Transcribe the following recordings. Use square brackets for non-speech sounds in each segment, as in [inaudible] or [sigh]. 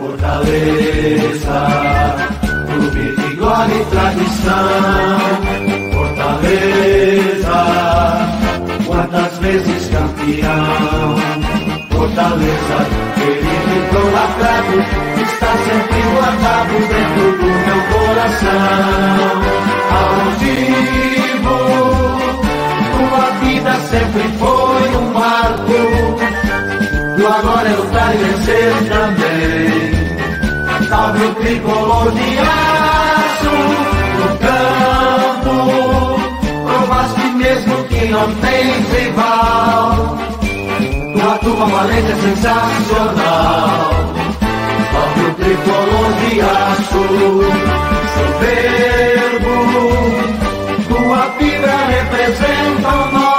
Fortaleza, clube de glória e tradição. Fortaleza, quantas vezes campeão. Fortaleza, querido e idolatrado, está sempre guardado dentro do meu coração. Ao vivo, tua vida sempre foi. E agora eu quero vencer também. Salve o tricolor de aço no campo. Provaste mesmo que não tens rival. Tua turma valente é sensacional. Salve o tricolor de aço, soberbo. Tua fibra representa o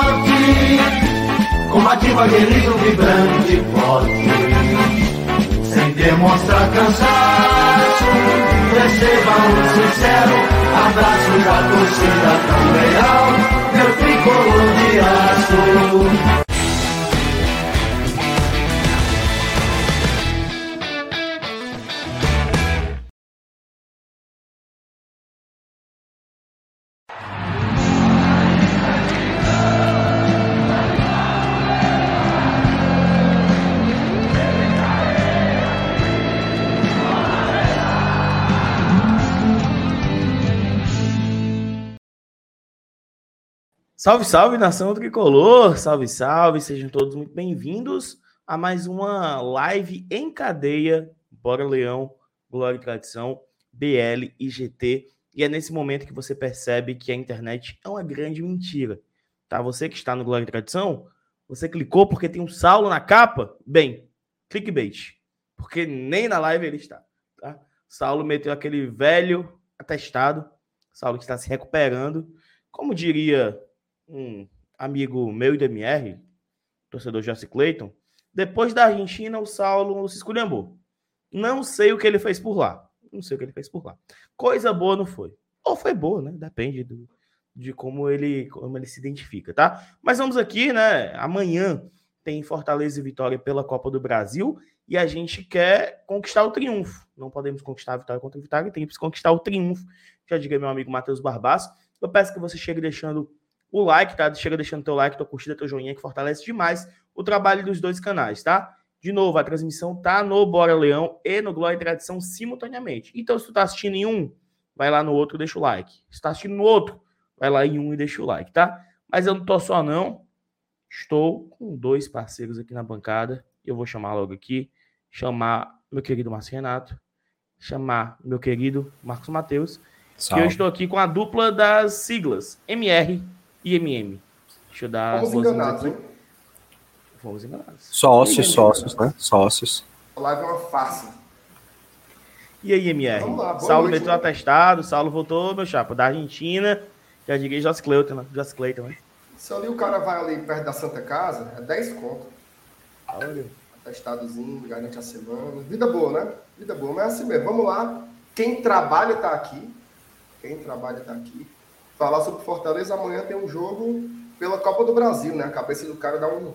norte. Combativo, aguerrido, vibrante forte. Sem demonstrar cansaço, receba um sincero abraço da torcida tão leal. Meu tricolor de aço. Salve, salve, nação tricolor! Salve, salve! Sejam todos muito bem-vindos a mais uma live em cadeia. Bora Leão, Glória e Tradição, BL e GT. E é nesse momento que você percebe que a internet é uma grande mentira. Tá? Você que está no Glória e Tradição, você clicou porque tem um Saulo na capa? Bem, clickbait. Porque nem na live ele está. Tá? Saulo meteu aquele velho atestado. Saulo que está se recuperando. Como diria um amigo meu e do MR, torcedor Jesse Clayton, depois da Argentina, o Saulo se esculhambou. Não sei o que ele fez por lá. Não sei o que ele fez por lá. Coisa boa não foi. Ou foi boa, né? Depende do, de como ele, como ele se identifica, tá? Mas vamos aqui, né? Amanhã tem Fortaleza e Vitória pela Copa do Brasil e a gente quer conquistar o triunfo. Não podemos conquistar a vitória contra o Vitória, tem que conquistar o triunfo. Já diga meu amigo Matheus Barbaço. Eu peço que você chegue deixando o like, tá? Chega deixando teu like, tua curtida, teu joinha, que fortalece demais o trabalho dos dois canais, tá? De novo, a transmissão tá no Bora Leão e no Glória e Tradição simultaneamente. Então, se tu tá assistindo em um, vai lá no outro e deixa o like. Se tá assistindo no outro, vai lá em um e deixa o like, tá? Mas eu não tô só, não. Estou com dois parceiros aqui na bancada. Eu vou chamar logo aqui. Chamar meu querido Márcio Renato. Chamar meu querido Marcos Matheus. Que eu estou aqui com a dupla das siglas MR IMM. Deixa eu dar. Fomos enganados, hein? Fomos enganados. Sócios, sócios, né? Sócios. A live é uma farsa. E aí, MR? Vamos lá, Saulo noite, meteu né? atestado, Saulo voltou, meu chapa, da Argentina. Já diria Joss Clayton, né? Joss Clayton, né? Se ali o cara vai ali perto da Santa Casa, é 10 conto. Olha. Atestadozinho, garante a semana. Vida boa, né? Vida boa, mas é assim mesmo. Vamos lá. Quem trabalha tá aqui. Quem trabalha tá aqui. Falar sobre Fortaleza, amanhã tem um jogo pela Copa do Brasil, né? A cabeça do cara dá um,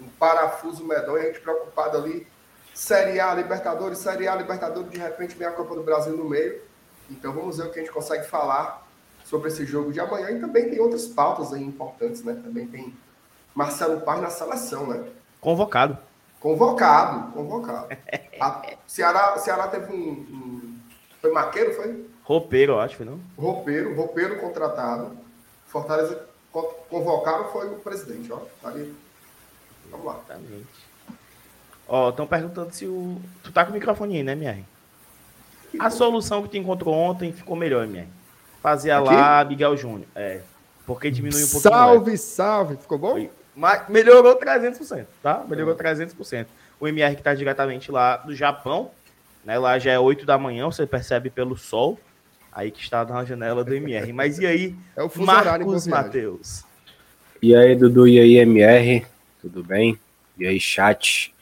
um parafuso medonho, a gente preocupado ali. Série A, Libertadores, Série A, Libertadores, de repente vem a Copa do Brasil no meio. Então vamos ver o que a gente consegue falar sobre esse jogo de amanhã. E também tem outras pautas aí importantes, né? Também tem Marcelo Paz na seleção, né? Convocado. Convocado, convocado. [laughs] A Ceará, Ceará teve um, um- Foi maqueiro, foi? Roupeiro, eu acho, foi não? Roupeiro, roupeiro contratado. Fortaleza co- convocaram foi o presidente, ó. Tá ali. Vamos lá. Exatamente. Ó, estão perguntando se o. Tu tá com o microfone aí, né, MR? A solução que tu encontrou ontem ficou melhor, MR. Fazia Aqui? lá Miguel Júnior. É. Porque diminuiu um pouquinho. o Salve, salve. Ficou bom? Foi. Mas melhorou 300%, tá? Melhorou 300%. O MR que tá diretamente lá do Japão, né? Lá já é 8 da manhã, você percebe pelo sol. Aí que está na janela do MR. Mas e aí, [laughs] É o Marcos. Matheus? E aí, Dudu, e aí, MR? Tudo bem? E aí, chat?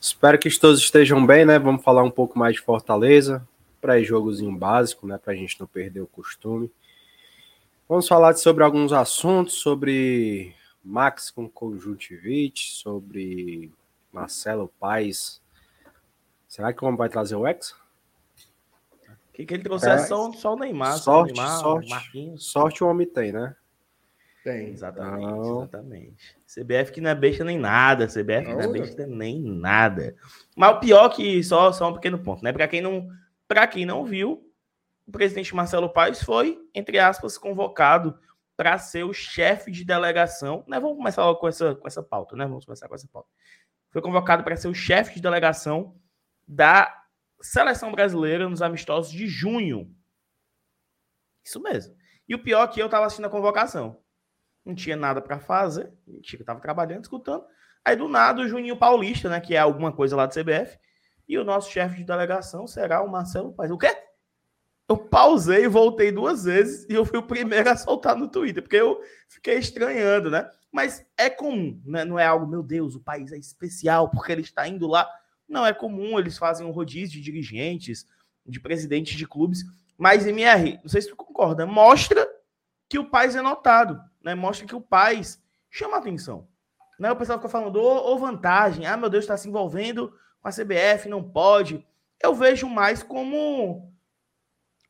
Espero que todos estejam bem, né? Vamos falar um pouco mais de Fortaleza. Pré-jogozinho básico, né? Pra gente não perder o costume. Vamos falar sobre alguns assuntos, sobre Max com conjuntivite, sobre Marcelo Paes Será que o homem vai trazer o Hexa? O que, que ele trouxe é, só, só o Neymar. Sorte, o Neymar, sorte. Marquinhos. Sorte o homem tem, né? Tem. Exatamente, Não. exatamente. CBF que não é besta nem nada, CBF não, é Não, besta nem nada. Mas o pior que só, só um pequeno ponto, né? Para quem não, para quem não viu, o presidente Marcelo Paes foi, entre aspas, convocado para ser o chefe de delegação. Né? Vamos começar logo com essa, com essa pauta, né? Vamos começar com essa pauta. Foi convocado para ser o chefe de delegação da seleção brasileira nos amistosos de junho. Isso mesmo. E o pior é que eu estava assistindo a convocação. Não tinha nada para fazer. Estava trabalhando, escutando. Aí do nada o Juninho Paulista, né? Que é alguma coisa lá do CBF. E o nosso chefe de delegação será o Marcelo Paes. O quê? Eu pausei voltei duas vezes e eu fui o primeiro a soltar no Twitter, porque eu fiquei estranhando, né? Mas é comum, né? não é algo, meu Deus, o país é especial porque ele está indo lá. Não, é comum, eles fazem um rodízio de dirigentes, de presidentes de clubes. Mas, MR, não sei se tu concorda, mostra que o país é notado, né? Mostra que o país chama atenção. Né? O pessoal fica falando, ô, ô vantagem, ah, meu Deus, está se envolvendo com a CBF, não pode. Eu vejo mais como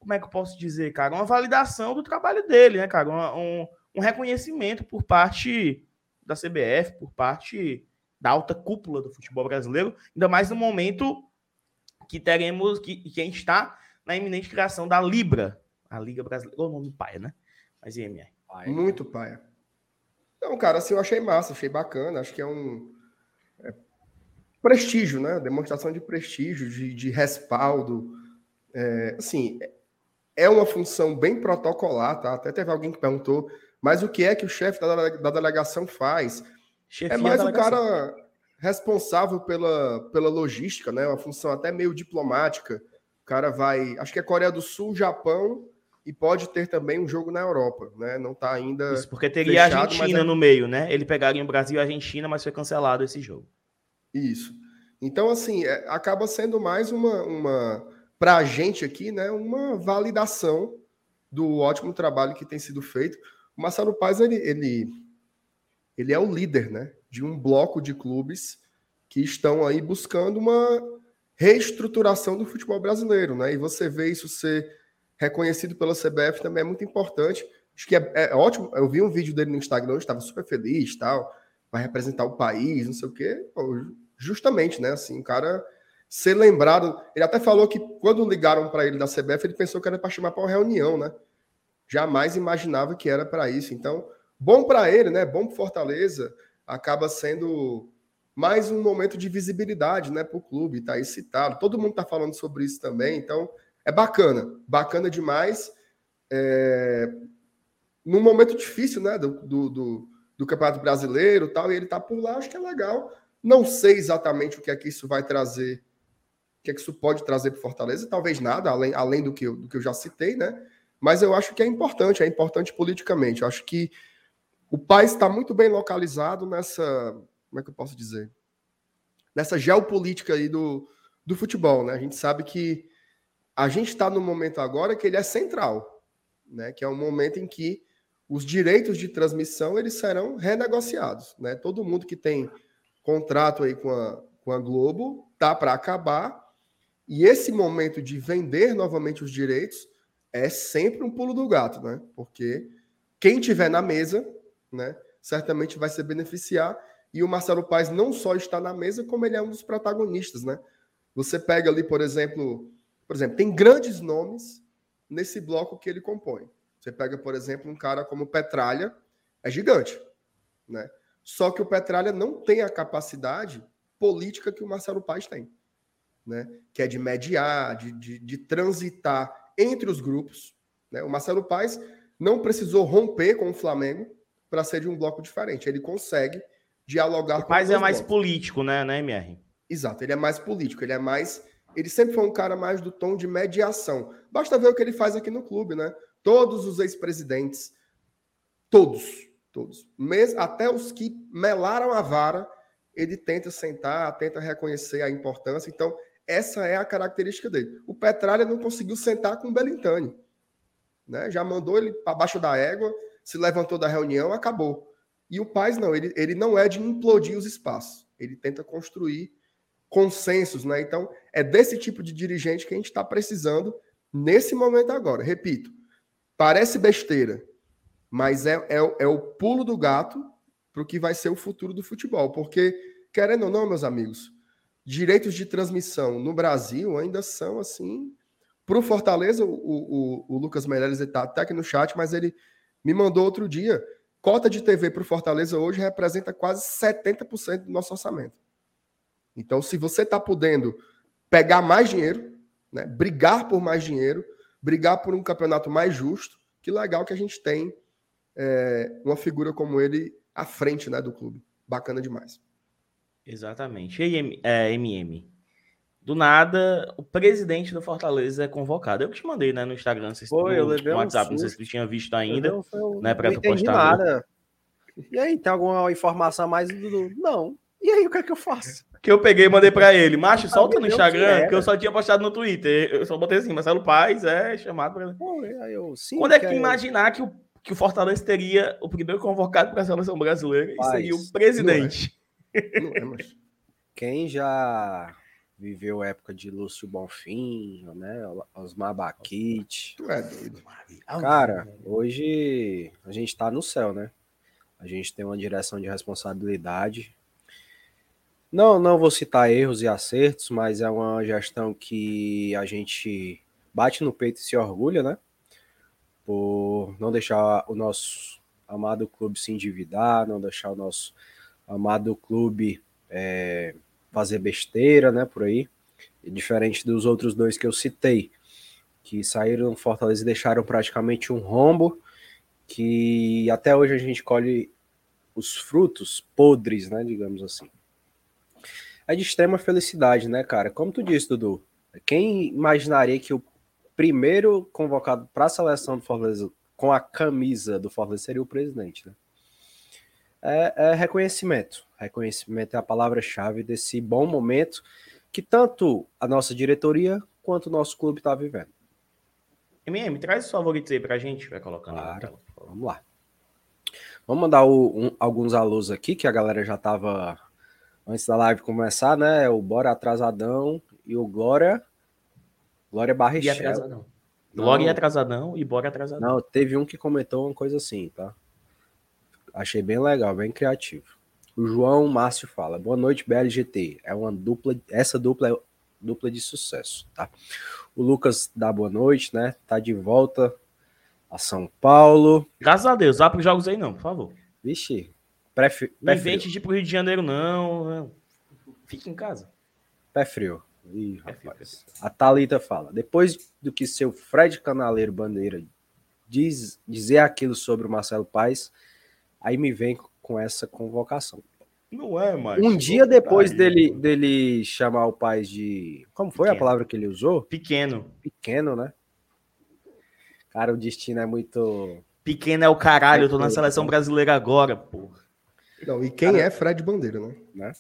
como é que eu posso dizer, cara? Uma validação do trabalho dele, né, cara? Um, um, reconhecimento por parte da CBF, por parte da alta cúpula do futebol brasileiro, ainda mais no momento que teremos, que, que a gente está na iminente criação da Libra, a Liga Brasileira, o nome do pai, né? Mas IMR. Muito paia. Então, cara, assim, eu achei massa, achei bacana, acho que é um é, prestígio, né? Demonstração de prestígio, de, de respaldo. É, assim, é uma função bem protocolar, tá? Até teve alguém que perguntou, mas o que é que o chefe da, da delegação faz? Chefia é mais delegação. cara responsável pela, pela logística, né? Uma função até meio diplomática. O cara vai, acho que é Coreia do Sul, Japão e pode ter também um jogo na Europa, né? Não tá ainda Isso, porque teria a fechado, mas Argentina é- no meio, né? Ele pegaria o Brasil e a Argentina, mas foi cancelado esse jogo. Isso. Então, assim, é- acaba sendo mais uma, uma para a gente aqui, né, uma validação do ótimo trabalho que tem sido feito. O Marcelo Paz, ele, ele, ele é o líder, né, de um bloco de clubes que estão aí buscando uma reestruturação do futebol brasileiro, né, e você vê isso ser reconhecido pela CBF também é muito importante. Acho que é, é ótimo. Eu vi um vídeo dele no Instagram, estava super feliz, tal, vai representar o país, não sei o quê. Justamente, né? Assim, o cara ser lembrado. Ele até falou que quando ligaram para ele da CBF, ele pensou que era para chamar para uma reunião, né? Jamais imaginava que era para isso. Então, bom para ele, né? Bom para Fortaleza. Acaba sendo mais um momento de visibilidade, né, para o clube. Tá aí citado. Todo mundo tá falando sobre isso também. Então, é bacana, bacana demais. É... Num momento difícil, né, do, do, do, do Campeonato Brasileiro, tal, e ele tá por lá, acho que é legal. Não sei exatamente o que é que isso vai trazer o que, é que isso pode trazer para Fortaleza? Talvez nada, além, além do, que eu, do que eu já citei, né? Mas eu acho que é importante, é importante politicamente. Eu acho que o país está muito bem localizado nessa. Como é que eu posso dizer? Nessa geopolítica aí do, do futebol, né? A gente sabe que a gente está no momento agora que ele é central, né? Que é um momento em que os direitos de transmissão eles serão renegociados, né? Todo mundo que tem contrato aí com a, com a Globo tá para acabar e esse momento de vender novamente os direitos é sempre um pulo do gato, né? Porque quem tiver na mesa, né, certamente vai se beneficiar. E o Marcelo Paes não só está na mesa, como ele é um dos protagonistas, né? Você pega ali, por exemplo, por exemplo, tem grandes nomes nesse bloco que ele compõe. Você pega, por exemplo, um cara como Petralha, é gigante, né? Só que o Petralha não tem a capacidade política que o Marcelo Paes tem né? Que é de mediar, de, de, de transitar entre os grupos. Né? O Marcelo Paes não precisou romper com o Flamengo para ser de um bloco diferente. Ele consegue dialogar O com é mais blocos. político, né, né, MR? Exato, ele é mais político, ele é mais. Ele sempre foi um cara mais do tom de mediação. Basta ver o que ele faz aqui no clube, né? Todos os ex-presidentes, todos, todos, mesmo até os que melaram a vara, ele tenta sentar, tenta reconhecer a importância. Então, essa é a característica dele. O Petralha não conseguiu sentar com o Belintani. Né? Já mandou ele para baixo da égua, se levantou da reunião, acabou. E o Paz não, ele, ele não é de implodir os espaços. Ele tenta construir consensos, né? Então, É desse tipo de dirigente que a gente está precisando nesse momento agora. Repito, parece besteira, mas é, é, é o pulo do gato para o que vai ser o futuro do futebol. Porque, querendo ou não, meus amigos, direitos de transmissão no Brasil ainda são assim. Para o Fortaleza, o, o, o Lucas Meirelles está até aqui no chat, mas ele me mandou outro dia. Cota de TV para o Fortaleza hoje representa quase 70% do nosso orçamento. Então, se você está podendo pegar mais dinheiro, né, brigar por mais dinheiro, brigar por um campeonato mais justo, que legal que a gente tem é, uma figura como ele à frente né, do clube. Bacana demais. Exatamente. E aí, é, MM? Do nada, o presidente do Fortaleza é convocado. Eu que te mandei, né, no Instagram, não se Foi, eu no, no um WhatsApp, não sei se tu tinha visto ainda, Eu, eu, né, não tu postar. nada. E aí, tem alguma informação a mais do? Não. E aí, o que é que eu faço? Que eu peguei e mandei pra ele. Macho, solta no que Instagram, era. que eu só tinha postado no Twitter. Eu só botei assim, Marcelo Paz é chamado. Pô, eu, sim, Quando é que que tu imaginar que o, que o Fortaleza teria o primeiro convocado para a seleção brasileira e Paz, seria o presidente? Não é, mas... Quem já viveu a época de Lúcio Bonfim, né? Osmar Baquite. Tu é doido. Cara, hoje a gente tá no céu, né? A gente tem uma direção de responsabilidade. Não, não vou citar erros e acertos, mas é uma gestão que a gente bate no peito e se orgulha, né? Por não deixar o nosso amado clube se endividar, não deixar o nosso amado clube é, fazer besteira, né? Por aí. Diferente dos outros dois que eu citei, que saíram do Fortaleza e deixaram praticamente um rombo, que até hoje a gente colhe os frutos podres, né, digamos assim. É de extrema felicidade, né, cara? Como tu disse, Dudu, quem imaginaria que o primeiro convocado para a seleção do Fortaleza com a camisa do Fortaleza seria o presidente, né? É, é reconhecimento. Reconhecimento é a palavra-chave desse bom momento que tanto a nossa diretoria quanto o nosso clube está vivendo. MM, traz os favoritos aí pra gente, vai colocando Claro. Vamos lá. Vamos mandar o- um- alguns alôs aqui, que a galera já tava antes da live começar, né? O Bora Atrasadão e o Glória. Glória E Barrichel. atrasadão. Não. E atrasadão e bora atrasadão. Não, teve um que comentou uma coisa assim, tá? Achei bem legal, bem criativo. O João Márcio fala: Boa noite, BLGT. É uma dupla, essa dupla é dupla de sucesso, tá? O Lucas dá boa noite, né? Tá de volta a São Paulo. Graças a Deus, vá pros jogos aí não, por favor. Vixe, pré, Não invente de ir pro Rio de Janeiro, não. não. Fique em casa. Pé frio. Ih, Pé frio, rapaz. A Thalita fala: depois do que seu Fred Canaleiro Bandeira diz, dizer aquilo sobre o Marcelo Paes, aí me vem com essa convocação. Não é, mas. Um dia depois dele, dele chamar o Paes de. Como foi a Pequeno. palavra que ele usou? Pequeno. Pequeno, né? Cara, o destino é muito. Pequeno é o caralho, eu tô na seleção brasileira agora, porra. Não, e quem é Fred Bandeira, né? né?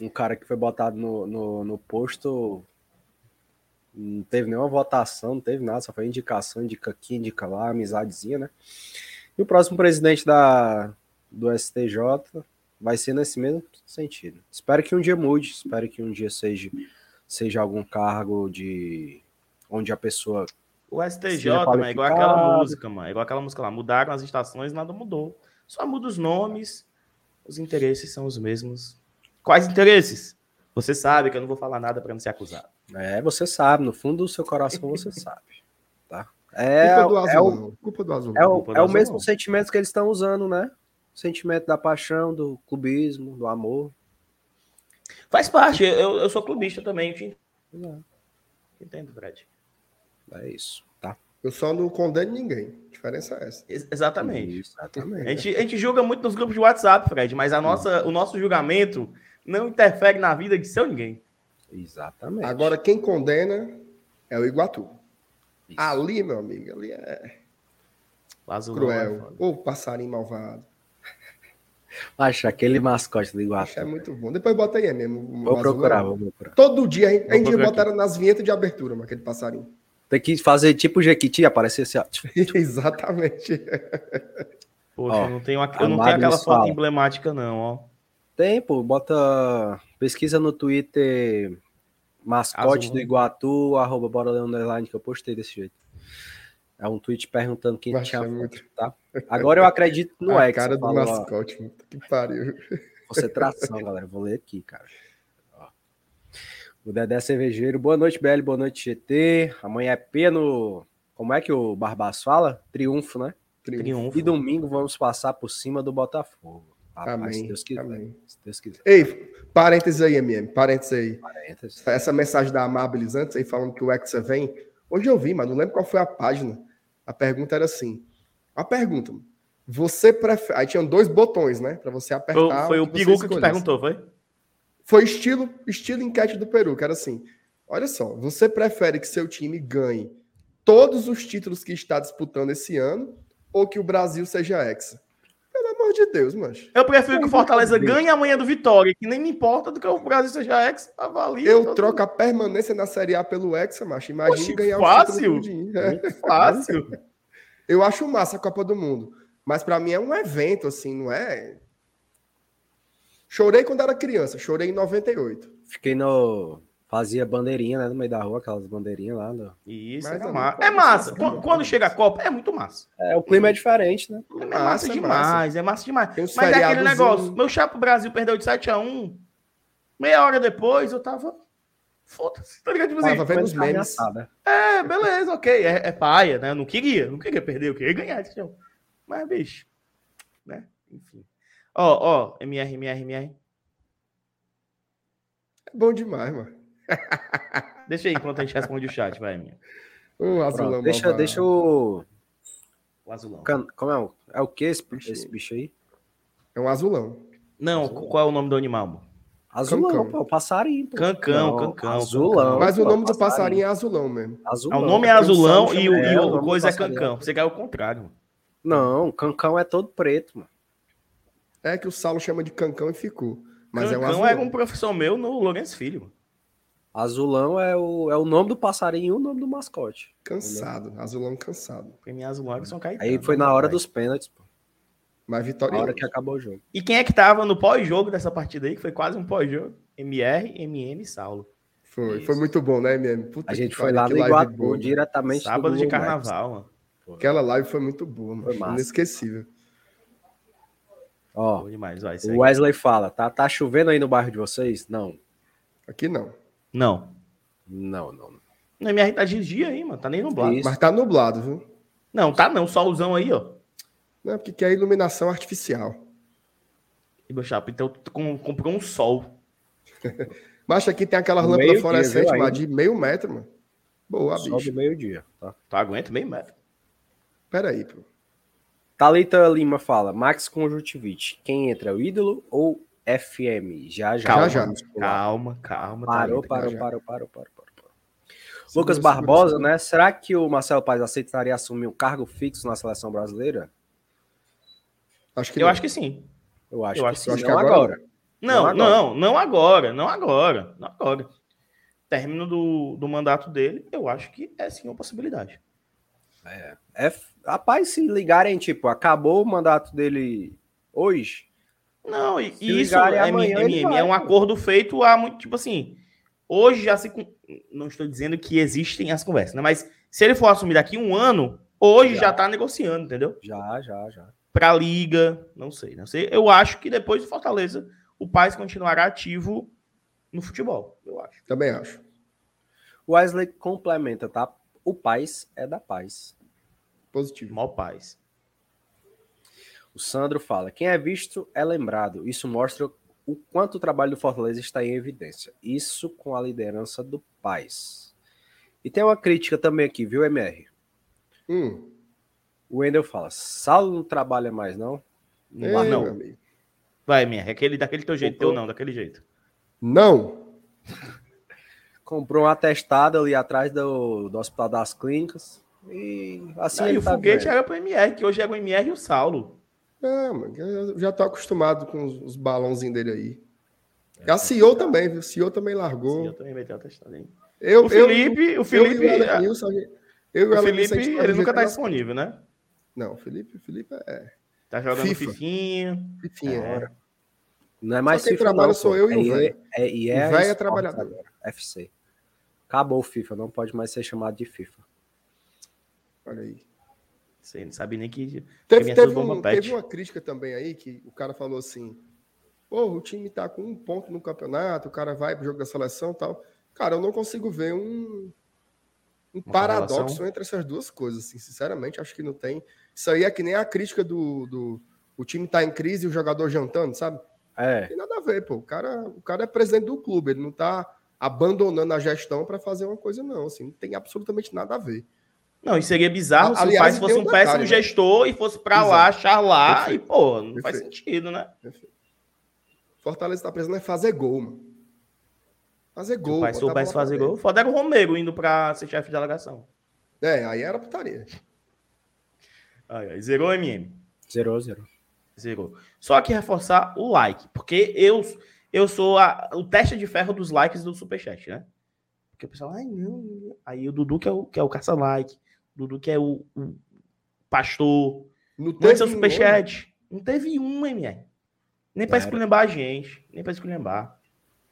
Um cara que foi botado no, no, no posto. Não teve nenhuma votação, não teve nada, só foi indicação, indica aqui, indica lá, amizadezinha, né? E o próximo presidente da, do STJ vai ser nesse mesmo sentido. Espero que um dia mude, espero que um dia seja, seja algum cargo de onde a pessoa. O STJ, mano, é igual aquela música, mano. É igual aquela música lá. Mudaram as estações, nada mudou. Só muda os nomes, os interesses são os mesmos. Quais interesses? Você sabe que eu não vou falar nada pra não ser acusado. É, você sabe, no fundo do seu coração você [laughs] sabe. Tá? É, culpa do é o, azul. culpa do azul. É o, é o mesmo sentimento que eles estão usando, né? O sentimento da paixão, do clubismo, do amor. Faz parte, eu, eu sou clubista também, eu te entendo, Fred. É isso, tá? Eu só não condeno ninguém. A diferença é essa. Ex- Exatamente. Isso, exatamente. A gente, a gente julga muito nos grupos de WhatsApp, Fred, mas a nossa, o nosso julgamento não interfere na vida de seu ninguém. Exatamente. Agora, quem condena é o Iguatu. Isso. Ali, meu amigo, ali é Lazulão é cruel. Ou passarinho malvado. Acha aquele mascote do Acho que é Iguatu. muito bom. Depois bota aí mesmo. o Vou procurar, vou procurar. Todo dia, a gente, a botaram nas vinhetas de abertura, mas aquele passarinho. Tem que fazer tipo Jequiti, aparecer assim, ó. [laughs] Exatamente. Poxa, Ó, eu não tenho, aqu- eu não tenho aquela foto fala. emblemática, não, ó. Tem, pô, bota. Pesquisa no Twitter Mascote Azul. do Iguatu, arroba Bora que eu postei desse jeito. É um tweet perguntando quem tinha muito- tá? Agora eu acredito no [laughs] a Hexa. cara do falou, ó, mascote, puta que pariu. Concentração, galera. Vou ler aqui, cara. Ó. O Dedé Cervejeiro. Boa noite, BL. Boa noite, GT. Amanhã é P no. Como é que o Barbaço fala? Triunfo, né? Triunfo. E domingo vamos passar por cima do Botafogo. Rapaz, Amém, se Deus quiser. amém. Se Deus quiser. Ei, parênteses aí, MM, parênteses aí. Parênteses. Essa mensagem da Amabilis antes aí falando que o Hexa vem. Hoje eu vi, mas não lembro qual foi a página. A pergunta era assim: a pergunta, você prefere. Aí tinham dois botões, né? Pra você Foi, apertar. foi o que você Piguca que perguntou, foi? Foi estilo, estilo enquete do Peru, que era assim: olha só, você prefere que seu time ganhe todos os títulos que está disputando esse ano ou que o Brasil seja hexa? Amor de Deus, mancho. Eu prefiro que o Fortaleza ganhe amanhã do Vitória, que nem me importa do que o Brasil seja ex, avalia. Eu troco a permanência na Série A pelo Hexa, macho. Imagine Oxe, ganhar fácil. o título. É. mundo. Fácil. [laughs] Eu acho massa a Copa do Mundo. Mas pra mim é um evento, assim, não é. Chorei quando era criança, chorei em 98. Fiquei no. Fazia bandeirinha, né? No meio da rua, aquelas bandeirinhas lá. no- Isso, Mas é, ali ma- pode é massa. Quando, quando chega a Copa, é muito massa. É, o clima é diferente, né? É Massa, massa é demais, é massa demais. Mas é aquele negócio. Meu chapa Brasil perdeu de 7x1. Meia hora depois eu tava. Foda-se, tá ligado? Tipo assim, Tava vendo os memes. assada. É, beleza, ok. É, é paia, né? Eu não queria, não queria perder, eu queria ganhar esse jogo. Mas, bicho, né? Enfim. Ó, ó, MR, MR, MR. É bom demais, mano. [laughs] Deixa aí enquanto a gente responde o chat, vai, minha. O azulão Pronto, deixa, malvado. deixa o. O azulão. can- Como é? o- É o que esse, esse bicho aí? É um azulão. Não, qual é o nome do animal, mano? Azulão, Cancão. pô, o passarinho. Pô. Cancão, Não, cancão, Azulão. Mas o pô, nome do passarinho é azulão mesmo. Ah, Azulão. O nome é azulão e o, é, e o o coisa é passarinho. cancão. Você caiu ao contrário, mano. Não, o cancão é todo preto, mano. É que o Saulo chama de cancão e ficou. Mas é um cancão azulão. era um professor meu no Lourenço Filho. Azulão é o, é o nome do passarinho e o nome do mascote. Cansado. Azulão cansado. Porque minha azulão é que são caídos. Aí foi na hora dos pênaltis, pô. Mas Na vitorioso. hora que acabou o jogo. E quem é que tava no pós-jogo dessa partida aí, que foi quase um pós-jogo? MR, MM e Saulo. Foi, Isso. foi muito bom, né, MM? Puta A gente foi lá que no live Iguatu, boa, diretamente do Sábado de carnaval, mano. Aquela live foi muito boa, Foi mano. massa. Inesquecível. Ó, demais, vai. o. Wesley fala, tá, tá chovendo aí no bairro de vocês? Não. Aqui não. Não. Não, não. não. No MR tá de dia aí, mano. Tá nem nublado. Isso. Mas tá nublado, viu? Não, tá não. Solzão aí, ó. Não, porque é iluminação artificial. E meu chapa, então tu com- comprou um sol. [laughs] Mas aqui tem aquela No lâmpada meio-dia, fluorescente, viu, mas ainda? de meio metro, mano. Boa, Só bicho. meio-dia, tá? Tu aguenta meio metro. Pera aí, pô. Thalita Lima fala, Max Conjuntivite, quem entra, o ídolo ou FM? Já, já. Calma, já. vamos pular. calma, calma. Parou, Thalita. parou, já. parou, parou, parou, parou. parou. Lucas Barbosa, né? Será que o Marcelo Paes aceitaria assumir um cargo fixo na seleção brasileira? Acho que Eu não. acho que sim. Eu acho Eu que acho sim. que não agora agora. Não, Não não, não agora. Não agora. Não agora. Término do, do mandato dele, eu acho que é sim uma possibilidade. É, rapaz, se ligarem, tipo, acabou o mandato dele hoje, Não, e e isso é, amanhã, MM, é um acordo feito há muito, tipo assim, hoje já se, não estou dizendo que existem as conversas, né? Mas se ele for assumir daqui um ano, hoje Já. já tá negociando, entendeu? já, já, já. Pra liga, não sei, não sei. Eu acho que depois do Fortaleza, o Paz continuará ativo no futebol, eu acho. Também acho. O Wesley complementa, tá? O Paz é da paz. Positivo. Mal Paz. O Sandro fala: quem é visto é lembrado. Isso mostra o quanto o trabalho do Fortaleza está em evidência. Isso com a liderança do Paz. E tem uma crítica também aqui, viu, MR? Hum. O Wendel fala: Saulo não trabalha mais, não? Não, Ei, meu não. Vai, minha, é aquele daquele teu jeito, Comprou. teu não, daquele jeito. Não. [laughs] Comprou um atestado ali atrás do, do Hospital das Clínicas. E assim Aí ele o tá foguete vendo. era pro MR, que hoje é o MR e o Saulo. Não, mano, eu já tô acostumado com os, os balãozinhos dele aí. E a CEO também, viu? A CEO também largou. Sim, eu também metei o testado aí. Eu, O Felipe, o Felipe, eu, e o Nilson, a gente- eu e o Felipe, Nilson, faz ele nunca tá disponível, né? Não, o Felipe, o Felipe é Tá jogando FIFA. fifinha. fifinha. É. Não é mais Só quem FIFA, trabalha não, sou pô. eu e o É- velho. É, e O é velho é trabalhador. agora, FC. Acabou o FIFA, não pode mais ser chamado de FIFA. Olha aí. Você não sabe nem que. Teve, teve, um- teve uma crítica também aí que o cara falou assim: o time tá com um ponto no campeonato, o cara vai pro jogo da seleção e tal. Cara, eu não consigo ver um, um Uma paradoxo correlação? entre essas duas coisas. Assim, sinceramente, acho que não tem. Isso aí é que nem a crítica do, do o time tá em crise e o jogador jantando, sabe? Não É, tem nada a ver, pô. O cara, o cara é presidente do clube, ele não tá abandonando a gestão para fazer uma coisa, não. Assim, não tem absolutamente nada a ver. Não, e seria bizarro se o Aliás, pai fosse um péssimo né? gestor e fosse pra lá, charlar, Perfeito. e, pô, não faz Perfeito. sentido, né? Fortaleza tá precisando é fazer gol, mano. Fazer Se gol. o soubesse bola pra fazer gol. Foda era o Romero indo pra ser chefe de delegação. É, aí era putaria. Ai, ai, zerou MM. zerou, zerou. Zerou. Só que reforçar o like, porque eu, eu sou a- o teste de ferro dos likes do Superchat, né? Porque o pessoal, ai não. não." Aí o Dudu que é o, que é o caça-like, o Dudu que é o, o pastor. Não seu um, né? superchat. Não teve um, MR. Nem pra Era. esculhambar a gente. Nem pra esculhambar.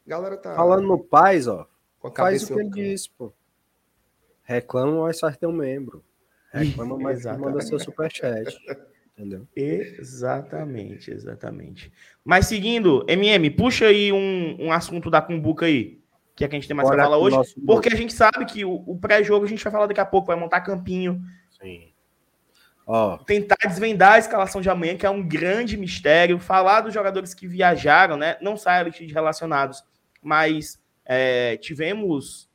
Galera tá Falando no Paz, ó, com a faz o que ele disse, pô. Reclama, mas faz ter um membro. Reclama, mas Exatamente. manda seu superchat. Entendeu? Exatamente, exatamente. Mas seguindo, MM, puxa aí um, um assunto da Cumbuca aí, que é que a gente tem mais Bora pra falar hoje, porque a gente sabe que o, o pré-jogo a gente vai falar daqui a pouco, vai montar campinho, Sim. Tentar desvendar a escalação de amanhã, que é um grande mistério, falar dos jogadores que viajaram, né? Não sai a lista de relacionados, mas é, tivemos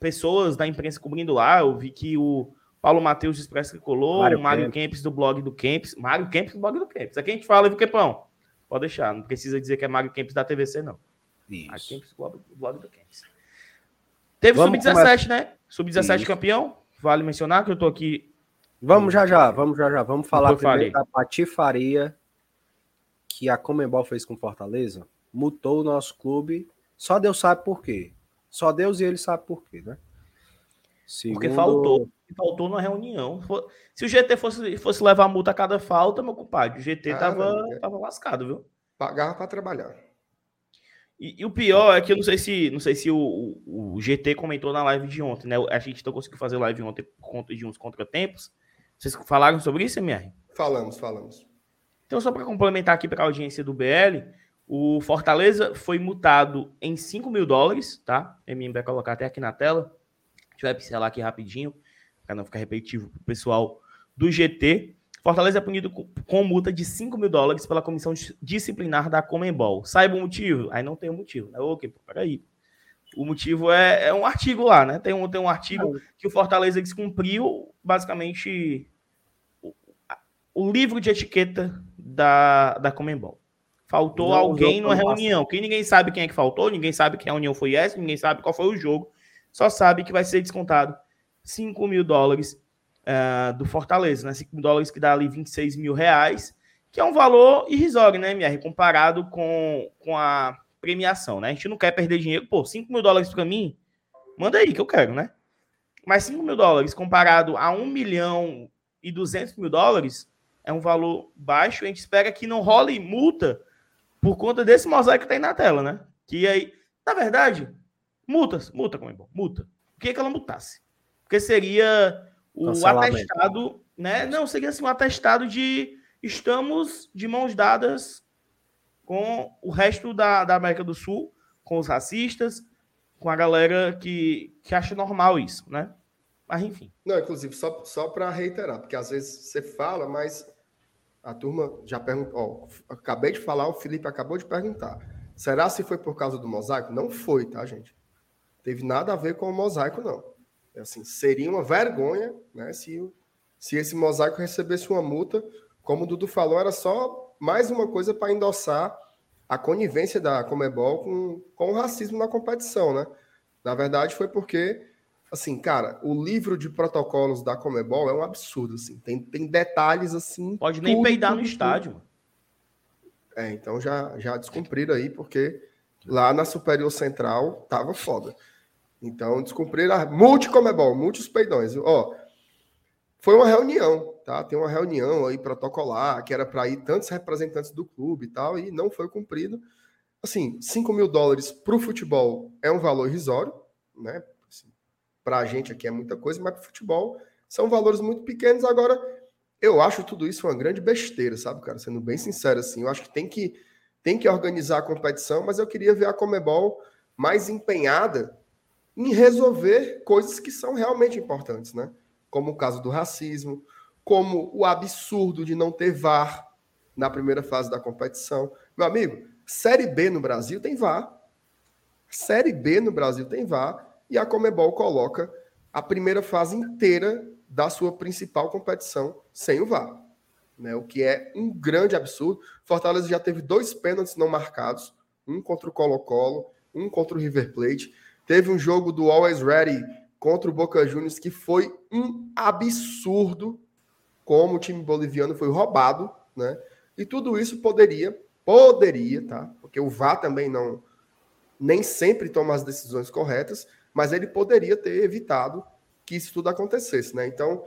pessoas da imprensa cobrindo lá. Eu vi que o Paulo Matheus do Expresso Tricolor, Mário o Mário Kempis do blog do Kempis. Mário Kempis do blog do Kempis. Aqui a gente fala, viu, Kempão? Pode deixar, não precisa dizer que é Mário Kempis da TVC, não. Isso. Kempis do blog, do blog do Kempis. Teve Vamos Sub-17, né? Sub-17 Isso. campeão. Vale mencionar que eu tô aqui Vamos já já, vamos já já. Vamos falar primeiro da patifaria que a Comembol fez com Fortaleza. Mutou o nosso clube. Só Deus sabe por quê. Só Deus e ele sabe por quê, né? Porque Segundo- faltou. Faltou na reunião. Se o GT fosse, fosse levar multa a cada falta, meu compadre, o GT Ah, tava, tava lascado, viu? Pagava para trabalhar. E, e o pior é que eu não sei se, não sei se o, o- o GT comentou na live de ontem, né? A gente não conseguiu fazer live ontem por conta de uns contratempos. Vocês falaram sobre isso, MR? Falamos, falamos. Então, só para complementar aqui para a audiência do BL, o Fortaleza foi multado em 5 mil dólares, tá? O MM vai colocar até aqui na tela. A gente vai pincelar aqui rapidinho, para não ficar repetitivo para o pessoal do GT. Fortaleza é punido com, multa de 5 mil dólares pela comissão dis- disciplinar da Comembol. Saiba o motivo? Aí não tem o motivo, né? Ok, peraí. O motivo é, é um artigo lá, né? Tem um, tem um artigo que o Fortaleza descumpriu, basicamente, o, o livro de etiqueta da, da Comembol. Faltou Não alguém numa pano reunião. Que ninguém sabe quem é que faltou, ninguém sabe que reunião foi essa, ninguém sabe qual foi o jogo. Só sabe que vai ser descontado 5 mil dólares ah, do Fortaleza, né? 5 mil dólares que dá ali 26 mil reais, que é um valor irrisório, né, MR? Comparado com, com a premiação, né? A gente não quer perder dinheiro. Pô, 5 mil dólares para mim, manda aí que eu quero, né? Mas 5 mil dólares comparado a 1 milhão e 200 mil dólares é um valor baixo. A gente espera que não role multa por conta desse mosaico que tá aí na tela, né? Que aí, na verdade, multas, multa, como é bom, multa. Por que, que ela multasse? Porque seria o atestado, né? Não, seria assim um atestado de estamos de mãos dadas com o resto da, da América do Sul, com os racistas, com a galera que, que acha normal isso, né? Mas enfim. Não, inclusive, só, só para reiterar, porque às vezes você fala, mas a turma já perguntou. Acabei de falar, o Felipe acabou de perguntar. Será se foi por causa do mosaico? Não foi, tá, gente? Teve nada a ver com o mosaico, não. É Assim, seria uma vergonha né, se, se esse mosaico recebesse uma multa. Como o Dudu falou, era só mais uma coisa para endossar a conivência da Comebol com, com o racismo na competição, né? Na verdade, foi porque assim, cara, o livro de protocolos da Comebol é um absurdo, assim. Tem, tem detalhes, assim... Pode nem tudo, peidar no tudo, estádio, tudo. É, então já, já descumpriram aí, porque lá na Superior Central tava foda. Então descumpriram a multi-Comebol, multi peidões. viu? Ó, foi uma reunião, tá? Tem uma reunião aí protocolar, que era para ir tantos representantes do clube e tal, e não foi cumprido. Assim, 5 mil dólares para o futebol é um valor irrisório, né? para a gente aqui é muita coisa, mas para futebol são valores muito pequenos. Agora, eu acho tudo isso uma grande besteira, sabe, cara? Sendo bem sincero, assim, eu acho que tem que, tem que organizar a competição, mas eu queria ver a Comebol mais empenhada em resolver coisas que são realmente importantes, né? Como o caso do racismo, como o absurdo de não ter VAR na primeira fase da competição. Meu amigo, Série B no Brasil tem VAR. Série B no Brasil tem VAR e a Comebol coloca a primeira fase inteira da sua principal competição sem o VAR. Né, o que é um grande absurdo. Fortaleza já teve dois pênaltis não marcados, um contra o Colo-Colo, um contra o River Plate. Teve um jogo do Always Ready contra o Boca Juniors que foi um absurdo como o time boliviano foi roubado, né? E tudo isso poderia, poderia, tá? Porque o VAR também não nem sempre toma as decisões corretas, mas ele poderia ter evitado que isso tudo acontecesse, né? Então,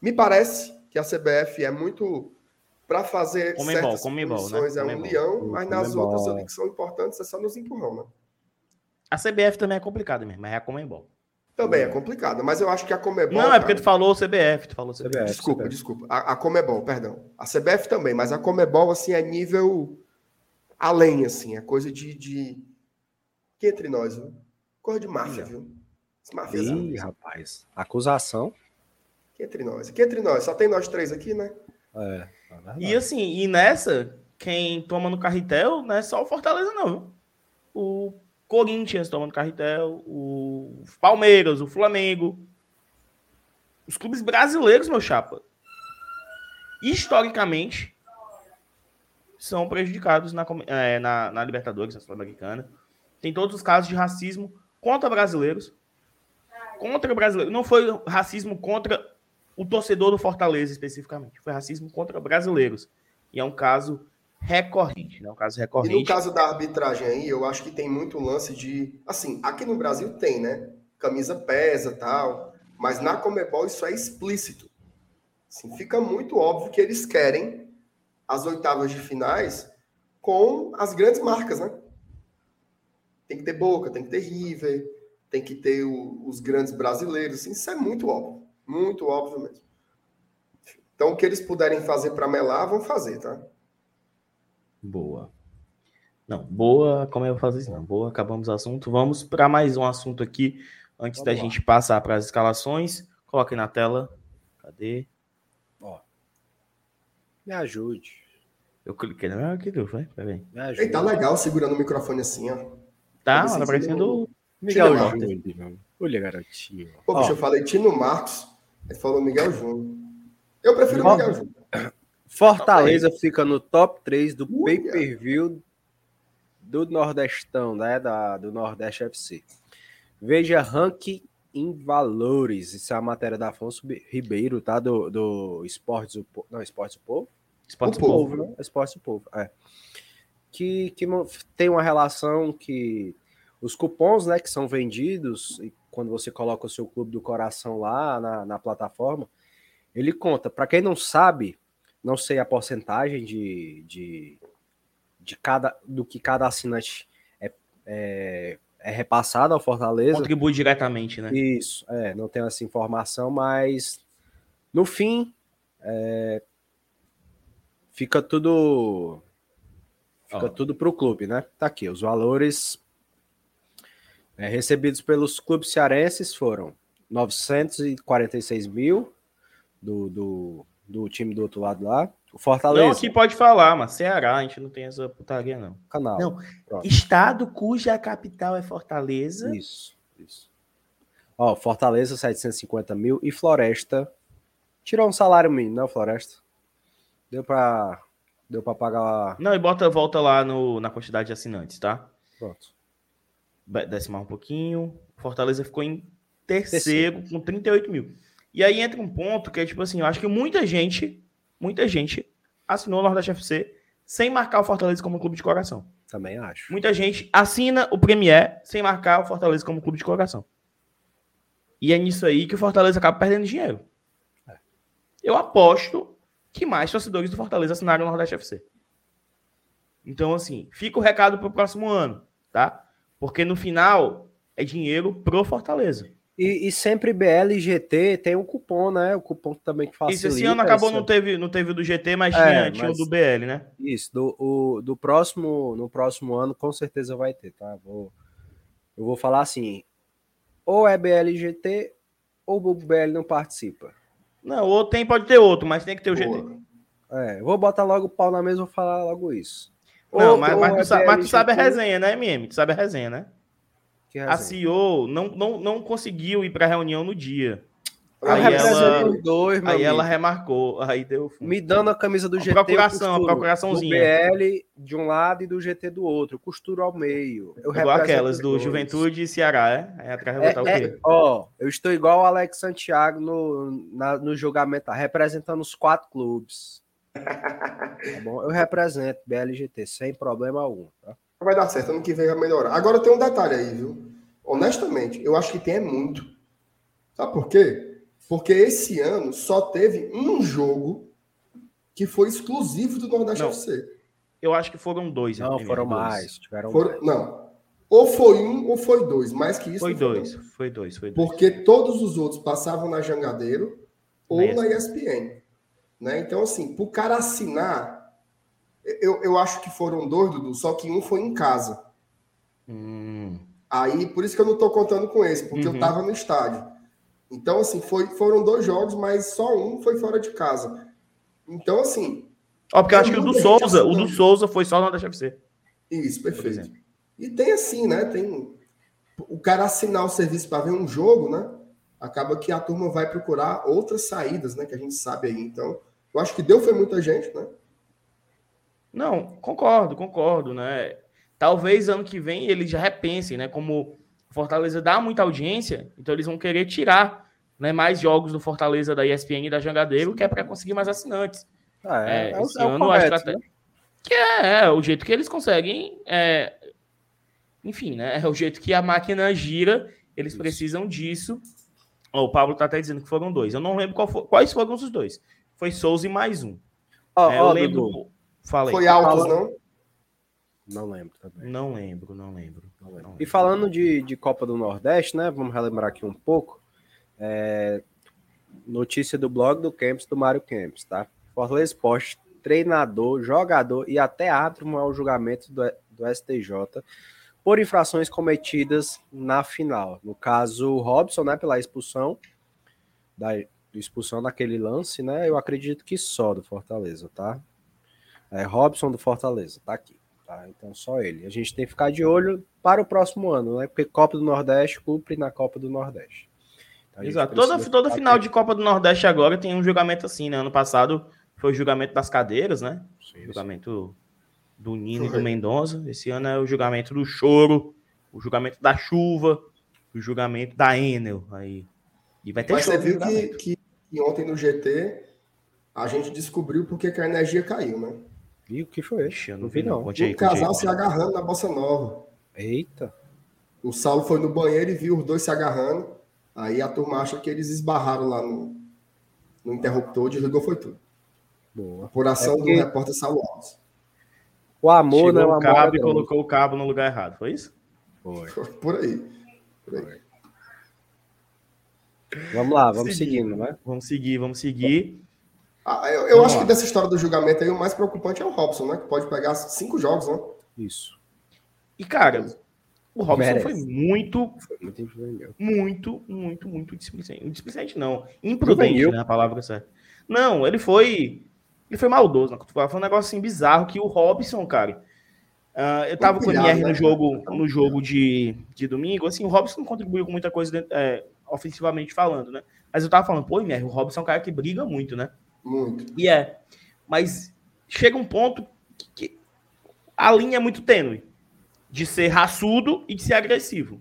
me parece que a CBF é muito para fazer Comembol, certas Comembol, né? é um leão, mas nas outras ali que são importantes é só nos empurrão, né? A CBF também é complicada mesmo, mas é a Comembol. Também é complicado, mas eu acho que a Comebol... Não, é porque tu falou CBF, tu falou CBF. CBF. Desculpa, CBF. desculpa. A, a Comebol, perdão. A CBF também, mas a Comebol, assim, é nível além, assim. É coisa de... de... Que entre nós, viu? Coisa de máfia, viu? Máfia, Ih, rapaz. Acusação. Que entre nós. Que entre nós. Só tem nós três aqui, né? É. é. E assim, e nessa, quem toma no carretel não é só o Fortaleza, não. viu? O Corinthians toma no carretel, o Palmeiras, o Flamengo. Os clubes brasileiros, meu chapa, historicamente, são prejudicados na, eh, na, na Libertadores, na Sul-Americana. Tem todos os casos de racismo contra brasileiros. Contra brasileiros. Não foi racismo contra o torcedor do Fortaleza especificamente. Foi racismo contra brasileiros. E é um caso recorrente, né? Um caso E no recorrente. caso da arbitragem aí, eu acho que tem muito lance de. Assim, aqui no Brasil tem, né? Camisa pesa tal. Mas na Comebol isso é explícito. Assim, fica muito óbvio que eles querem as oitavas de finais com as grandes marcas, né? Tem que ter Boca, tem que ter River, tem que ter o- os grandes brasileiros. Assim, isso é muito óbvio. Muito óbvio mesmo. Então, o que eles puderem fazer para melar, vão fazer, tá? Boa. Não, boa, como eu vou fazer isso? Não, boa, acabamos o assunto. Vamos para mais um assunto aqui, antes Vamos da lá. gente passar para as escalações. Coloque na tela. Cadê? Me ajude. Eu cliquei. Não é aqui, tu foi? Peraí. Me ajude. Ei, tá legal segurando o microfone assim, ó. Tá, tá assim, aparecendo. Miguel Júnior. Olha, garotinho. Pô, Ó, bicho, eu falei Tino Marcos, ele falou Miguel Júnior. Eu prefiro o Ó. Miguel Júnior. Fortaleza fica no top 3 do Ui, pay-per-view do Nordestão, né? Da, do Nordeste FC. Veja ranking em valores. Isso é a matéria da Afonso Ribeiro, tá? Do, do Esportes do Povo. Não, Esportes do Povo? Esportes O povo. Povo. né? Esporte do Povo, é. Que, que tem uma relação que os cupons, né, que são vendidos, e quando você coloca o seu clube do coração lá na, na plataforma, ele conta. Para quem não sabe, não sei a porcentagem de, de, de cada, do que cada assinante é, é, é repassado ao Fortaleza. Contribui diretamente, né? Isso, é, não tenho essa informação, mas no fim é, fica tudo fica Ó. tudo para o clube, né? Tá aqui, os valores é, recebidos pelos clubes cearenses foram 946 mil do, do, do time do outro lado lá. O Fortaleza, Não, aqui pode falar, mas Ceará, a gente não tem essa putaria, não. canal. Não. Pronto. Estado cuja capital é Fortaleza. Isso, isso. Ó, Fortaleza 750 mil e Floresta tirou um salário mínimo, né, o Floresta? Deu pra, deu pra pagar. Não, e bota, volta lá no, na quantidade de assinantes, tá? Pronto. Desce mais um pouquinho. Fortaleza ficou em terceiro, com 38 mil. E aí entra um ponto que é tipo assim, eu acho que muita gente, muita gente assinou o Nordeste FC sem marcar o Fortaleza como clube de coração. Também acho. Muita gente assina o Premier sem marcar o Fortaleza como clube de coração. E é nisso aí que o Fortaleza acaba perdendo dinheiro. Eu aposto que mais torcedores do Fortaleza assinaram o Nordeste FC. Então, assim, fica o recado pro próximo ano, tá? Porque no final é dinheiro pro Fortaleza. E, e sempre BL e GT tem um cupom, né? O cupom também que facilita. Isso, esse ano acabou, essa- não teve, não teve o do GT, mas É, tinha, tinha mas- o do BL, né? Isso, do, o, do próximo, no próximo ano com certeza vai ter, tá? Vou, eu vou falar assim, ou é BLGT ou o BL não participa. Não, ou tem, pode ter outro, mas tem que ter o GT. Boa. É, eu vou botar logo o pau na mesa e vou falar logo isso. Não, Ou- mas, ou mas, é tu sabe, mas tu sabe a BLGT, resenha, né, MM? Tu sabe a resenha, né? A? CEO não, não, não conseguiu ir pra reunião no dia. Aí ela- dois, Aí amigo. ela remarcou, aí deu. Me dando a camisa do Uma GT. procuração, costuro procuraçãozinha. Do BL de um lado e do GT do outro. Costuro ao meio. Eu Igual aquelas do dois. Juventude e Ceará, é? Aí atrás vai É, botar o é, quê? ó, eu estou igual o Alex Santiago no, na- no julgamento, tá? representando os quatro clubes. [laughs] Tá bom? Eu represento BLGT sem problema algum. Tá? Vai dar certo, ano que vem vai melhorar. Agora tem um detalhe aí, viu? Honestamente, eu acho que tem é muito. Sabe por quê? Porque esse ano só teve um jogo que foi exclusivo do Nordeste Não. FC. Eu acho que foram dois. Não, foram dois. mais. Tiveram Foram- mais. não. Ou foi um ou foi dois. Mais que isso. Foi dois, foi dois, foi dois. Porque todos os outros passavam na Jangadeiro ou Na na ESPN. Né? Então, assim, pro cara assinar, eu, eu acho que foram dois, Dudu, só que um foi em casa. Hum, Aí, por isso que eu não tô contando com esse, porque Uhum. eu tava no estádio. Então, assim, foi, foram dois jogos, mas só um foi fora de casa. Então, assim, Ó, porque eu acho que o do Souza, o do assinando. Souza foi só no Nordeste FC. isso, perfeito. E tem assim, né? Tem o cara assinar o serviço para ver um jogo, né? Acaba que a turma vai procurar outras saídas, né? Que a gente sabe aí. Então, eu acho que deu foi muita gente, né? Não, concordo, concordo, né? Talvez ano que vem eles já repensem, né? Como Fortaleza dá muita audiência, então eles vão querer tirar né, mais jogos do Fortaleza da ESPN e da Jangadeiro, que é para conseguir mais assinantes. Ah, É, é, é, o- esse é o ano a estratégia- né? Que é, é o jeito que eles conseguem. é, enfim, né? É o jeito que a máquina gira, eles Isso. precisam disso. Ó, o Pablo tá até dizendo que foram dois. Eu não lembro qual fo- quais foram os dois. Foi Souza e mais um. Ó, É, eu lembro. Dudu, Falei. Foi altos, não? Não lembro também. Não lembro, não lembro. Não lembro. E falando de, de Copa do Nordeste, né? Vamos relembrar aqui um pouco. É, notícia do blog do Camps, do Mário Camps, tá? Fortaleza Esporte, treinador, jogador e até árbitro ao julgamento do, do STJ por infrações cometidas na final. No caso, o Robson, né, pela expulsão, da expulsão naquele lance, né? Eu acredito que só do Fortaleza, tá? É Robson do Fortaleza, tá aqui. Tá? Então só ele. A gente tem que ficar de olho para o próximo ano, né? Porque Copa do Nordeste cumpre na Copa do Nordeste. Então, Exato. Toda, toda final atento. de Copa do Nordeste agora tem um julgamento assim, né? Ano passado foi o julgamento das cadeiras, né? Sim, sim. julgamento do Nino e do. Mendonça. Esse ano é o julgamento do choro, o julgamento da chuva, o julgamento da Enel. Aí. E vai ter Mas você viu que, que ontem no GT a gente descobriu porque que a energia caiu, né? E o que foi? Ixi, eu não vi não. Conte aí, conte aí, casal conte se aí. agarrando na bossa nova. Eita. O Saulo foi no banheiro e viu os dois se agarrando. Aí a turma acha que eles esbarraram lá no, no interruptor, desligou foi tudo. Boa. Apuração É porque- do repórter Saulo Alves. O amor, Chegou né? O o amor cabo é e Deus. colocou o cabo no lugar errado, foi isso? Foi. [laughs] Por aí. Por aí. Vamos lá, vamos Seguindo. seguindo, né? Vamos seguir, vamos seguir. Ah, eu eu acho lá. que dessa história do julgamento aí, o mais preocupante é o Robson, né? Que pode pegar cinco jogos, né? Isso. E, cara, o Robson Merece. foi muito, Foi muito muito, muito, muito displicente. Displicente não, imprudente, né? A palavra certa. Não, ele foi. Ele foi maldoso, né? Foi um negócio assim bizarro que o Robson, cara. ah, eu tava com o MR né, no jogo, no jogo de, de domingo. Assim, o Robson não contribuiu com muita coisa dentro- é, ofensivamente falando, né? Mas eu tava falando, pô, MR, o Robson é um cara que briga muito, né? Muito. E é. Mas chega um ponto que, a linha é muito tênue de ser raçudo e de ser agressivo.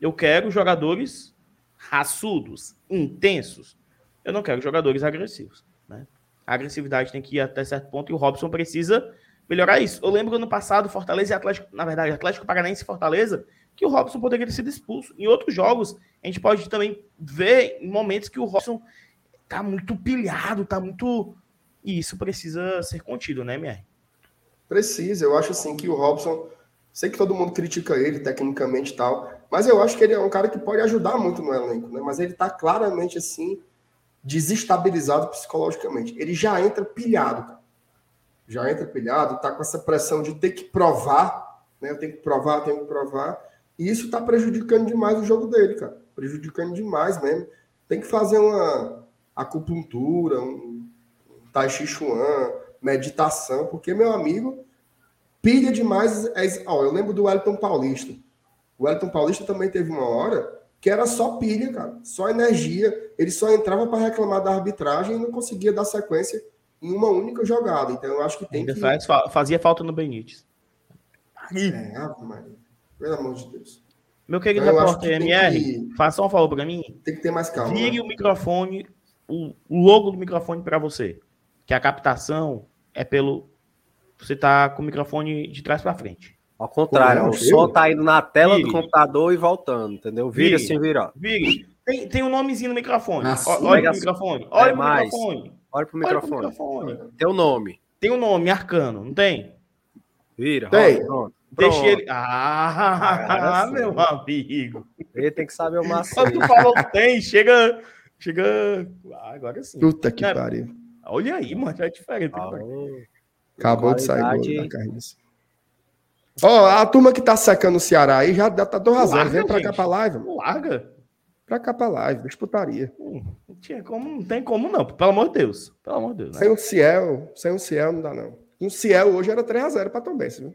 Eu quero jogadores raçudos, intensos. Eu não quero jogadores agressivos. Né? A agressividade tem que ir até certo ponto e o Robson precisa melhorar isso. Eu lembro ano passado, Fortaleza e Atlético, na verdade, Atlético Paranaense e Fortaleza, que o Robson poderia ter sido expulso. Em outros jogos, a gente pode também ver momentos que o Robson tá muito pilhado, tá muito. E isso precisa ser contido, né, MR? Precisa. Eu acho assim que o Robson. Sei que todo mundo critica ele tecnicamente e tal, Mas eu acho que ele é um cara que pode ajudar muito no elenco, né? Mas ele tá claramente assim, desestabilizado psicologicamente. Ele já entra pilhado, cara. Já entra pilhado, tá com essa pressão de ter que provar, né? Eu tenho que provar, tenho que provar. E isso tá prejudicando demais o jogo dele, cara. Prejudicando demais mesmo. Tem que fazer uma acupuntura, um Tai Chi Chuan, meditação, porque, meu amigo, pilha demais. É, ó, eu lembro do Wellington Paulista. O Wellington Paulista também teve uma hora que era só pilha, cara, só energia. Ele só entrava para reclamar da arbitragem e não conseguia dar sequência em uma única jogada. Então eu acho que tem Ainda que. faz, fazia falta no Benítez. É. Pelo amor de Deus. Meu querido acho repórter que MR, que- faça um favor para mim. Tem que ter mais calma. Vire né? o microfone, o o logo do microfone para você. Que a captação é pelo. Você tá com o microfone de trás para frente. Ao contrário, Como o é? som tá indo na tela Vire. do computador e voltando, entendeu? Vira assim, vira. ó. Vire. Tem, tem um nomezinho no microfone. Ó- Olha pro microfone. Olha pro mais. microfone. Olha pro Olha pro microfone. microfone. Teu nome. Tem um nome, Arcano, não tem? Vira. Tem. roda, pronto. Deixa ele. Ah, [laughs] meu amigo. Ele tem que saber o Quando macete. tu falou que tem, chega. Chega. Ah, agora sim. Puta que Cara, pariu. Olha aí, mano, já é diferente. Alô. Acabou de sair gol da Carlinhos. Ó, a turma que tá secando o Ceará aí já tá 2 a 0 Larga, Vem pra cá gente. pra live, mano. Larga. Pra cá pra live, deixa putaria. Hum, Não, tinha como, não tem como, não. Pelo amor de Deus. Pelo amor de Deus. Né? Sem o Ciel, sem o Ciel não dá, não. Um Ciel hoje era 3x0 pra Tom Benz, viu?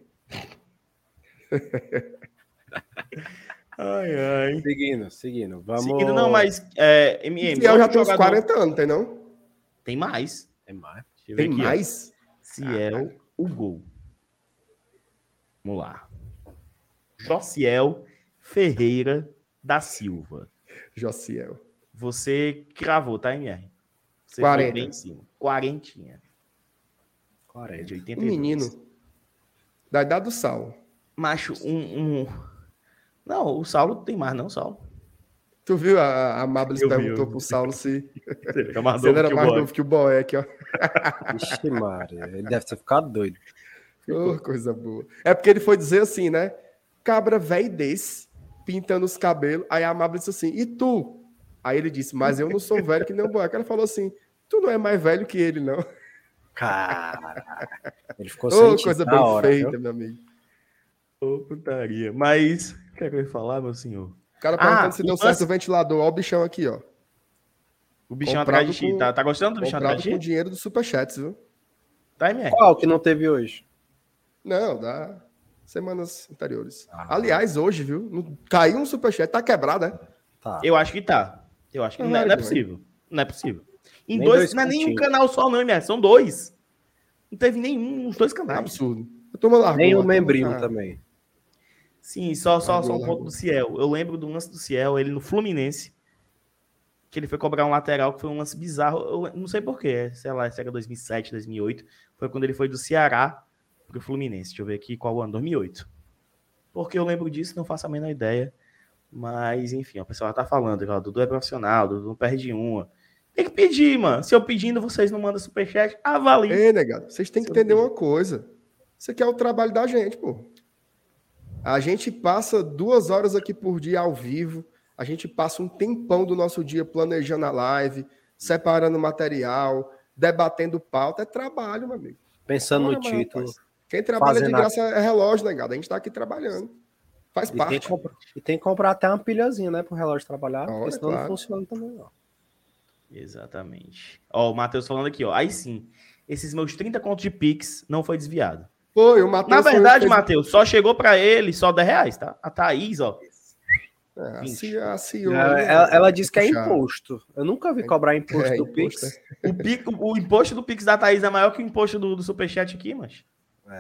[laughs] Ai, ai. Seguindo, seguindo. Vamos. Seguindo, não, mas. É, O MM, Ciel já tem uns jogador- 40 anos, tem não? Tem mais. Tem mais. Tem aqui, mais? Ciel, o gol. Vamos lá. Josiel Ferreira da Silva. Josiel. Você cravou, tá, MR? Você 40. foi bem em cima. Quarentinha. É 40. de Um 82. menino. Da idade do Saulo. Macho, um, um... Não, o Saulo tem mais, não, Saulo. Tu viu? A, a Mablis Eu perguntou vi. pro Saulo se, Ele era mais se ele era novo que o mais novo que o Boeck, ó. Vixe, Maria. Ele deve ter ficado doido. Ô, coisa boa. É porque ele foi dizer assim, né? Cabra velho desse, pintando os cabelos. Aí a Mabel disse assim, e tu? Aí ele disse, mas eu não sou velho que nem o Boeck. Ela falou assim, tu não é mais velho que ele, não. Cara. Ele ficou Ô, sentindo coisa na bem hora, feita, viu? meu amigo. Ô, putaria. Mas, o que é que eu ia falar, meu senhor? O cara perguntando Ah, se deu lance- certo o ventilador. Ó o bichão aqui, ó. O bichão Comprado atrás de ti. com- Tá, tá gostando do bichão atrás Comprado com de ti? dinheiro do Superchats, viu? Tá, MR? Qual que não teve hoje? Não, dá semanas anteriores. Ah. Aliás, hoje, viu? Caiu um Superchat, tá quebrado, né? Tá. Eu acho que tá. Eu acho que Não não, é- vai, não é possível. Não é possível. Em Nem dois, dois não é nem um pontinhos. canal só, não, MR. São dois. Não teve nenhum, os dois É canais. absurdo. A turma largou. Nem turma membrinho tá- também. Sim, só, só, só um ponto do Ciel. Eu lembro do lance do Ciel, ele no Fluminense, que ele foi cobrar um lateral, que foi um lance bizarro. Eu não sei porquê, sei lá, se era 2007, 2008. Foi quando ele foi do Ceará pro Fluminense. Deixa eu ver aqui qual ano, 2008. Porque eu lembro disso, não faço a menor ideia. Mas, enfim, o pessoal tá falando, ó, Dudu é profissional, Dudu não perde uma. Tem que pedir, mano. Se eu pedindo, vocês não mandam superchat, avalie. Ei, negado, vocês têm que entender Deus. uma coisa. Isso aqui é o trabalho da gente, pô. A gente passa duas horas aqui por dia ao vivo. A gente passa um tempão do nosso dia planejando a live, separando material, debatendo pauta. É trabalho, meu amigo. Pensando no título. rapaz, Quem trabalha de fazendo a- graça é relógio, negado. A gente tá aqui trabalhando. Faz E tem, parte. comprar, e tem que comprar até uma pilhazinha, né? Pro relógio trabalhar. Olha, porque senão claro. não funciona também, não. Exatamente. Ó, o Matheus falando aqui, ó. Aí sim, esses meus 30 contos de Pix não foi desviado. Foi, o Matheus. Na verdade, fez- Matheus, só chegou pra ele só 10 reais, tá? A Thaís, ó. É, a 20. C- a CEO, Ela, né? ela- ela diz que é imposto. Eu nunca vi cobrar imposto É, do imposto, Pix. O, pico, o imposto do Pix da Thaís é maior que o imposto do, do Superchat aqui, mas.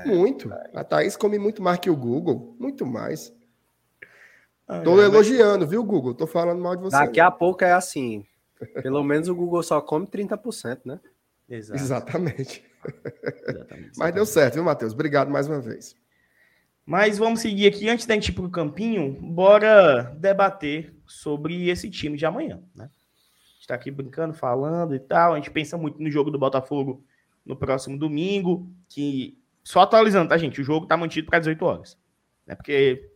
Muito. A Thaís come muito mais que o Google. Muito mais. Ah, Tô é, elogiando, viu, Google? Tô falando mal de você. Daqui a pouco é assim. Pelo menos o Google só come 30%, né? Exato, Exatamente. exatamente, Mas deu certo, viu, Matheus? Obrigado mais uma vez. Mas vamos seguir aqui, antes da gente ir pro campinho, bora debater sobre esse time de amanhã, né? A gente tá aqui brincando, falando e tal. A gente pensa muito no jogo do Botafogo no próximo domingo, que só atualizando, tá, gente? O jogo tá mantido para 18 horas. Né? Porque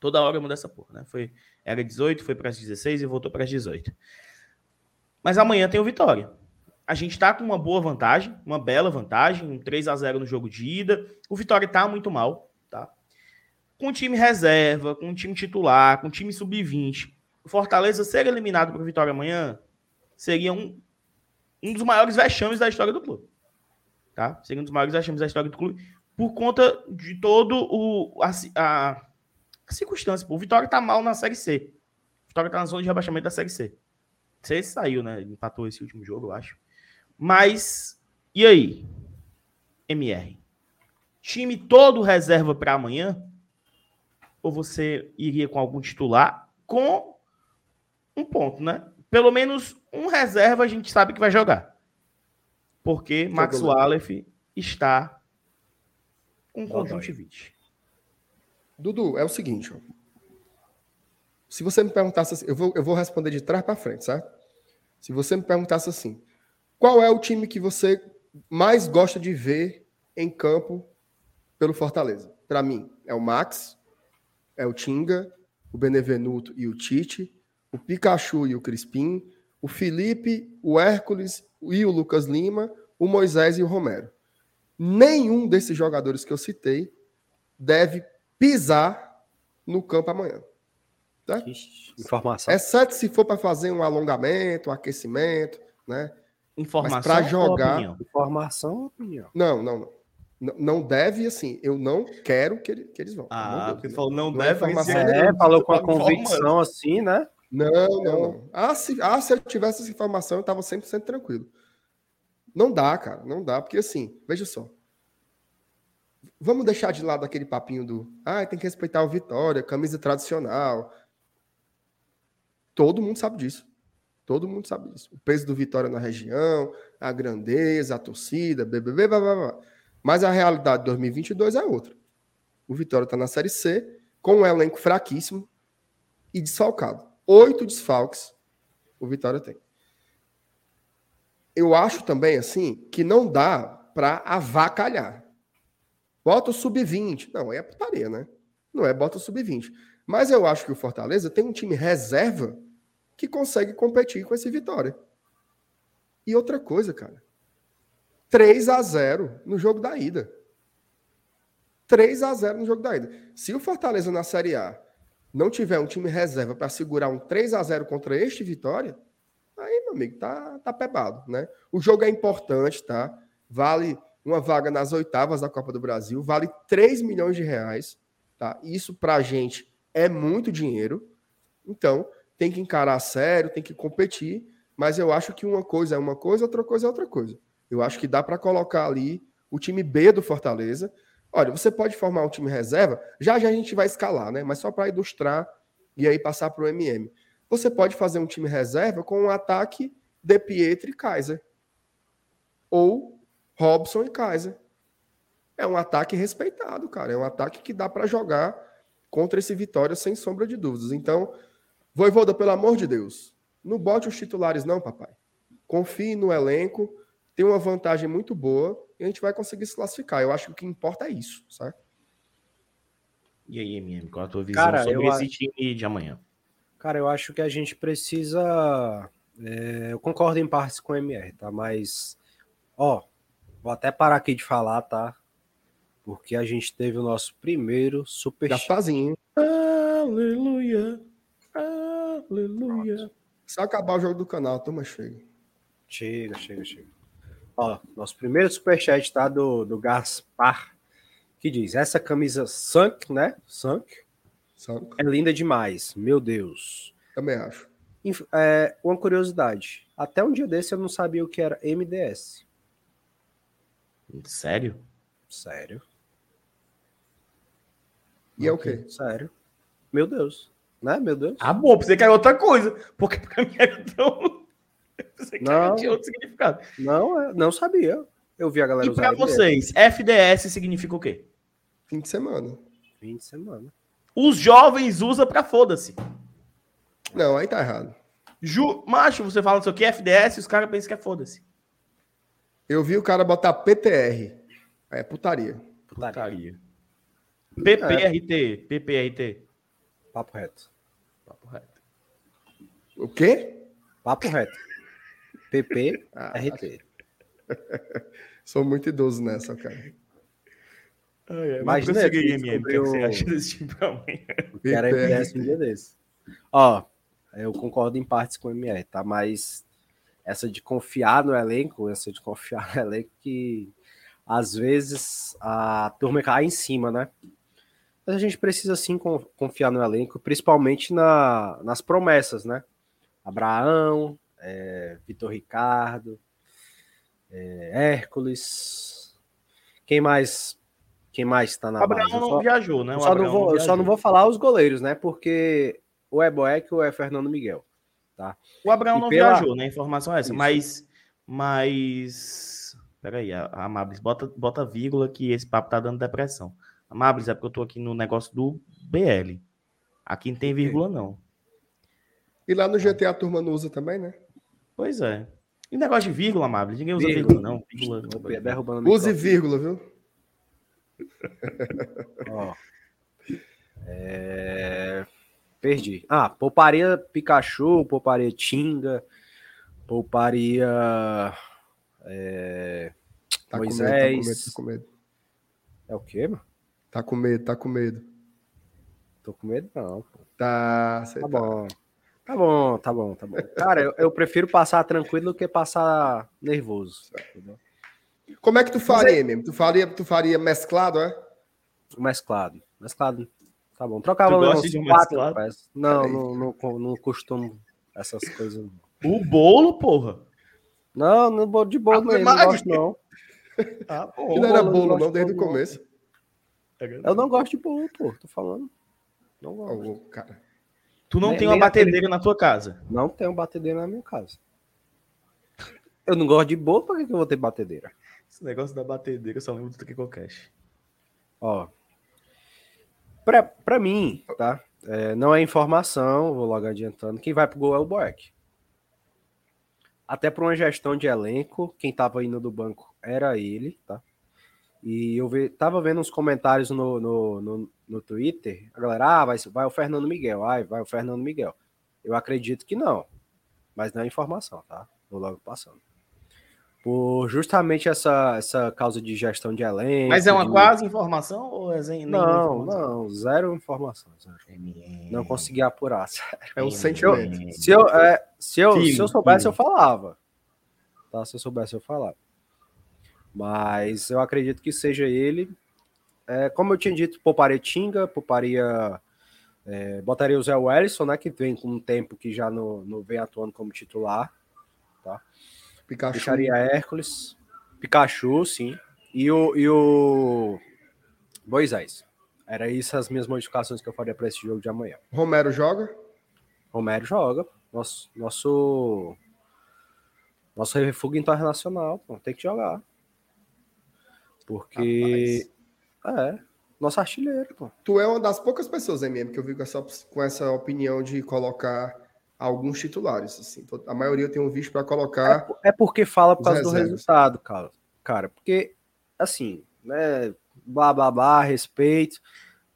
Toda hora muda essa porra, né? Foi, era 18, foi para as 16 e voltou para as 18. Mas amanhã tem o Vitória. A gente está com uma boa vantagem, uma bela vantagem, um 3 a 0 no jogo de ida. O Vitória está muito mal, tá? Com time reserva, com time titular, com time sub-20. O Fortaleza ser eliminado para o Vitória amanhã seria um, um dos maiores vexames da história do clube. Tá? Seria um dos maiores vexames da história do clube por conta de todo o a, a, a circunstância. O Vitória está mal na Série C. O Vitória está na zona de rebaixamento da Série C. Você saiu, né? Empatou esse último jogo, eu acho. Mas, e aí? MR. Time todo reserva para amanhã? Ou você iria com algum titular? Com um ponto, né? Pelo menos um reserva a gente sabe que vai jogar. Porque Max Wallace está com conjuntivite. Dudu, é o seguinte, ó. Se você me perguntasse assim, eu vou, eu vou responder de trás para frente, certo? Se você me perguntasse assim, qual é o time que você mais gosta de ver em campo pelo Fortaleza? Para mim, é o Max, é o Tinga, o Benevenuto e o Tite, o Pikachu e o Crispim, o Felipe, o Hércules e o Lucas Lima, o Moisés e o Romero. Nenhum desses jogadores que eu citei deve pisar no campo amanhã. Tá? Informação. Exceto se for para fazer um alongamento, um aquecimento, né? Informação para jogar. Informação ou opinião? Não, não, não. Não deve, assim, eu não quero que, ele, que eles vão. Ah, porque falou não, não é deve. informação É, falou com a convicção assim, né? Não, não, não. Ah, se, ah, se eu tivesse essa informação, eu estava 100% tranquilo. Não dá, cara, não dá, porque assim, veja só. Vamos deixar de lado aquele papinho do, ah, tem que respeitar o Vitória, camisa tradicional. Todo mundo sabe disso. Todo mundo sabe disso. O peso do Vitória na região, a grandeza, a torcida, BBB, blá, blá, blá. Mas a realidade de 2022 é outra. O Vitória está na Série C, com um elenco fraquíssimo e desfalcado. Oito desfalques o Vitória tem. Eu acho também, assim, que não dá para avacalhar. Bota o sub-20. Não, é putaria, né? Não é bota o sub-20. Mas eu acho que o Fortaleza tem um time reserva que consegue competir com esse Vitória. E outra coisa, cara. 3 a 0 no jogo da ida. 3 a 0 no jogo da ida. Se o Fortaleza na Série A não tiver um time reserva para segurar um 3 a 0 contra este Vitória, aí, meu amigo, tá, tá pebado, né? O jogo é importante, tá? Vale uma vaga nas oitavas da Copa do Brasil, vale 3 milhões de reais, tá? Isso pra gente é muito dinheiro. Então, tem que encarar sério, tem que competir, mas eu acho que uma coisa é uma coisa, outra coisa é outra coisa. Eu acho que dá para colocar ali o time B do Fortaleza. Olha, você pode formar um time reserva, já já a gente vai escalar, né? Mas só para ilustrar e aí passar para o MM. Você pode fazer um time reserva com um ataque de Pietro e Kaiser. Ou Robson e Kaiser. É um ataque respeitado, cara. É um ataque que dá para jogar contra esse Vitória sem sombra de dúvidas. Então, Voivoda, pelo amor de Deus, não bote os titulares não, papai. Confie no elenco, tem uma vantagem muito boa e a gente vai conseguir se classificar. Eu acho que o que importa é isso, certo? E aí, MM, qual a tua visão Cara, sobre eu esse acho- time de amanhã? Cara, eu acho que a gente precisa. é, eu concordo em partes com o MR, tá? Mas, ó, vou até parar aqui de falar, tá? Porque a gente teve o nosso primeiro super Gasparzinho. Aleluia, aleluia. Se acabar o jogo do canal, a turma chega. Chega, chega, chega. Ó, nosso primeiro superchat tá do, do Gaspar, que diz: essa camisa Sunk, né? Sunk, Sabe? é linda demais, meu Deus. Também acho. Inf- É, uma curiosidade: até um dia desse eu não sabia o que era MDS. Sério? Sério, E é o quê? sério. Meu Deus, né? Meu Deus. Ah, bom, pensei que era outra coisa. Porque pra mim era tão. [laughs] Pensei que Não. tinha outro significado. Não, é- não sabia. Eu vi a galera E usar pra MDS. vocês, FDS significa o quê? Fim de semana. Fim de semana. Os jovens usam pra foda-se. Não, aí tá errado. Ju... Macho, você fala isso aqui, FDS, e os caras pensam que é foda-se. Eu vi o cara botar PTR. É putaria. Putaria. PPRT, PPRT. Papo reto. Papo reto. O quê? Papo reto. PP, [laughs] Ah, RT. [laughs] Sou muito idoso nessa, cara. Mas, né, consegui, tu MM, o que, é você descobriu- acha desse time pra mim? Quero PPR. MDS um dia desse. Ó, eu concordo em partes com o MR, tá? Mas essa de confiar no elenco, essa de confiar no elenco que às vezes a turma cai em cima, né? Mas a gente precisa sim con- confiar no elenco, principalmente na, nas promessas, né? Abraão, é, Vitor Ricardo, é, Hércules. Quem mais? Quem mais tá na O Abraão base? não Só- viajou, né? eu O só, não vou, eu só viajou. não vou falar os goleiros, né? Porque ou é Boeck ou é Fernando Miguel. O Abraão E não pela- viajou, né? A informação é essa. Isso. Mas. Mas. Peraí, a, a bota, bota vírgula que esse papo tá dando depressão. Amablis, é porque eu tô aqui no negócio do BL. Aqui não tem vírgula, não. E lá no GTA a turma não usa também, né? Pois é. E negócio de vírgula, Amablis? Ninguém usa Vírgula. vírgula, não. Vírgula. Opa, derrubando o Use vírgula, viu? [laughs] Ó. É, Perdi. Ah, pouparia Pikachu, pouparia Tinga, pouparia é, Tá com medo, Moisés. tá com medo, tá com medo. É o quê, mano? Tá com medo, tá com medo. Tô com medo, não. pô. Tá, Tá tá. bom. Tá bom, tá bom, tá bom. Cara, eu, eu prefiro passar tranquilo do que passar nervoso. entendeu? Como é que tu faria, mesmo? Tu faria, tu faria mesclado, é? Mesclado. Mesclado. Tá bom. Trocava Tu gosta de quatro mesclado? peças. Não, Peraí. não, não, não costumo essas coisas. O bolo, porra. Não, não vou de bolo Ave mesmo, não Maria. gosto não. Ah, [laughs] Que não era bolo, bolo, não, de desde o bolo, não. começo. Eu não gosto de bolo, pô, tô falando. Não gosto. Ô, cara. Tu não Nem- tem uma batedeira na tua casa. Não tenho batedeira na minha casa. Eu não gosto de bolo, pra que que eu vou ter batedeira? Esse negócio da batedeira eu só lembro do Tricocast. Ó. Pra, pra mim, tá? É, não é informação, vou logo adiantando. Quem vai pro gol é o Boeck. Até por uma gestão de elenco, quem tava indo do banco era ele, tá? E eu ve, tava vendo uns comentários no, no, no, no Twitter, a galera, ah, vai, vai o Fernando Miguel, ai, vai o Fernando Miguel. Eu acredito que não, mas não é informação, tá? Vou logo passando. Por justamente essa, essa causa de gestão de elenco. Mas é uma de- quase informação ou é sem Não, informação? não, zero informação. zero. Não consegui apurar. [laughs] É o Sim. sentimento. Se eu, é, se eu, Sim, se eu soubesse, sim. eu falava. Tá? Se eu soubesse, eu falava. Mas eu acredito que seja ele. É, como eu tinha dito, pouparia Tinga, pouparia. é, botaria o Zé Wellison, né? Que vem com um tempo que já não, não vem atuando como titular. Pikachu. Deixaria Hércules, Pikachu, sim. E o, e o Moisés. Era isso as minhas modificações que eu faria para esse jogo de amanhã. Romero joga? Romero joga. Nosso, nosso, nosso refúgio internacional. Pô, tem que jogar. Porque. É. Nosso artilheiro, pô. Tu é uma das poucas pessoas, MM, que eu vi com essa, com essa opinião de colocar alguns titulares. Assim. To- A maioria eu tenho visto para colocar. É porque fala por causa do resultado, cara. Cara, porque, assim, né? Blá, blá, blá, respeito.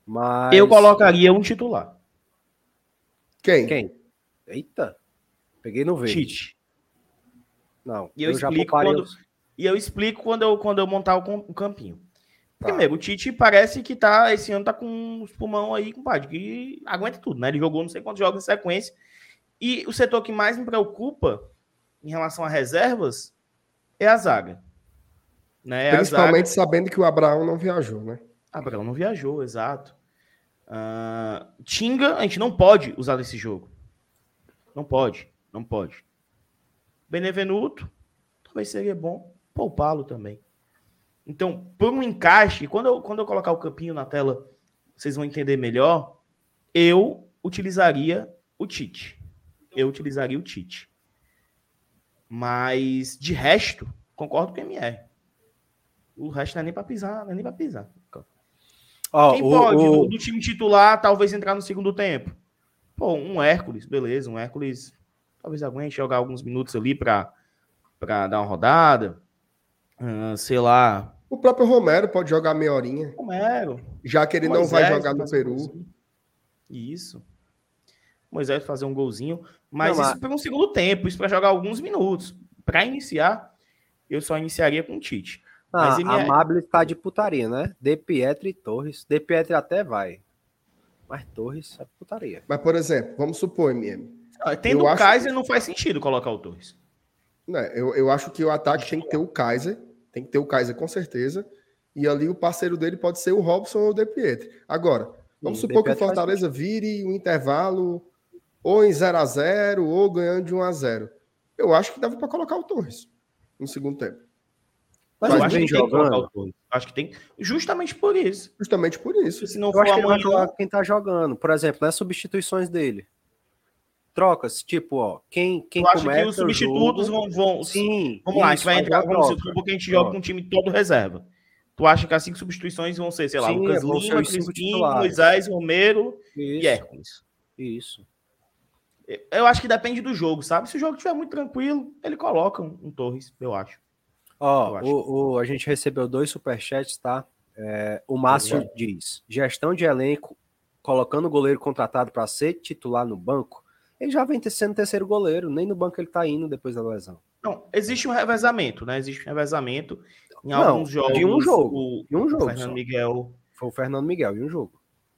Mas. Eu colocaria um titular. Quem? Quem? Eita. Peguei no verde. Tite. Não. E eu já explico pouparia quando- os- E eu explico quando eu, quando eu montar o, o campinho. Tá. Primeiro, o Tite parece que tá, esse ano tá com os pulmão aí, compadre, que aguenta tudo, né? Ele jogou não sei quantos jogos em sequência. E o setor que mais me preocupa em relação a reservas é a zaga. Né? É Principalmente sabendo que o Abraão não viajou, né? Abraão não viajou, exato. Ah, Tinga, a gente não pode usar nesse jogo. Não pode, não pode. Benevenuto, talvez seria bom poupá-lo também. Então, por um encaixe, quando eu, quando eu colocar o campinho na tela, vocês vão entender melhor. Eu utilizaria o Tite. Eu utilizaria o Tite. Mas, de resto, concordo com o MR. O resto não é nem para pisar, não é nem para pisar. Ó, Quem o- pode, o- do, time titular, talvez entrar no segundo tempo? Pô, um Hércules, beleza. Um Hércules, talvez aguente jogar alguns minutos ali para dar uma rodada. Ah, sei lá, O próprio Romero pode jogar meia horinha, Romero. já que ele não Moisés, vai jogar no um Peru. golzinho. Isso. Moisés fazer um golzinho, mas Não, isso para um segundo tempo, isso para jogar alguns minutos. Para iniciar, eu só iniciaria com o Tite. Ah, Mas ele a é- Mabel está de putaria, né? De Pietro e Torres. De Pietro até vai. Mas Torres é putaria. Mas, por exemplo, vamos supor, MM. Ah, Tendo Eu o acho Kaiser, não faz sentido colocar o Torres. Né, eu, eu acho que o ataque tem que ter o Kaiser, tem que ter o Kaiser com certeza, e ali o parceiro dele pode ser o Robson ou o De Pietri. Agora, vamos Sim, supor que o faz Fortaleza vire um intervalo ou em 0 a 0 ou ganhando de 1 a 0 Eu acho que dava para colocar o Torres no segundo tempo. Mas eu acho que tem que colocar jogando. o Torres. Acho que tem. Justamente por isso. Justamente por isso. Se não Eu for acho que ele vai amanhã. jogar quem tá jogando. Por exemplo, nas substituições dele. Trocas, tipo, ó, quem, quem Eu acho que começa os o substitutos jogo- vão. vão Sim. vamos lá, a gente vai entrar. Vamos troca. supor que a gente joga com um time todo reserva. Tu acha que as cinco substituições vão ser, sei lá, Sim, Lucas ser Lima, Crispim. Moisés, Romero e Isso, Hércules. isso. Eu acho que depende do jogo, sabe? Se o jogo estiver muito tranquilo, ele coloca um, um Torres, eu acho. Ó, o, o- a gente recebeu dois superchats, tá? É, o Márcio Obrigado. diz: gestão de elenco, colocando o goleiro contratado para ser titular no banco. Ele já vem ter- sendo terceiro goleiro, nem no banco ele tá indo depois da lesão. Não, existe um revezamento, né? Existe um revezamento em Não, alguns jogos. de um jogo. O, E um o jogo. Fernando só. Miguel. Foi o Fernando Miguel, em um jogo.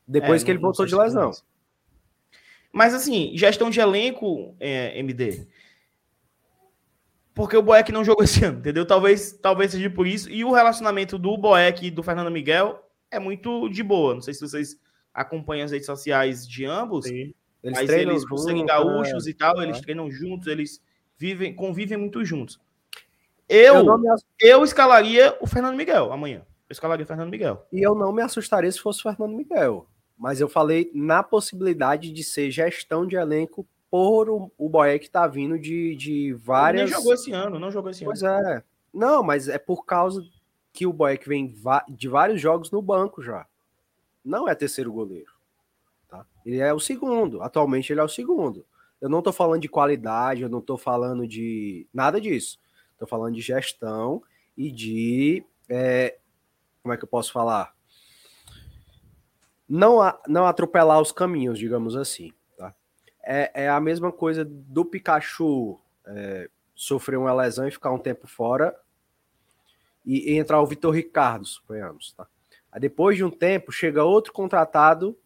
Depois É, que ele voltou de lesão. Mas assim, gestão de elenco, é, MD. Porque o Boeck não jogou esse ano, entendeu? Talvez, talvez seja por isso. E o relacionamento do Boeck e do Fernando Miguel é muito de boa. Não sei se vocês acompanham as redes sociais de ambos. Eles mas treinam eles, por serem gaúchos é. e tal, eles treinam juntos, eles vivem, convivem muito juntos. Eu, Eu me eu escalaria o Fernando Miguel amanhã. Eu escalaria o Fernando Miguel. E eu não me assustaria se fosse o Fernando Miguel. Mas eu falei na possibilidade de ser gestão de elenco por o, o Boeck tá vindo de, de Ele várias. nem jogou esse ano, não jogou esse Pois ano. é. Não, mas é por causa que o Boeck vem de vários jogos no banco já. Não é terceiro goleiro. Ele é o segundo. Atualmente ele é o segundo. Eu não tô falando de qualidade, eu não tô falando de nada disso. Tô falando de gestão e de. é, como é que eu posso falar? Não, a- não atropelar os caminhos, digamos assim. Tá? É, é a mesma coisa do Pikachu é, sofrer uma lesão e ficar um tempo fora e, e entrar o Vitor Ricardo, suponhamos. Tá? Aí depois de um tempo, chega outro contratado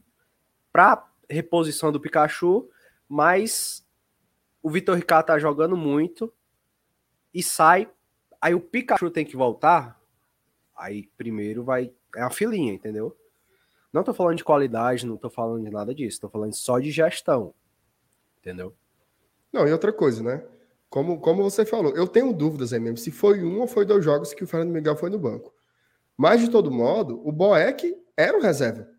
para reposição do Pikachu, mas o Vitor Ricardo tá jogando muito e sai. Aí o Pikachu tem que voltar. Aí primeiro vai. É uma filinha, entendeu? Não tô falando de qualidade, não tô falando de nada disso, tô falando só de gestão. Entendeu? Não, e outra coisa, né? Como, como você falou, eu tenho dúvidas aí mesmo se foi um ou foi dois jogos que o Fernando Miguel foi no banco. Mas, de todo modo, o Boeck era o reserva. Era o reserva. Por-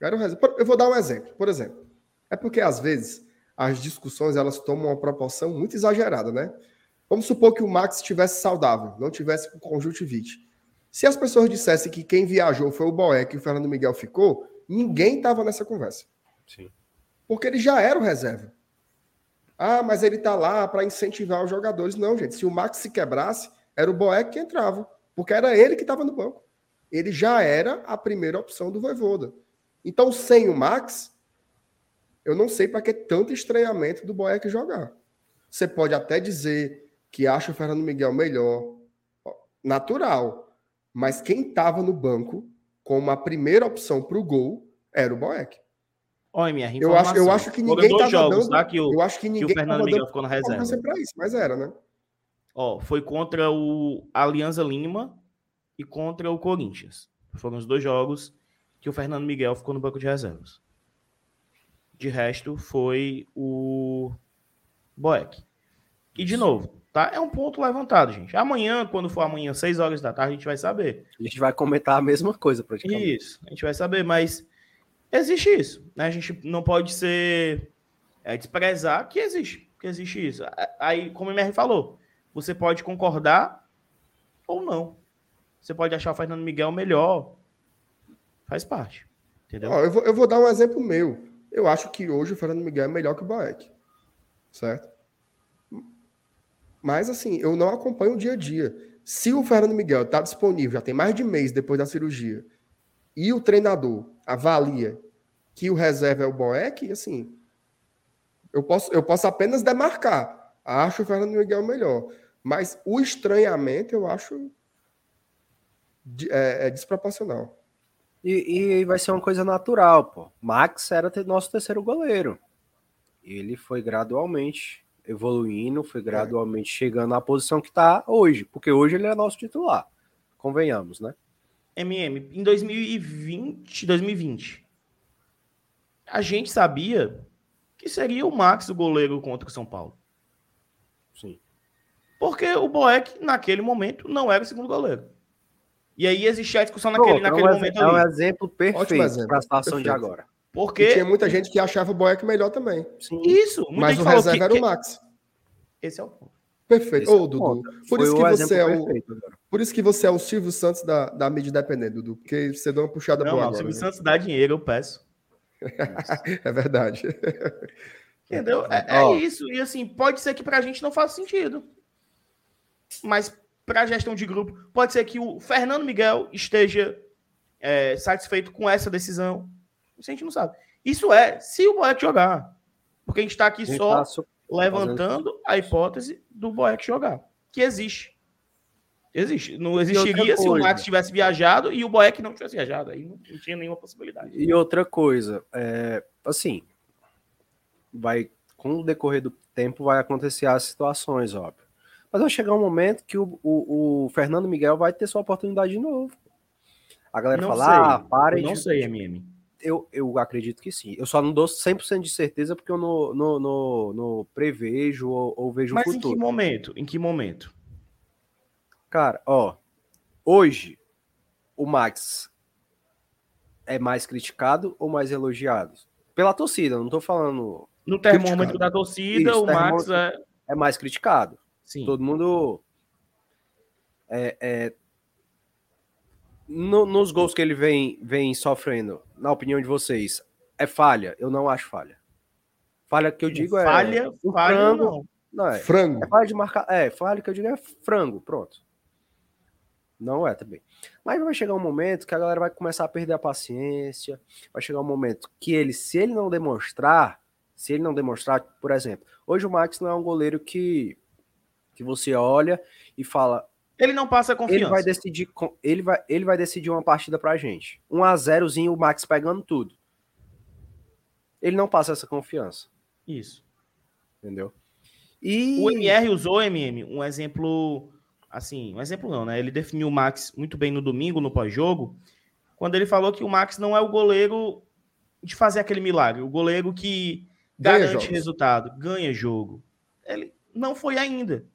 Eu vou dar um exemplo. Por exemplo, é porque às vezes as discussões elas tomam uma proporção muito exagerada, né? Vamos supor que o Max estivesse saudável, não tivesse com conjuntivite. Se as pessoas dissessem que quem viajou foi o Boeck e o Fernando Miguel ficou, ninguém estava nessa conversa. Sim. Porque ele já era o reserva. Ah, mas ele tá lá para incentivar os jogadores. Não, gente. Se o Max se quebrasse, era o Boeck que entrava. Porque era ele que estava no banco. Ele já era a primeira opção do Voivoda. Então, sem o Max, eu não sei para que tanto estranhamento do Boeck jogar. Você pode até dizer que acha o Fernando Miguel melhor, natural. Mas quem estava no banco como a primeira opção para o gol era o Boeck. Ó, MR, Eu acho, eu acho que ninguém estava jogos, dando. tá? Que o, eu acho que que o ninguém Fernando Miguel ficou na reserva. pra isso, mas era, né? Ó, foi contra o Alianza Lima e contra o Corinthians. Foram os dois jogos que o Fernando Miguel ficou no banco de reservas. De resto, foi o Boeck. E, de novo, tá? É um ponto levantado, gente. Amanhã, quando for amanhã, 6 horas da tarde, a gente vai saber. A gente vai comentar a mesma coisa praticamente. Isso, a gente vai saber, mas existe isso, né? A gente não pode ser é, desprezar que existe, que existe isso. Aí, como o MR falou, você pode concordar ou não. Você pode achar o Fernando Miguel melhor. Faz parte. Entendeu? Ó, eu, vou, eu vou dar um exemplo meu. Eu acho que hoje o Fernando Miguel é melhor que o Boeck. Certo? Mas, assim, eu não acompanho o dia a dia. Se o Fernando Miguel está disponível, já tem mais de mês depois da cirurgia, e o treinador avalia que o reserva é o Boeck, assim, Eu posso, eu posso apenas demarcar. Acho o Fernando Miguel melhor. Mas o estranhamento eu acho é, é desproporcional. E, e, vai ser uma coisa natural, pô. Max era nosso terceiro goleiro. Ele foi gradualmente evoluindo, foi gradualmente é. chegando à posição que está hoje, porque hoje ele é nosso titular. Convenhamos, né? MM, em 2020, 2020, a gente sabia que seria o Max o goleiro contra o São Paulo. Sim. Porque o Boeck, naquele momento, não era o segundo goleiro. E aí existia a discussão naquele, Pô, naquele é um, momento é ali. É um exemplo perfeito para a situação perfeito. de agora. Porque... E tinha muita gente que achava o Boeck melhor também. Sim. Isso. Mas o reserva que, era o Max. Esse é o ponto. Perfeito. Ô, oh, Dudu. Por isso, que você é o, por isso que você é o Silvio Santos da, da mídia independente, Dudu. Porque você deu uma puxada não, boa. Não, o Silvio Santos dá dinheiro, eu peço. [laughs] é verdade. Entendeu? [laughs] É, é oh. isso. E assim, pode ser que pra gente não faça sentido. Mas pra gestão de grupo, pode ser que o Fernando Miguel esteja é, satisfeito com essa decisão. Isso a gente não sabe. Isso é se o Boeck jogar. Porque a gente tá aqui só levantando a hipótese do Boeck jogar, que existe. Existe. Não existiria se o Max tivesse viajado e o Boeck não tivesse viajado. Aí não, não tinha nenhuma possibilidade. E outra coisa, é, assim, vai com o decorrer do tempo vai acontecer as situações, óbvio. Mas vai chegar um momento que o, o, o Fernando Miguel vai ter sua oportunidade de novo. A galera não fala, ah, parem. Eu não de... sei, MM eu, eu acredito que sim. Eu só não dou 100% de certeza porque eu no, no prevejo ou, ou, vejo Mas o futuro. Mas em que momento? Em que momento? Cara, ó, hoje o Max é mais criticado ou mais elogiado? Pela torcida, não tô falando. No termômetro criticado. da torcida, Isso, o Max é... é mais criticado. Sim. Todo mundo é, é, no, nos gols que ele vem, vem sofrendo, na opinião de vocês, é falha? Eu não acho falha. Falha que eu digo é. Falha, um falha frango. Não. não é. Frango. É falha de marcar. É, falha que eu digo é frango. Pronto. Não é também. Mas vai chegar um momento que a galera vai começar a perder a paciência. Vai chegar um momento que ele, se ele não demonstrar, se ele não demonstrar, por exemplo, hoje o Max não é um goleiro que, que você olha e fala, ele não passa confiança. Ele vai decidir, ele vai, ele vai decidir uma partida pra gente. 1 a 0zinho, o Max pegando tudo. Ele não passa essa confiança. Isso. Entendeu? E o MR usou MM, um exemplo assim, um exemplo não, né? Ele definiu o Max muito bem no domingo no pós-jogo, quando ele falou que o Max não é o goleiro de fazer aquele milagre, o goleiro que garante resultado, ganha jogo. Ele não foi ainda.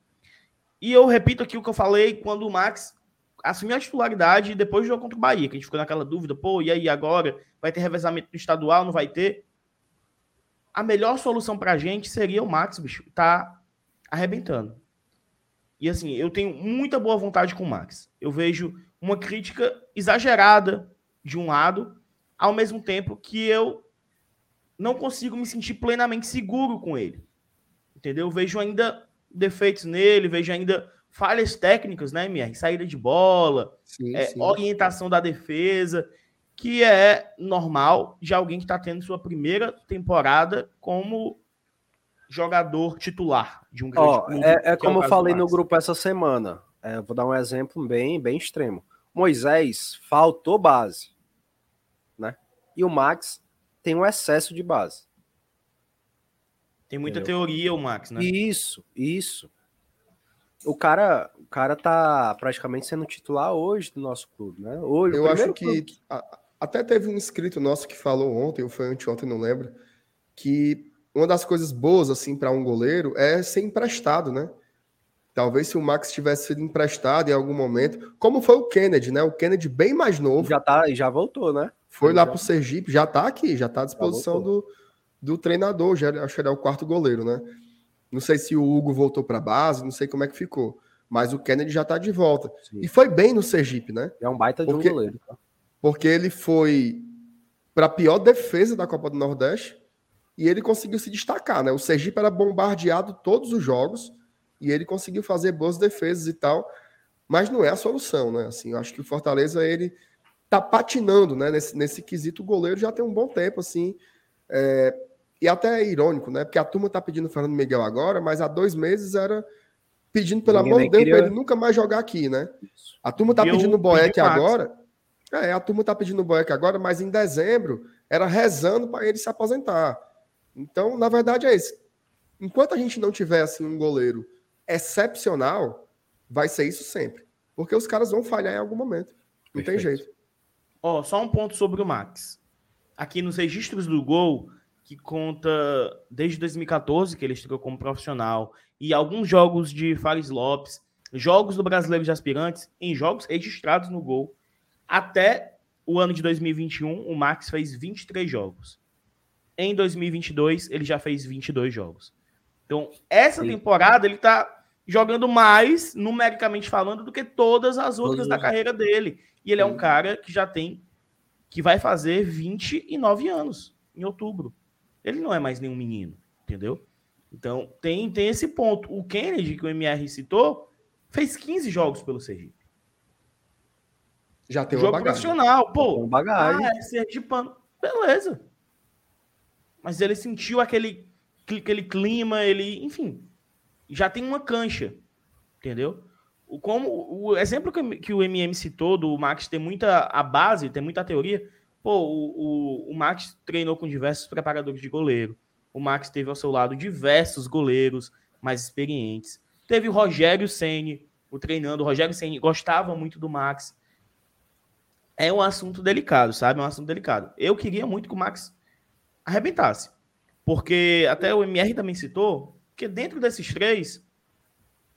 E eu repito aqui o que eu falei quando o Max assumiu a titularidade depois do jogo contra o Bahia, que a gente ficou naquela dúvida, pô, e aí agora? Vai ter revezamento estadual, não vai ter? A melhor solução pra gente seria o Max, bicho, tá arrebentando. E assim, eu tenho muita boa vontade com o Max. Eu vejo uma crítica exagerada de um lado, ao mesmo tempo que eu não consigo me sentir plenamente seguro com ele. Entendeu? Eu vejo ainda defeitos nele, vejo ainda falhas técnicas, né, MR? Saída de bola, sim, é, sim. orientação da defesa, que é normal de alguém que está tendo sua primeira temporada como jogador titular de um grande oh, clube. É, é como é eu falei no grupo essa semana. É, vou dar um exemplo bem, bem extremo. Moisés faltou base, né? E o Max tem um excesso de base. Tem muita Entendeu? teoria o Max, né? Isso, isso. O cara, o cara tá praticamente sendo titular hoje do nosso clube, né? Hoje, Eu acho que a, até teve um inscrito nosso que falou ontem, ou foi anteontem, não lembro, que uma das coisas boas assim para um goleiro é ser emprestado, né? Talvez se o Max tivesse sido emprestado em algum momento, como foi o Kennedy, né? O Kennedy bem mais novo. Já tá, já voltou, né? Foi Ele lá já... pro Sergipe, já tá aqui, já tá à disposição do do treinador, já, acho que era o quarto goleiro, né? Não sei se o Hugo voltou para a base, não sei como é que ficou. Mas o Kennedy já está de volta. Sim. E foi bem no Sergipe, né? É um baita porque, de um goleiro. Tá? Porque ele foi para a pior defesa da Copa do Nordeste e ele conseguiu se destacar, né? O Sergipe era bombardeado todos os jogos e ele conseguiu fazer boas defesas e tal, mas não é a solução, né? Assim, eu acho que o Fortaleza ele tá patinando, né? Nesse, nesse quesito, o goleiro já tem um bom tempo, assim. É, E até é irônico, né? Porque a turma tá pedindo o Fernando Miguel agora, mas há dois meses era pedindo, pelo Ninguém amor de Deus, queria- para ele nunca mais jogar aqui, né? A turma tá pedindo o Boeck agora. É, a turma tá pedindo o Boeck agora, mas em dezembro era rezando para ele se aposentar. Então, na verdade, é isso. Enquanto a gente não tiver assim um goleiro excepcional, vai ser isso sempre. Porque os caras vão falhar em algum momento. Não tem Perfeito. jeito. Ó, só um ponto sobre o Max. Aqui nos registros do gol, que conta desde 2014, que ele estreou como profissional, e alguns jogos de Fares Lopes, jogos do Brasileiro de Aspirantes, em jogos registrados no gol, até o ano de 2021, o Max fez 23 jogos. Em 2022, ele já fez 22 jogos. Então, essa Sim. temporada, ele tá jogando mais, numericamente falando, do que todas as outras da carreira dele. E ele é um cara que já tem que vai fazer 29 anos em outubro. Ele não é mais nenhum menino, entendeu? Então, tem, tem esse ponto. O Kennedy, que o MR citou, fez 15 jogos pelo Sergipe. Já tem uma Jogo bagagem. profissional, pô. bagagem. Ah, é Sergipano. Beleza. Mas ele sentiu aquele, aquele clima, ele, enfim, já tem uma cancha, entendeu? O, como, o exemplo que, que o MM citou do Max ter muita a base, tem muita teoria. Pô, o, o, o Max treinou com diversos preparadores de goleiro. O Max teve ao seu lado diversos goleiros mais experientes. Teve o Rogério Ceni, o treinando. O Rogério Ceni gostava muito do Max. É um assunto delicado, sabe? É um assunto delicado. Eu queria muito que o Max arrebentasse. Porque até o MR também citou que dentro desses três,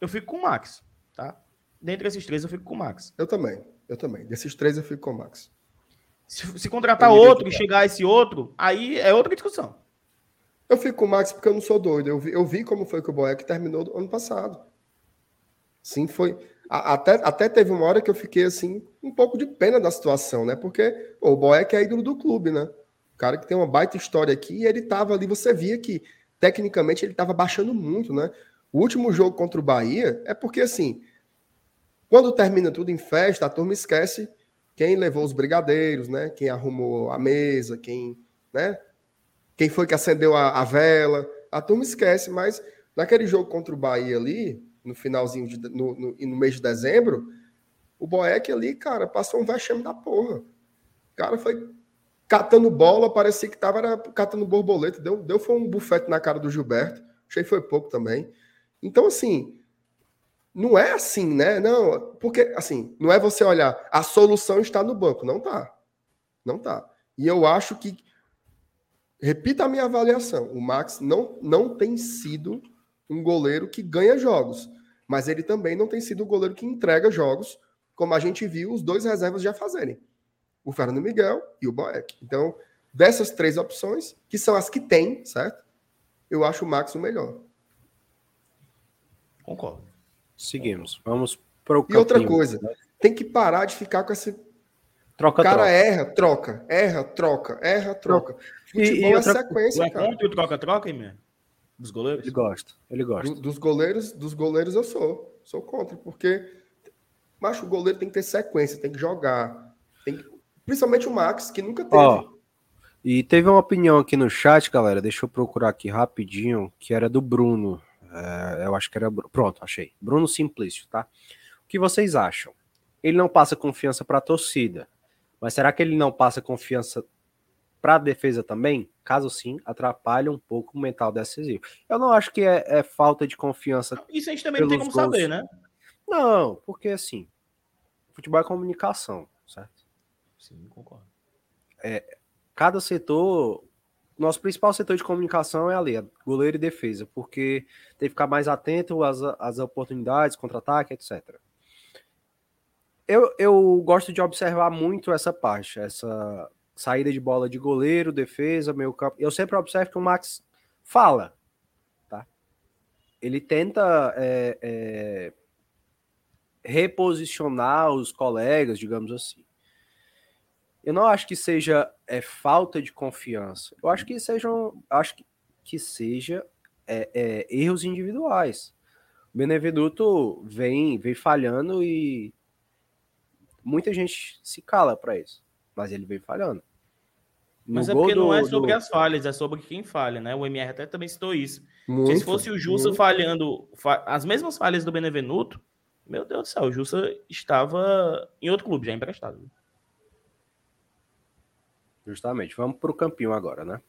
eu fico com o Max, tá? Dentro desses três, eu fico com o Max. Eu também. Eu também. Desses três eu fico com o Max. Se, se contratar outro e chegar esse outro, aí é outra discussão. Eu fico com o Max porque eu não sou doido. Eu vi, eu vi como foi que o Boeck terminou do ano passado. Sim, foi. a- Até, até teve uma hora que eu fiquei assim, um pouco de pena da situação, né? Porque pô, o Boeck é ídolo do clube, né? O cara que tem uma baita história aqui e ele tava ali, você via que tecnicamente ele tava baixando muito, né? O último jogo contra o Bahia é porque assim, quando termina tudo em festa, a turma esquece quem levou os brigadeiros, né? Quem arrumou a mesa, quem, né? Quem foi que acendeu a, a vela. A turma esquece, mas naquele jogo contra o Bahia ali, no finalzinho, de, no, no, no mês de dezembro, o Boeck ali, cara, passou um vexame da porra. O cara foi catando bola, parecia que tava era, catando borboleta. Deu, deu foi um bufete na cara do Gilberto. Achei que foi pouco também. Então, assim, não é assim, né? Não, porque, assim, não é você olhar, a solução está no banco. Não tá. Não tá. E eu acho que, repita a minha avaliação, o Max não, não tem sido um goleiro que ganha jogos, mas ele também não tem sido um goleiro que entrega jogos, como a gente viu os dois reservas já fazerem. O Fernando Miguel e o Boeck. Então, dessas três opções, que são as que tem, certo? Eu acho o Max o melhor. Concordo. Seguimos. Vamos para o E outra coisa, tem que parar de ficar com esse Troca, O cara troca. erra, troca, erra, troca, erra, troca. E- Futebol e é outra- Tu sequência, é cara. contra o troca-troca, MR? Dos goleiros? Ele gosta. Ele gosta. Do- dos goleiros, dos goleiros eu sou, sou contra, porque macho, o goleiro tem que ter sequência, tem que jogar, tem que- principalmente o Max que nunca teve. Ó, e teve uma opinião aqui no chat, galera. Deixa eu procurar aqui rapidinho, que era do Bruno. É, eu acho que era. Pronto, achei. Bruno Simplício, tá? O que vocês acham? Ele não passa confiança para a torcida, mas será que ele não passa confiança para a defesa também? Caso sim, atrapalha um pouco o mental decisivo. Eu não acho que é, é falta de confiança. Isso a gente também não tem como gols. saber, né? Não, porque assim, futebol é comunicação, certo? Sim, concordo. cada setor, nosso principal setor de comunicação é é goleiro e defesa, porque tem que ficar mais atento às, às oportunidades, contra-ataque, etc. Eu, eu gosto de observar muito essa parte, essa saída de bola de goleiro, defesa, meio campo. Eu sempre observo que o Max fala, tá? Ele tenta é, é, reposicionar os colegas, digamos assim. Eu não acho que seja é, falta de confiança. Eu acho que sejam, acho que, que seja é, é, erros individuais. O Benevenuto vem, vem falhando e muita gente se cala para isso, mas ele vem falhando. No Mas é porque não é do- sobre do- as falhas, é sobre quem falha, né? O MR até também citou isso. Muito, se fosse o Jussa muito. falhando fa- as mesmas falhas do Benevenuto, meu Deus do céu, o Jussa estava em outro clube, já emprestado. Justamente. Vamos pro campinho agora, né?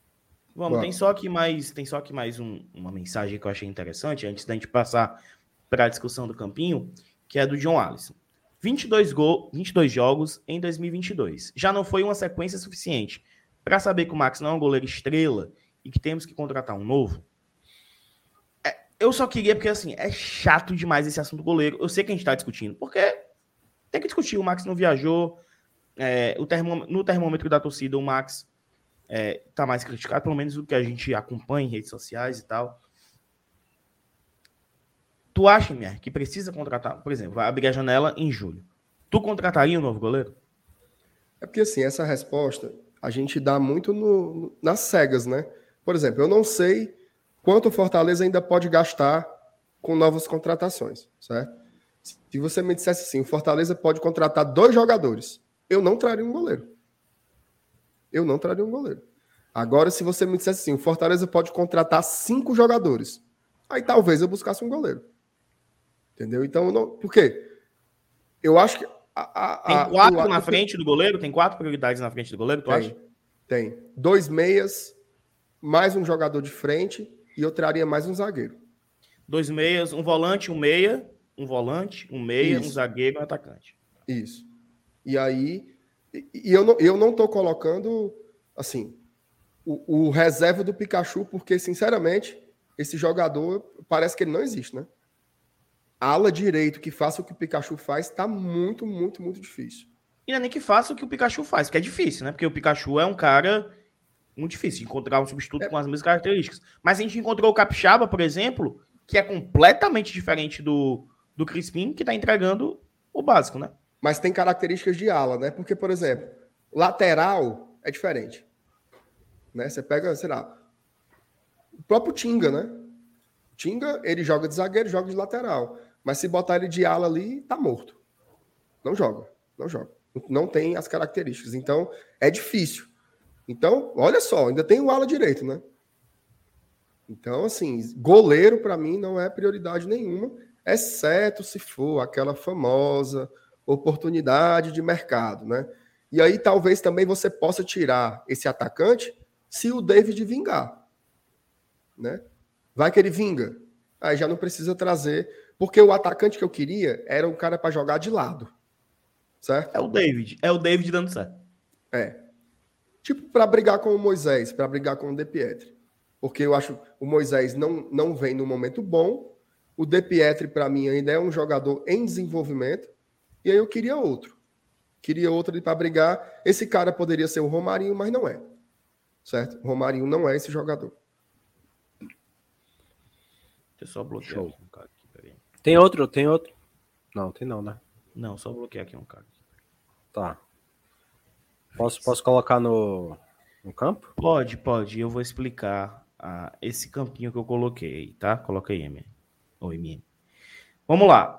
Vamos, tem só aqui mais, tem só aqui mais um- uma mensagem que eu achei interessante, antes da gente passar para a discussão do campinho, que é do John Alisson. 22, gol, 22 jogos em 2022. Já não foi uma sequência suficiente para saber que o Max não é um goleiro estrela e que temos que contratar um novo? É, eu só queria, porque assim, é chato demais esse assunto goleiro. Eu sei que a gente está discutindo, porque tem que discutir. O Max não viajou, é, no termômetro da torcida, o Max é, tá mais criticado, pelo menos o que a gente acompanha em redes sociais e tal. Tu acha, Mier, que precisa contratar, por exemplo, vai abrir a janela em julho. Tu contrataria um novo goleiro? É porque, assim, essa resposta a gente dá muito no- nas cegas, né? Por exemplo, eu não sei quanto o Fortaleza ainda pode gastar com novas contratações, certo? Se você me dissesse assim, o Fortaleza pode contratar dois jogadores, eu não traria um goleiro. Eu não traria um goleiro. Agora, se você me dissesse assim, o Fortaleza pode contratar cinco jogadores, aí talvez eu buscasse um goleiro. Entendeu? Então, não, por quê? Eu acho que. a- a- Tem quatro na frente do goleiro? Tem quatro prioridades na frente do goleiro, tu acha? Tem, tem. Dois meias, mais um jogador de frente e eu traria mais um zagueiro. Dois meias, um volante, um meia, um volante, um meia, um Isso. zagueiro e um atacante. Isso. E aí, e, eu, não, eu não tô colocando, assim, o, o reserva do Pikachu, porque, sinceramente, esse jogador parece que ele não existe, né? Ala direito que faça o que o Pikachu faz tá muito, muito, muito difícil. E não é nem que faça o que o Pikachu faz, porque é difícil, né? Porque o Pikachu é um cara muito difícil encontrar um substituto com as mesmas características. Mas a gente encontrou o Capixaba, por exemplo, que é completamente diferente do, do Crispim, que tá entregando o básico, né? Mas tem características de ala, né? Porque, por exemplo, lateral é diferente. Né? Você pega, sei lá, o próprio Tinga, né? Tinga, ele joga de zagueiro, joga de lateral. Mas se botar ele de ala ali, tá morto. Não joga, não joga. Não tem as características. Então, é difícil. Então, olha só, ainda tem o ala direito, né? Então, assim, goleiro para mim não é prioridade nenhuma, exceto se for aquela famosa oportunidade de mercado, né? E aí talvez também você possa tirar esse atacante se o David vingar, né? Vai que ele vinga, aí já não precisa trazer, porque o atacante que eu queria era um cara para jogar de lado, certo? É o David. É o David dando certo. É. Tipo, para brigar com o Moisés, para brigar com o De Pietri. Porque eu acho o Moisés não, não vem no momento bom. O De Pietri, para mim, ainda é um jogador em desenvolvimento. E aí eu queria outro. Queria outro para brigar. Esse cara poderia ser o Romarinho, mas não é. Certo? O Romarinho não é esse jogador. Deixa eu só bloquear um cara aqui, peraí. Tem outro? Tem outro? Não, tem não, né? Não, só bloquear aqui um cara. Tá. Posso, posso colocar no, no campo? Pode, pode. Eu vou explicar ah, esse campinho que eu coloquei, tá? Coloca aí, M. Ou MM. Vamos lá.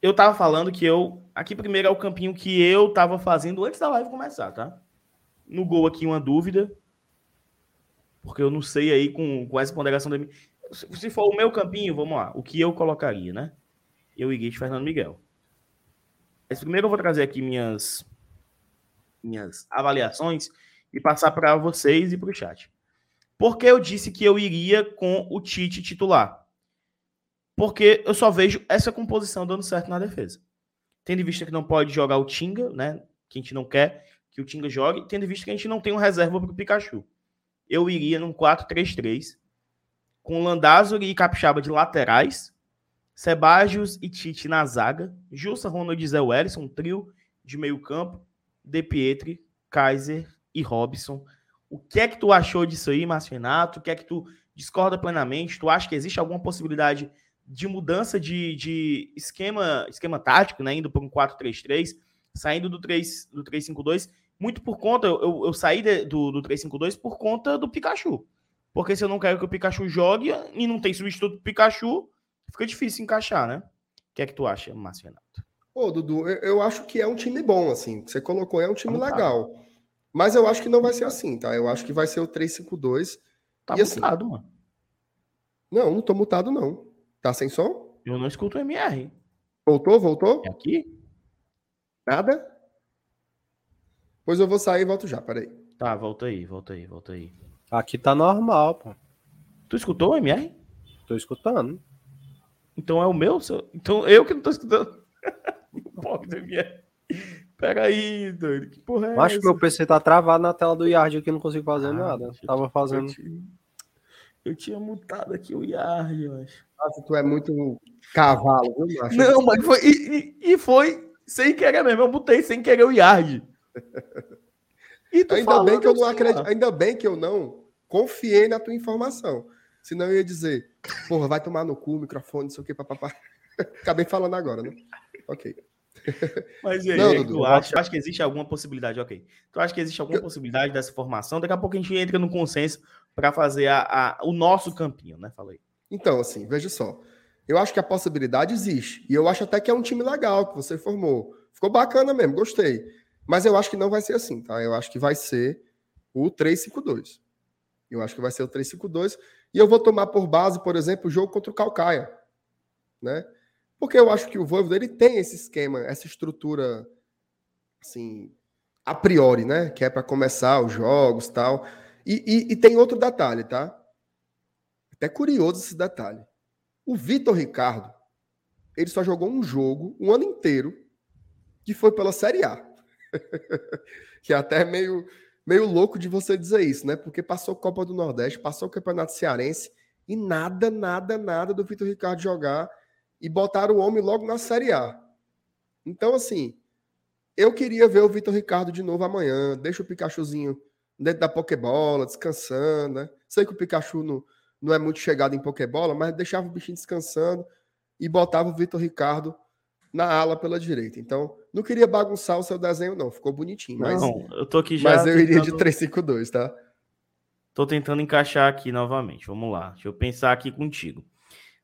Eu tava falando que eu. Aqui primeiro é o campinho que eu tava fazendo antes da live começar, tá? No gol aqui uma dúvida. Porque eu não sei aí com, com essa ponderação da minha. Se for o meu campinho, vamos lá. O que eu colocaria, né? Eu iria de Fernando Miguel. Mas primeiro eu vou trazer aqui minhas minhas avaliações e passar para vocês e para o chat. Por que eu disse que eu iria com o Tite titular? Porque eu só vejo essa composição dando certo na defesa. Tendo em vista que não pode jogar o Tinga, né? Que a gente não quer que o Tinga jogue, tendo em vista que a gente não tem um reserva para o Pikachu. Eu iria num 4-3-3, com Landázuri e Capixaba de laterais, Sebajos e Tite na zaga, Jussa, Ronald e Zé Wellison, um trio de meio campo, De Pietri, Kaiser e Robson. O que é que tu achou disso aí, Márcio Renato? O que é que tu discorda plenamente? Tu acha que existe alguma possibilidade de mudança de, de esquema, esquema tático, né? Indo para um 4-3-3, saindo do 3 do 3-5-2, muito por conta, eu, eu saí de- do, do 3-5-2 por conta do Pikachu. Porque se eu não quero que o Pikachu jogue e não tem substituto pro Pikachu, fica difícil encaixar, né? O que é que tu acha, Márcio Renato? Ô, Dudu, eu, eu acho que é um time bom, assim. que Você colocou, é um time Vamos legal. Mas eu acho que não vai ser assim, tá? Eu acho que vai ser o 352. Tá E assim- mutado, mano. Não, não tô mutado, não. Tá sem som? Eu não escuto o MR. Voltou, voltou? É aqui? Nada? Pois eu vou sair e volto já, peraí. Tá, volta aí, volta aí, volta aí. Aqui tá normal, pô. Tu escutou o MR? Tô escutando. Então é o meu? seu- Então eu que não tô escutando. [laughs] Pobre do MR. Peraí, doido. Que porra é Eu acho essa? que meu PC tá travado na tela do Yard aqui, não consigo fazer Ah, nada. Tava fazendo. Eu tinha mutado aqui o Yard, eu acho. Nossa, tu é muito cavalo, viu, macho? Não, mas foi. E, e- e foi sem querer mesmo. Eu mutei sem querer o Yard. [laughs] E Ainda bem que eu não assim, acredito. Ainda bem que eu não confiei na tua informação. Senão eu ia dizer, porra, vai tomar no cu, microfone, não sei o que, papapá. [laughs] Acabei falando agora, né? Ok. [laughs] Mas e aí, Não, Dudu, tu acha? Tu acha que existe alguma possibilidade? Ok. Tu acha que existe alguma Eu- possibilidade dessa formação? Daqui a pouco a gente entra no consenso para fazer a, a- o nosso campinho, né? Falei. Então, assim, veja só. Eu acho que a possibilidade existe. E eu acho até que é um time legal que você formou. Ficou bacana mesmo, gostei. Mas eu acho que não vai ser assim, tá? Eu acho que vai ser o 3-5-2. Eu acho que vai ser o 3-5-2. E eu vou tomar por base, por exemplo, o jogo contra o Calcaia. Né? Porque eu acho que o Voivoda ele tem esse esquema, essa estrutura, assim, a priori, né? Que é para começar os jogos tal. E, e, e tem outro detalhe, tá? Até curioso esse detalhe. O Vitor Ricardo, ele só jogou um jogo um ano inteiro, que foi pela Série A. [laughs] que é até meio, meio louco de você dizer isso, né? Porque passou Copa do Nordeste, passou o Campeonato Cearense e nada, nada, nada do Vitor Ricardo jogar e botaram o homem logo na Série A. Então, assim, eu queria ver o Vitor Ricardo de novo amanhã. Deixa o Pikachuzinho dentro da Pokébola, descansando, né? Sei que o Pikachu não, não é muito chegado em Pokébola, mas deixava o bichinho descansando e botava o Vitor Ricardo na ala pela direita. Então, não queria bagunçar o seu desenho, não. Ficou bonitinho, mas, Não, eu tô aqui já. mas eu iria de tentando- 352, tá? Tô tentando encaixar aqui novamente. Vamos lá. Deixa eu pensar aqui contigo.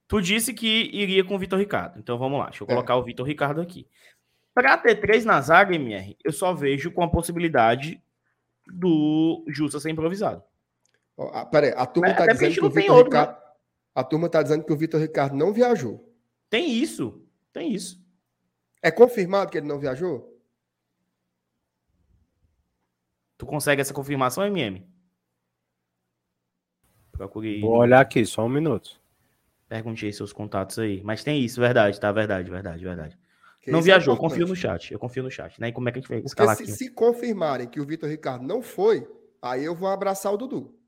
Tu disse que iria com o Vitor Ricardo. Então vamos lá. Deixa eu É. colocar o Vitor Ricardo aqui. Para ter três na zaga, MR, eu só vejo com a possibilidade do Justa ser improvisado. Ah, peraí, a turma tá porque a dizendo que o Vitor outro, né? Ricardo. A turma tá dizendo que o Vitor Ricardo não viajou. Tem isso. Tem isso. É confirmado que ele não viajou? Tu consegue essa confirmação, MM? Procure aí. Vou olhar aqui, só um minuto. Perguntei seus contatos aí. Mas tem isso, verdade, tá? Verdade, verdade, verdade. Que não é viajou, importante. confio no chat. Eu confio no chat, né? E como é que a gente vai Porque escalar se, aqui? se confirmarem que o Vitor Ricardo não foi, aí eu vou abraçar o Dudu.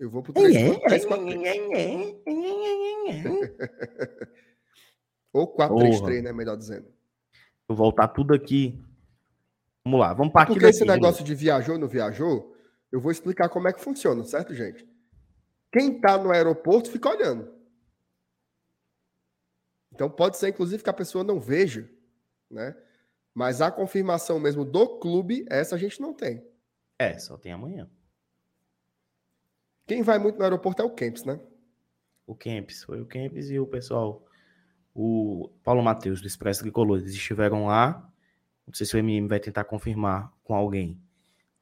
Eu vou pro 3, É, 3, 4, 3. Ou 4, 3, Porra. 3, né? Melhor dizendo. Vou voltar tudo aqui. Vamos lá, vamos partir Porque esse daqui, negócio de viajou ou não viajou, eu vou explicar como é que funciona, certo, gente? Quem tá no aeroporto fica olhando. Então pode ser, inclusive, que a pessoa não veja, né? Mas a confirmação mesmo do clube, essa a gente não tem. É, só tem amanhã. Quem vai muito no aeroporto é o Kempis, né? O Kempis, foi o Kempis e o pessoal, o Paulo Matheus do Expresso Tricolor, eles estiveram lá. Não sei se o MM vai tentar confirmar com alguém,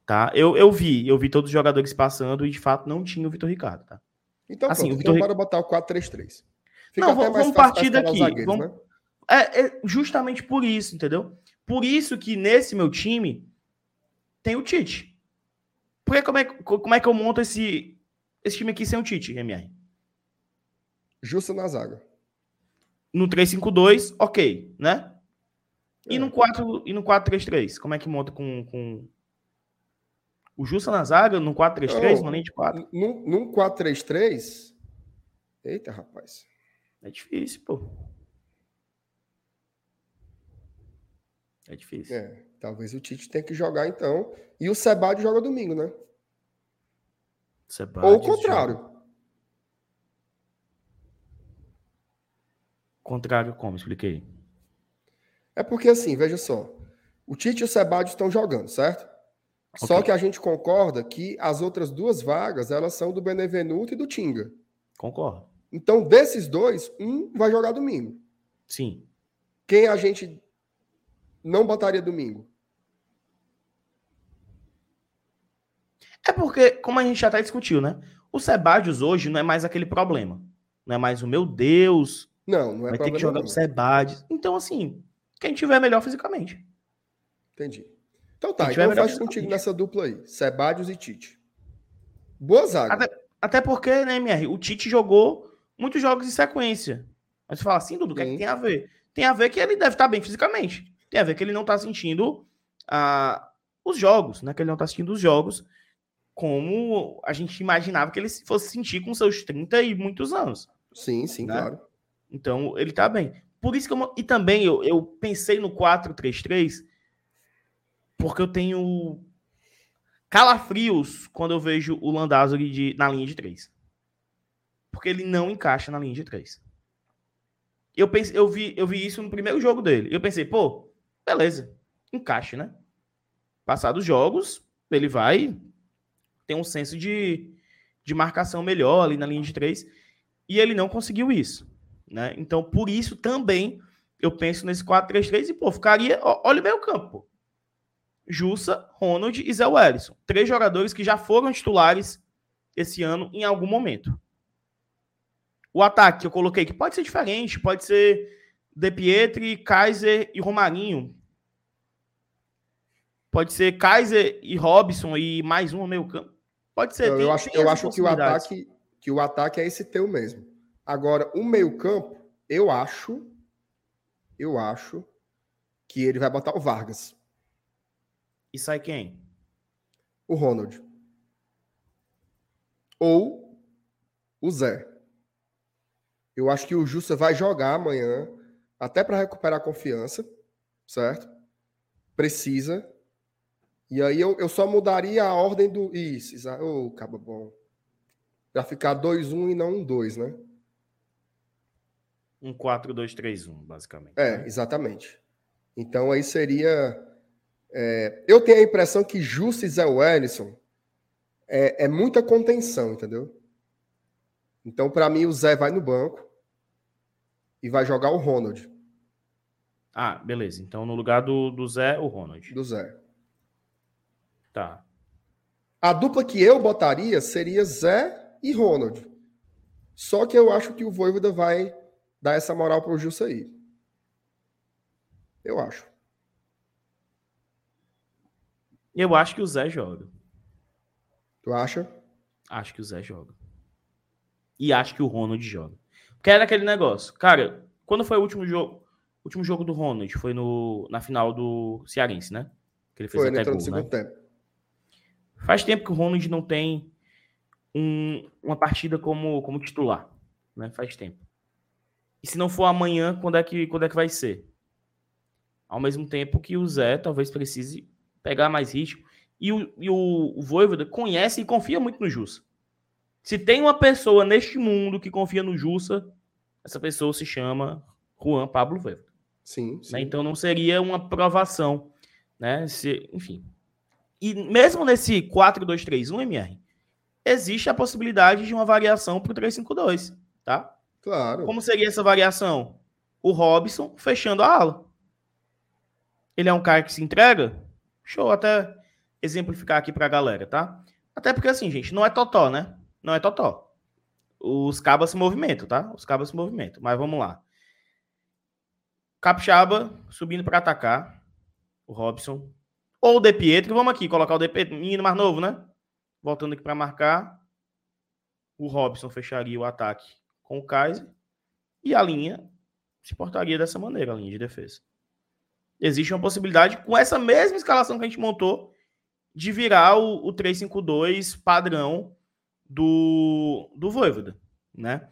tá? Eu, eu vi, eu vi todos os jogadores passando e de fato não tinha o Vitor Ricardo, tá? Então, Assim, pronto, o Vitor então bora botar o 4-3-3. Fica Não, vamos- vamos partir daqui, zagueiros, vamos- né? É, é justamente por isso, entendeu? Por isso que nesse meu time tem o Tite. Porque como é, como é que eu monto esse, esse time aqui sem o Tite, MR? Justa na zaga. No 3-5-2, ok, né? E É. no 4 e no 4-3-3, como é que monta com, com o Justa na zaga, no 4-3-3, Não. no de 4? Num, num 4-3-3. Eita, rapaz. É difícil, pô. É difícil. É, talvez o Tite tenha que jogar então. E o Sebade joga domingo, né? Sebadios Ou o joga- contrário. Contrário como? Expliquei. É porque assim, veja só. O Tite e o Sebade estão jogando, certo? Só Ok. que a gente concorda que as outras duas vagas, elas são do Benevenuto e do Tinga. Concordo. Então, desses dois, um vai jogar domingo. Sim. Quem a gente não botaria domingo? É porque, como a gente já até discutiu, né? O Sebadios hoje não é mais aquele problema. Não é mais o meu Deus. Não, não é vai ter que jogar não. o Sebadios. Então, assim, quem tiver melhor fisicamente. Entendi. Então tá, então eu faço contigo nessa dupla aí. Sebadios e Tite. Boa zaga. Até, até porque, né, MR, o Tite jogou muitos jogos em sequência. Mas você fala assim, Dudu, o que, é que tem a ver? Tem a ver que ele deve estar bem fisicamente. Tem a ver que ele não está sentindo ah, os jogos, né? Que ele não está sentindo os jogos como a gente imaginava que ele fosse sentir com seus 30 e muitos anos. Sim, sim, Né? claro. Então, ele tá bem. Por isso que eu. E também eu, eu pensei no 4-3-3, porque eu tenho calafrios quando eu vejo o Landázuri de, na linha de 3. Porque ele não encaixa na linha de 3. Eu, pensei, eu, vi, eu vi isso no primeiro jogo dele. Eu pensei, pô, beleza, encaixe, né? Passados os jogos, ele vai ter um senso de, de marcação melhor ali na linha de 3. E ele não conseguiu isso. Né? Então, por isso também eu penso nesse 4-3-3 e, pô, ficaria. ó, Olha o meio campo. Jussa, Ronald e Zé Wellison. Três jogadores que já foram titulares esse ano em algum momento. O ataque que eu coloquei, que pode ser diferente, pode ser De Pietri, Kaiser e Romarinho. Pode ser Kaiser e Robson e mais um meio campo. Pode ser. Eu, tem- eu acho, eu acho que, o ataque, que o ataque é esse teu mesmo. Agora, o meio-campo, eu acho. Eu acho que ele vai botar o Vargas, E sai quem? o Ronald. Ou o Zé. Eu acho que o Jussa vai jogar amanhã, até para recuperar a confiança, certo? Precisa. E aí eu, eu só mudaria a ordem do. Isso, ô, caba bom. Pra ficar 2-1 e não um 2, né? Um 4-2-3-1, basicamente. É, exatamente. Então aí seria. é, eu tenho a impressão que Jussa e Zé Wellison é, é muita contenção, entendeu? Então, para mim, o Zé vai no banco e vai jogar o Ronald Ah, beleza. Então, no lugar do, do Zé, o Ronald. do Zé. Tá. A dupla que eu botaria seria Zé e Ronald. Só que eu acho que o Voivoda vai dar essa moral pro Jussa aí. Eu acho. Eu acho que o Zé joga. Tu acha? Acho que o Zé joga. E acho que o Ronald joga. Porque era aquele negócio. Cara, quando foi o último jogo? O último jogo do Ronald foi no, na final do Cearense, né? Que ele fez Foi, até gol, no né? segundo tempo. Faz tempo que o Ronald não tem um- uma partida como, como titular. Né? Faz tempo. E se não for amanhã, quando é, que, quando é que vai ser? Ao mesmo tempo que o Zé talvez precise pegar mais ritmo. E o, e o, o Voivoda conhece e confia muito no Jussa. Se tem uma pessoa neste mundo que confia no Jussa, essa pessoa se chama Juan Pablo Voivoda Sim, né? sim. Então não seria uma provação, né? Se, enfim. E mesmo nesse 4-2-3-1, MR, existe a possibilidade de uma variação para o 3-5-2, tá? Claro. Como seria essa variação? O Robson fechando a ala. Ele é um cara que se entrega? Show, até exemplificar aqui pra galera, tá? Até porque assim, gente, não é totó, né? Não é totó. Os cabas se movimentam, tá? Os cabas se movimentam. Mas vamos lá. Capixaba subindo para atacar. O Robson. Ou o De Pietro. Vamos aqui colocar o De Pietro. Menino mais novo, né? Voltando aqui para marcar. O Robson fecharia o ataque com o Kaiser. E a linha se portaria dessa maneira, a linha de defesa. Existe uma possibilidade, com essa mesma escalação que a gente montou, de virar o, o 3-5-2 padrão do, do Voivoda, né?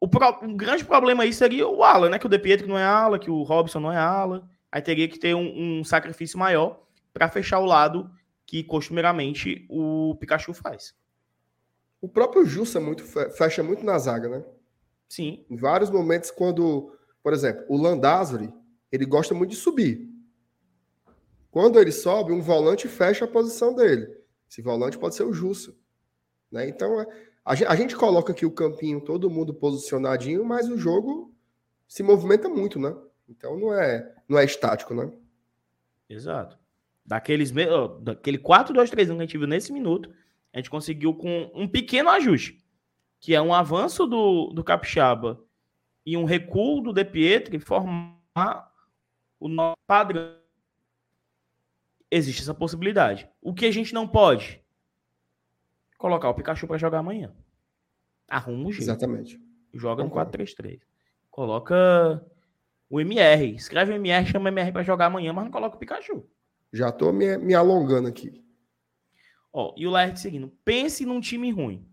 O, pro, um grande problema aí seria o ala, né? Que o De Pietro não é ala, que o Robson não é ala. Aí teria que ter um, um sacrifício maior para fechar o lado que costumeiramente o Pikachu faz. O próprio Jussa muito, fe- fecha muito na zaga, né? Sim, Em vários momentos, quando, por exemplo, o Landázuri, ele gosta muito de subir. Quando ele sobe, um volante fecha a posição dele. Esse volante pode ser o Jussa. Né? Então, é- a gen- a gente coloca aqui o campinho, todo mundo posicionadinho, mas o jogo se movimenta muito, né? Então não é, não é estático, né? exato. Daqueles, daquele 4-2-3-1 que a gente viu nesse minuto, a gente conseguiu com um pequeno ajuste, que é um avanço do, do Capixaba e um recuo do De Pietri formar o nosso padrão. Existe essa possibilidade. O que a gente não pode? Colocar o Pikachu para jogar amanhã. Arruma o jeito. Exatamente. Joga Concordo. no 4-3-3. Coloca o MR. Escreve o MR, chama o MR para jogar amanhã, mas não coloca o Pikachu. Já tô me, me alongando aqui. Ó, e o Laerte seguindo. Pense num time ruim.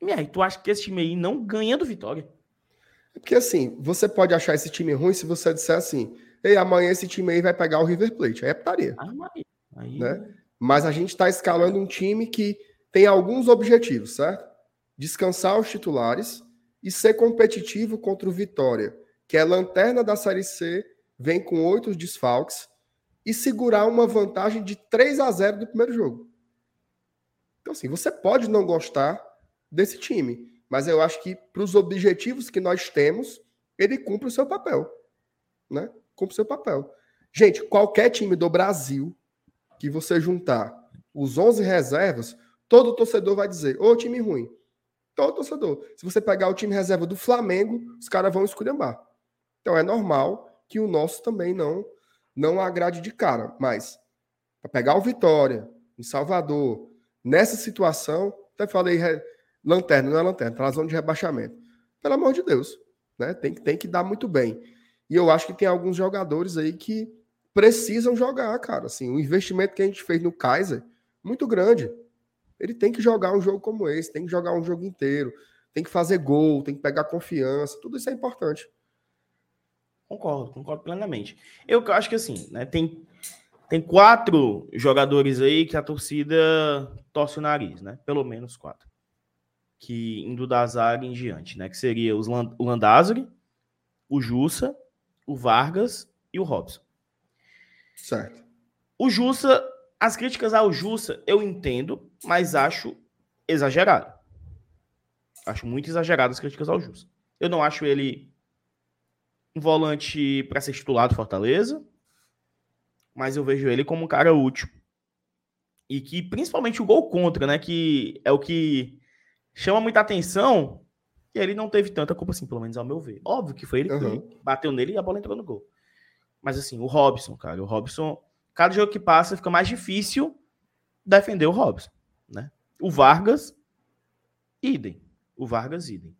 MR, tu acha que esse time aí não ganha do Vitória? É porque assim, você pode achar esse time ruim se você disser assim, ei, amanhã esse time aí vai pegar o River Plate. Aí é putaria. Ah, aí, aí... Né? Mas a gente está escalando um time que tem alguns objetivos, certo? Descansar os titulares e ser competitivo contra o Vitória, que é lanterna da Série C, vem com oito desfalques, e segurar uma vantagem de 3 a 0 do primeiro jogo. Então, assim, você pode não gostar desse time, mas eu acho que para os objetivos que nós temos, ele cumpre o seu papel. Né? Cumpre o seu papel. Gente, qualquer time do Brasil que você juntar os 11 reservas, todo torcedor vai dizer: ô, time ruim. Todo torcedor. Se você pegar o time reserva do Flamengo, os caras vão esculhambar. Então é normal que o nosso também não não agrade de cara. Mas para pegar o Vitória em Salvador, nessa situação, até falei lanterna, não é lanterna, tá na zona de rebaixamento. Pelo amor de Deus, né? Tem, tem que dar muito bem. E eu acho que tem alguns jogadores aí que precisam jogar, cara. Assim, o investimento que a gente fez no Kaiser, muito grande. Ele tem que jogar um jogo como esse, tem que jogar um jogo inteiro, tem que fazer gol, tem que pegar confiança, tudo isso é importante. Concordo, concordo plenamente. Eu acho que assim, né, tem, tem quatro jogadores aí que a torcida torce o nariz, né? Pelo menos quatro. Que indo da zaga em diante, né? Que seria os Land o Landázuri, o Jussa, o Vargas e o Robson. Certo. O Jussa as críticas ao Jussa eu entendo, mas acho exagerado. Acho muito exagerado as críticas ao Jussa. Eu não acho ele um volante para ser titular do Fortaleza, mas eu vejo ele como um cara útil. E que principalmente o gol contra, né, que é o que chama muita atenção, e ele não teve tanta culpa assim, pelo menos ao meu ver. Óbvio que foi ele uhum. que bateu nele e a bola entrou no gol. Mas assim, o Robson, cara, o Robson cada jogo que passa fica mais difícil defender o Robson, né? O Vargas, idem. O Vargas, idem.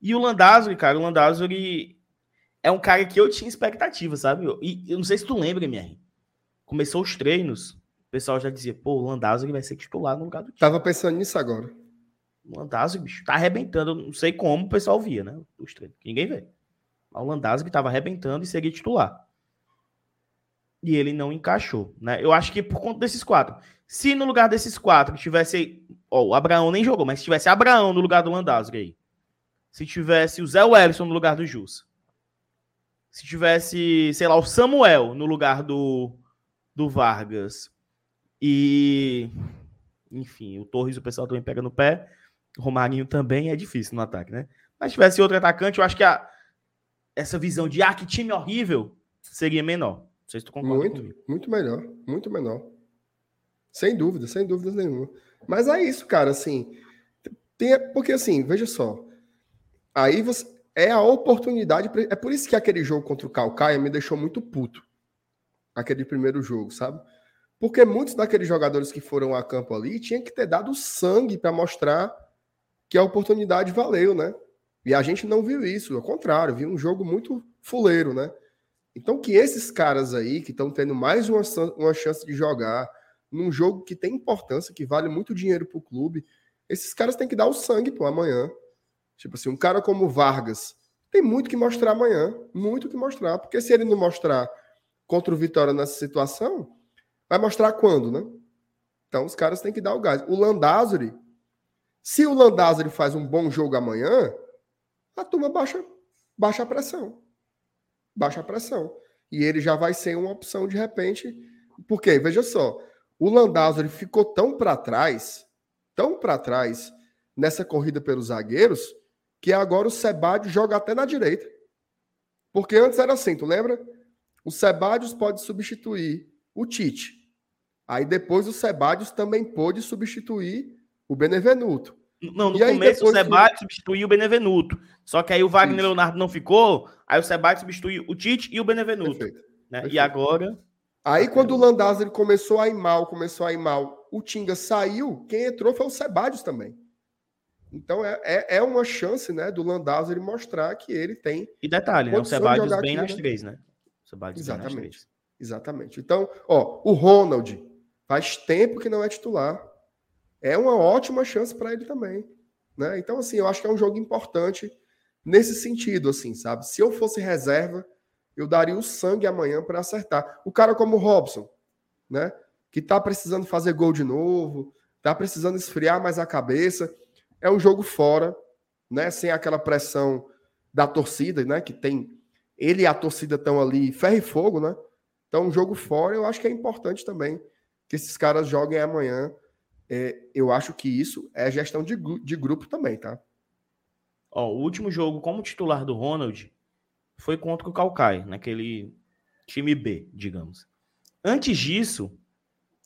E o Landázuri, cara, o Landázuri é um cara que eu tinha expectativa, sabe? E eu não sei se tu lembra, MR. Começou os treinos, o pessoal já dizia, pô, o Landázuri vai ser titular no lugar do time. Tava pensando nisso agora. O Landázuri, bicho, tá arrebentando. Eu não sei como o pessoal via, né? Os treinos. Ninguém vê. Mas o Landázuri tava arrebentando e seria titular e ele não encaixou, né? Eu acho que por conta desses quatro. Se no lugar desses quatro tivesse. Ó, o Abraão nem jogou, mas se tivesse Abraão no lugar do Landázuri aí. Se tivesse o Zé Wellison no lugar do Jus. Se tivesse, sei lá, o Samuel no lugar do, do Vargas. E. Enfim, o Torres, o pessoal também pega no pé. O Romarinho também é difícil no ataque, né? Mas se tivesse outro atacante, eu acho que a, essa visão de ah, que time horrível seria menor. Não sei se tu concorda Muito, comigo. muito melhor, muito menor. Sem dúvida, sem dúvidas nenhuma. Mas é isso, cara, assim, tem, porque assim, veja só, aí você, é a oportunidade, é por isso que aquele jogo contra o Calcaia me deixou muito puto, aquele primeiro jogo, sabe? Porque muitos daqueles jogadores que foram a campo ali tinham que ter dado sangue para mostrar que a oportunidade valeu, né? E a gente não viu isso, ao contrário, viu um jogo muito fuleiro, né? Então, que esses caras aí, que estão tendo mais uma, uma chance de jogar num jogo que tem importância, que vale muito dinheiro para o clube, esses caras têm que dar o sangue pô, amanhã. Tipo assim, um cara como Vargas tem muito que mostrar amanhã, muito que mostrar, porque se ele não mostrar contra o Vitória nessa situação, vai mostrar quando, né? Então os caras têm que dar o gás. O Landázuri, se o Landázuri faz um bom jogo amanhã, a turma baixa, baixa a pressão baixa pressão. E ele já vai ser uma opção de repente. Porque, veja só, o Landázuri ficou tão para trás, tão para trás nessa corrida pelos zagueiros, que agora o Sebadios joga até na direita. Porque antes era assim, tu lembra? O Sebadios pode substituir o Tite. Aí depois o Sebadios também pôde substituir o Benevenuto. Não, no E começo o Sebate substituiu o Benevenuto. Só que aí o Wagner Isso. Leonardo não ficou, aí o Sebate substituiu o Tite e o Benevenuto. Perfeito. né? E perfeito. agora. Aí quando o Landázuri começou a ir mal, começou a ir mal, o Tinga saiu, quem entrou foi o Sebadios também. Então é, é, é uma chance né, do Landázuri mostrar que ele tem E detalhe, né? O Sebadios bem aqui, nas né? três, né? O Sebadios bem nas Exatamente. três. Exatamente. Então, ó, o Ronald faz tempo que não é titular. É uma ótima chance para ele também, né? Então, assim, eu acho que é um jogo importante nesse sentido, assim, sabe? Se eu fosse reserva, eu daria o sangue amanhã para acertar. O cara como o Robson, né? Que tá precisando fazer gol de novo, tá precisando esfriar mais a cabeça. É um jogo fora, né? Sem aquela pressão da torcida, né? Que tem ele e a torcida estão ali ferro e fogo, né? Então, um jogo fora, eu acho que é importante também que esses caras joguem amanhã. É, eu acho que isso é gestão de, de grupo também, tá? Ó, o último jogo como titular do Ronald foi contra o Calcaia, naquele time B, digamos. Antes disso,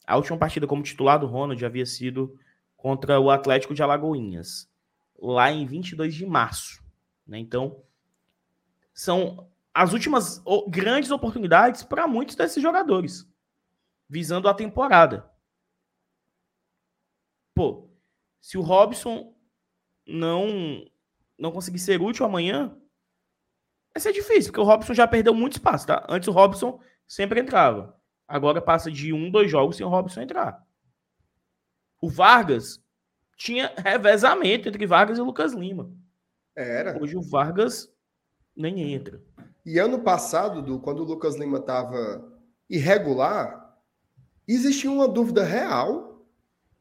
a última partida como titular do Ronald havia sido contra o Atlético de Alagoinhas, lá em 22 de março. né? Então, são as últimas grandes oportunidades para muitos desses jogadores, visando a temporada. Pô, se o Robson não não conseguir ser útil amanhã, vai ser difícil, porque o Robson já perdeu muito espaço, tá? Antes o Robson sempre entrava. Agora passa de um, dois jogos sem o Robson entrar. O Vargas tinha revezamento entre Vargas e Lucas Lima. Era. Hoje o Vargas nem entra. E ano passado, Du, quando o Lucas Lima estava irregular, existia uma dúvida real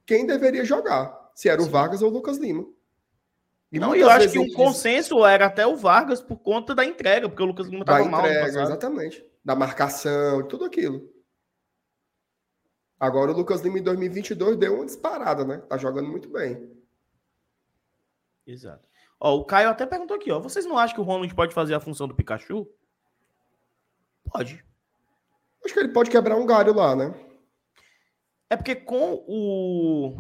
quem deveria jogar. Se era o Vargas ou o Lucas Lima. E Não, eu acho que um gente diz consenso era até o Vargas por conta da entrega, porque o Lucas Lima estava mal. entrega, exatamente. Da marcação, tudo aquilo. Agora o Lucas Lima em 2022 deu uma disparada, né? Tá jogando muito bem. Exato. Ó, o Caio até perguntou aqui, ó. Vocês não acham que o Ronald pode fazer a função do Pikachu? Pode. Acho que ele pode quebrar um galho lá, né? É porque com o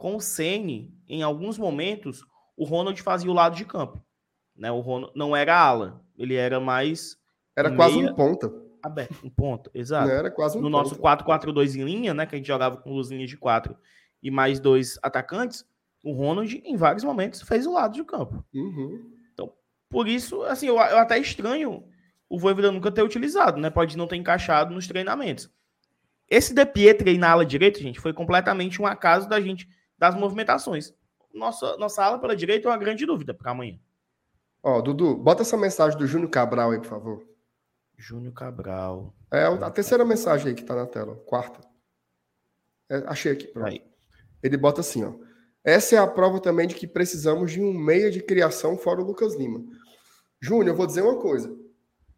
com o Ceni, em alguns momentos, o Ronald fazia o lado de campo, né? O Ronald não era ala, ele era mais Era quase um ponta. aberto, um ponto, exato. Né? Era quase um no nosso 4-4-2 em linha, né, que a gente jogava com duas linhas de quatro e mais dois atacantes, o Ronald em vários momentos fez o lado de campo. Uhum. Por isso, assim, eu, eu até estranho o Voivoda nunca ter utilizado, né? Pode não ter encaixado nos treinamentos. Esse De Pietri aí na ala direita, gente, foi completamente um acaso da gente, das movimentações. Nossa, nossa ala pela direita é uma grande dúvida para amanhã. Ó, Dudu, bota essa mensagem do Júnior Cabral aí, por favor. Júnior Cabral. É a terceira mensagem aí que tá na tela. Quarta. É, achei aqui. Pronto. Aí. Ele bota assim, ó. Essa é a prova também de que precisamos de um meia de criação fora o Lucas Lima. Júnior, eu vou dizer uma coisa.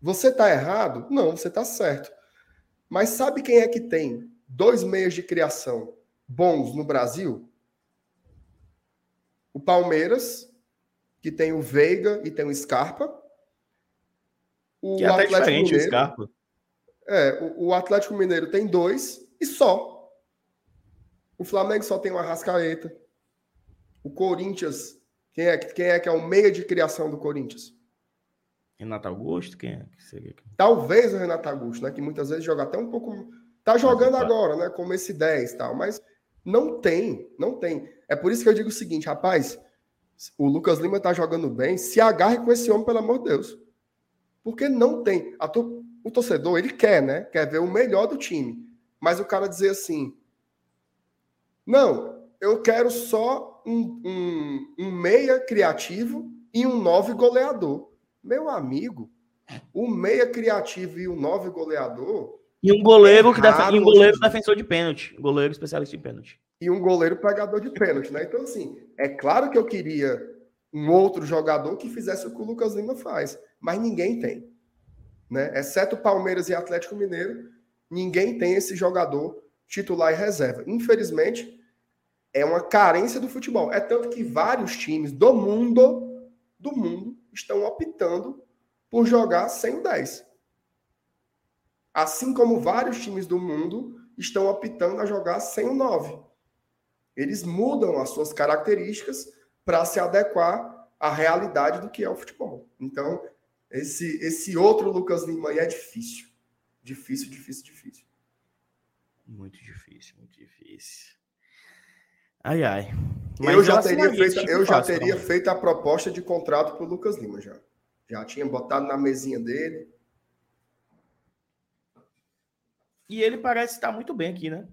Você tá errado? Não, você tá certo. Mas sabe quem é que tem dois meias de criação bons no Brasil? O Palmeiras, que tem o Veiga e tem o Scarpa. O Que é até diferente o Scarpa. é, o, o Atlético Mineiro tem dois e só. O Flamengo só tem o Arrascaeta. O Corinthians, quem é, quem é que é o meia de criação do Corinthians? Renato Augusto, quem é que seria? Talvez o Renato Augusto, né? Que muitas vezes joga até um pouco. Tá jogando agora, né? Como esse 10 e tal, mas não tem, não tem. É por isso que eu digo o seguinte, rapaz, o Lucas Lima tá jogando bem, se agarre com esse homem, pelo amor de Deus. Porque não tem. To- O torcedor, ele quer, né? Quer ver o melhor do time. Mas o cara dizer assim: não, eu quero só um, um, um meia criativo e um nove goleador. Meu amigo, o meia criativo e o nove goleador E um goleiro que defe... Errado, e um goleiro defensor de pênalti. Goleiro especialista em pênalti. e um goleiro pegador de pênalti, né? Então, assim, é claro que eu queria um outro jogador que fizesse o que o Lucas Lima faz, mas ninguém tem. Né? Exceto Palmeiras e Atlético Mineiro, ninguém tem esse jogador titular e reserva. Infelizmente, é uma carência do futebol. É tanto que vários times do mundo, do mundo, estão optando por jogar sem o 10. Assim como vários times do mundo estão optando a jogar sem o 9. Eles mudam as suas características para se adequar à realidade do que é o futebol. Então, esse, esse outro Lucas Lima aí é difícil. Difícil, difícil, difícil. Muito difícil, muito difícil. Ai, ai. eu já teria, feito, tipo eu já teria feito a proposta de contrato para o Lucas Lima já. Já tinha botado na mesinha dele. E ele parece estar muito bem aqui, né?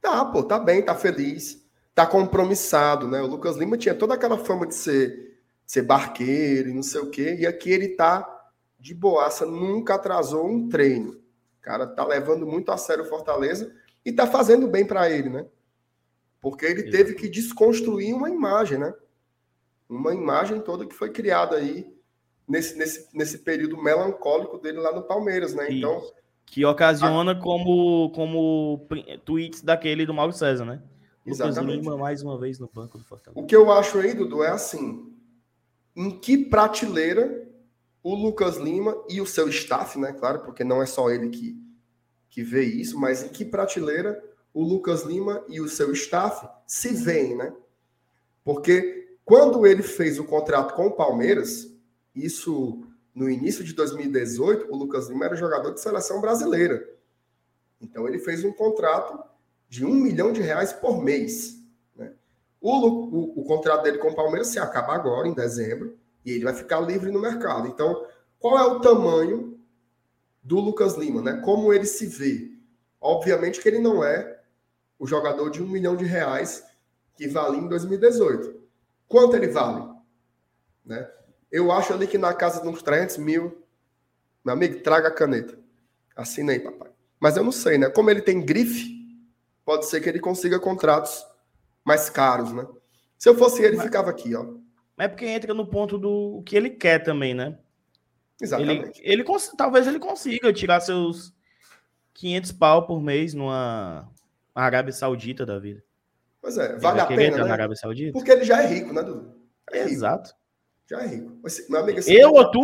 Tá, pô, tá bem, tá feliz, tá compromissado, né? O Lucas Lima tinha toda aquela fama de ser, ser barqueiro e não sei o quê, e aqui ele tá de boaça, nunca atrasou um treino. O cara tá levando muito a sério o Fortaleza e tá fazendo bem para ele, né? Porque ele teve que desconstruir uma imagem, né? Uma imagem toda que foi criada aí nesse, nesse, nesse período melancólico dele lá no Palmeiras, né? Então. Que ocasiona a... como, como tweets daquele do Mauro César, né? Exatamente. Lucas Lima mais uma vez no banco do Fortaleza. O que eu acho aí, Dudu, é assim: em que prateleira o Lucas Lima e o seu staff, né? Claro, porque não é só ele que, que vê isso, mas em que prateleira o Lucas Lima e o seu staff se veem, né? Porque quando ele fez o contrato com o Palmeiras, isso no início de 2018, o Lucas Lima era jogador de seleção brasileira. Então ele fez um contrato de um milhão de reais por mês. Né? O, o, o contrato dele com o Palmeiras se acaba agora, em dezembro, e ele vai ficar livre no mercado. Então, qual é o tamanho do Lucas Lima? Né? Como ele se vê? Obviamente que ele não é o jogador de um milhão de reais que valia em 2018. Quanto ele vale? Né? Eu acho ali que na casa de uns 300 mil, meu amigo, traga a caneta. Assina aí, papai. Mas eu não sei, né? Como ele tem grife, pode ser que ele consiga contratos mais caros, né? Se eu fosse ele, Mas... ficava aqui, ó. É porque entra no ponto do que ele quer também, né? Exatamente. Ele, ele talvez ele consiga tirar seus 500 pau por mês numa Arábia Saudita da vida. Pois é, vale a pena, né? na Arábia Saudita? Porque ele já é rico, né, Dudu? É Exato. Já é rico. Meu amigo, eu ou tu,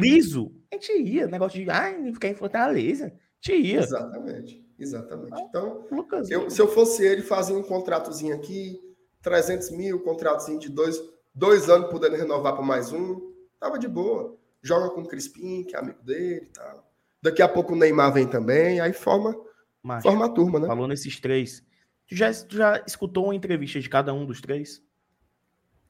liso, a gente ia. Negócio de ai, ficar em Fortaleza. A gente ia. Exatamente. Exatamente. Ah, então, Lucas, eu, se eu fosse ele, fazia um contratozinho aqui, 300 mil, contratozinho de dois, dois anos, podendo renovar para mais um. Tava de boa. Joga com o Crispim, que é amigo dele e tal. Daqui a pouco o Neymar vem também, aí forma, Macho, forma a turma, né? Falou nesses três. Tu já, tu já escutou uma entrevista de cada um dos três?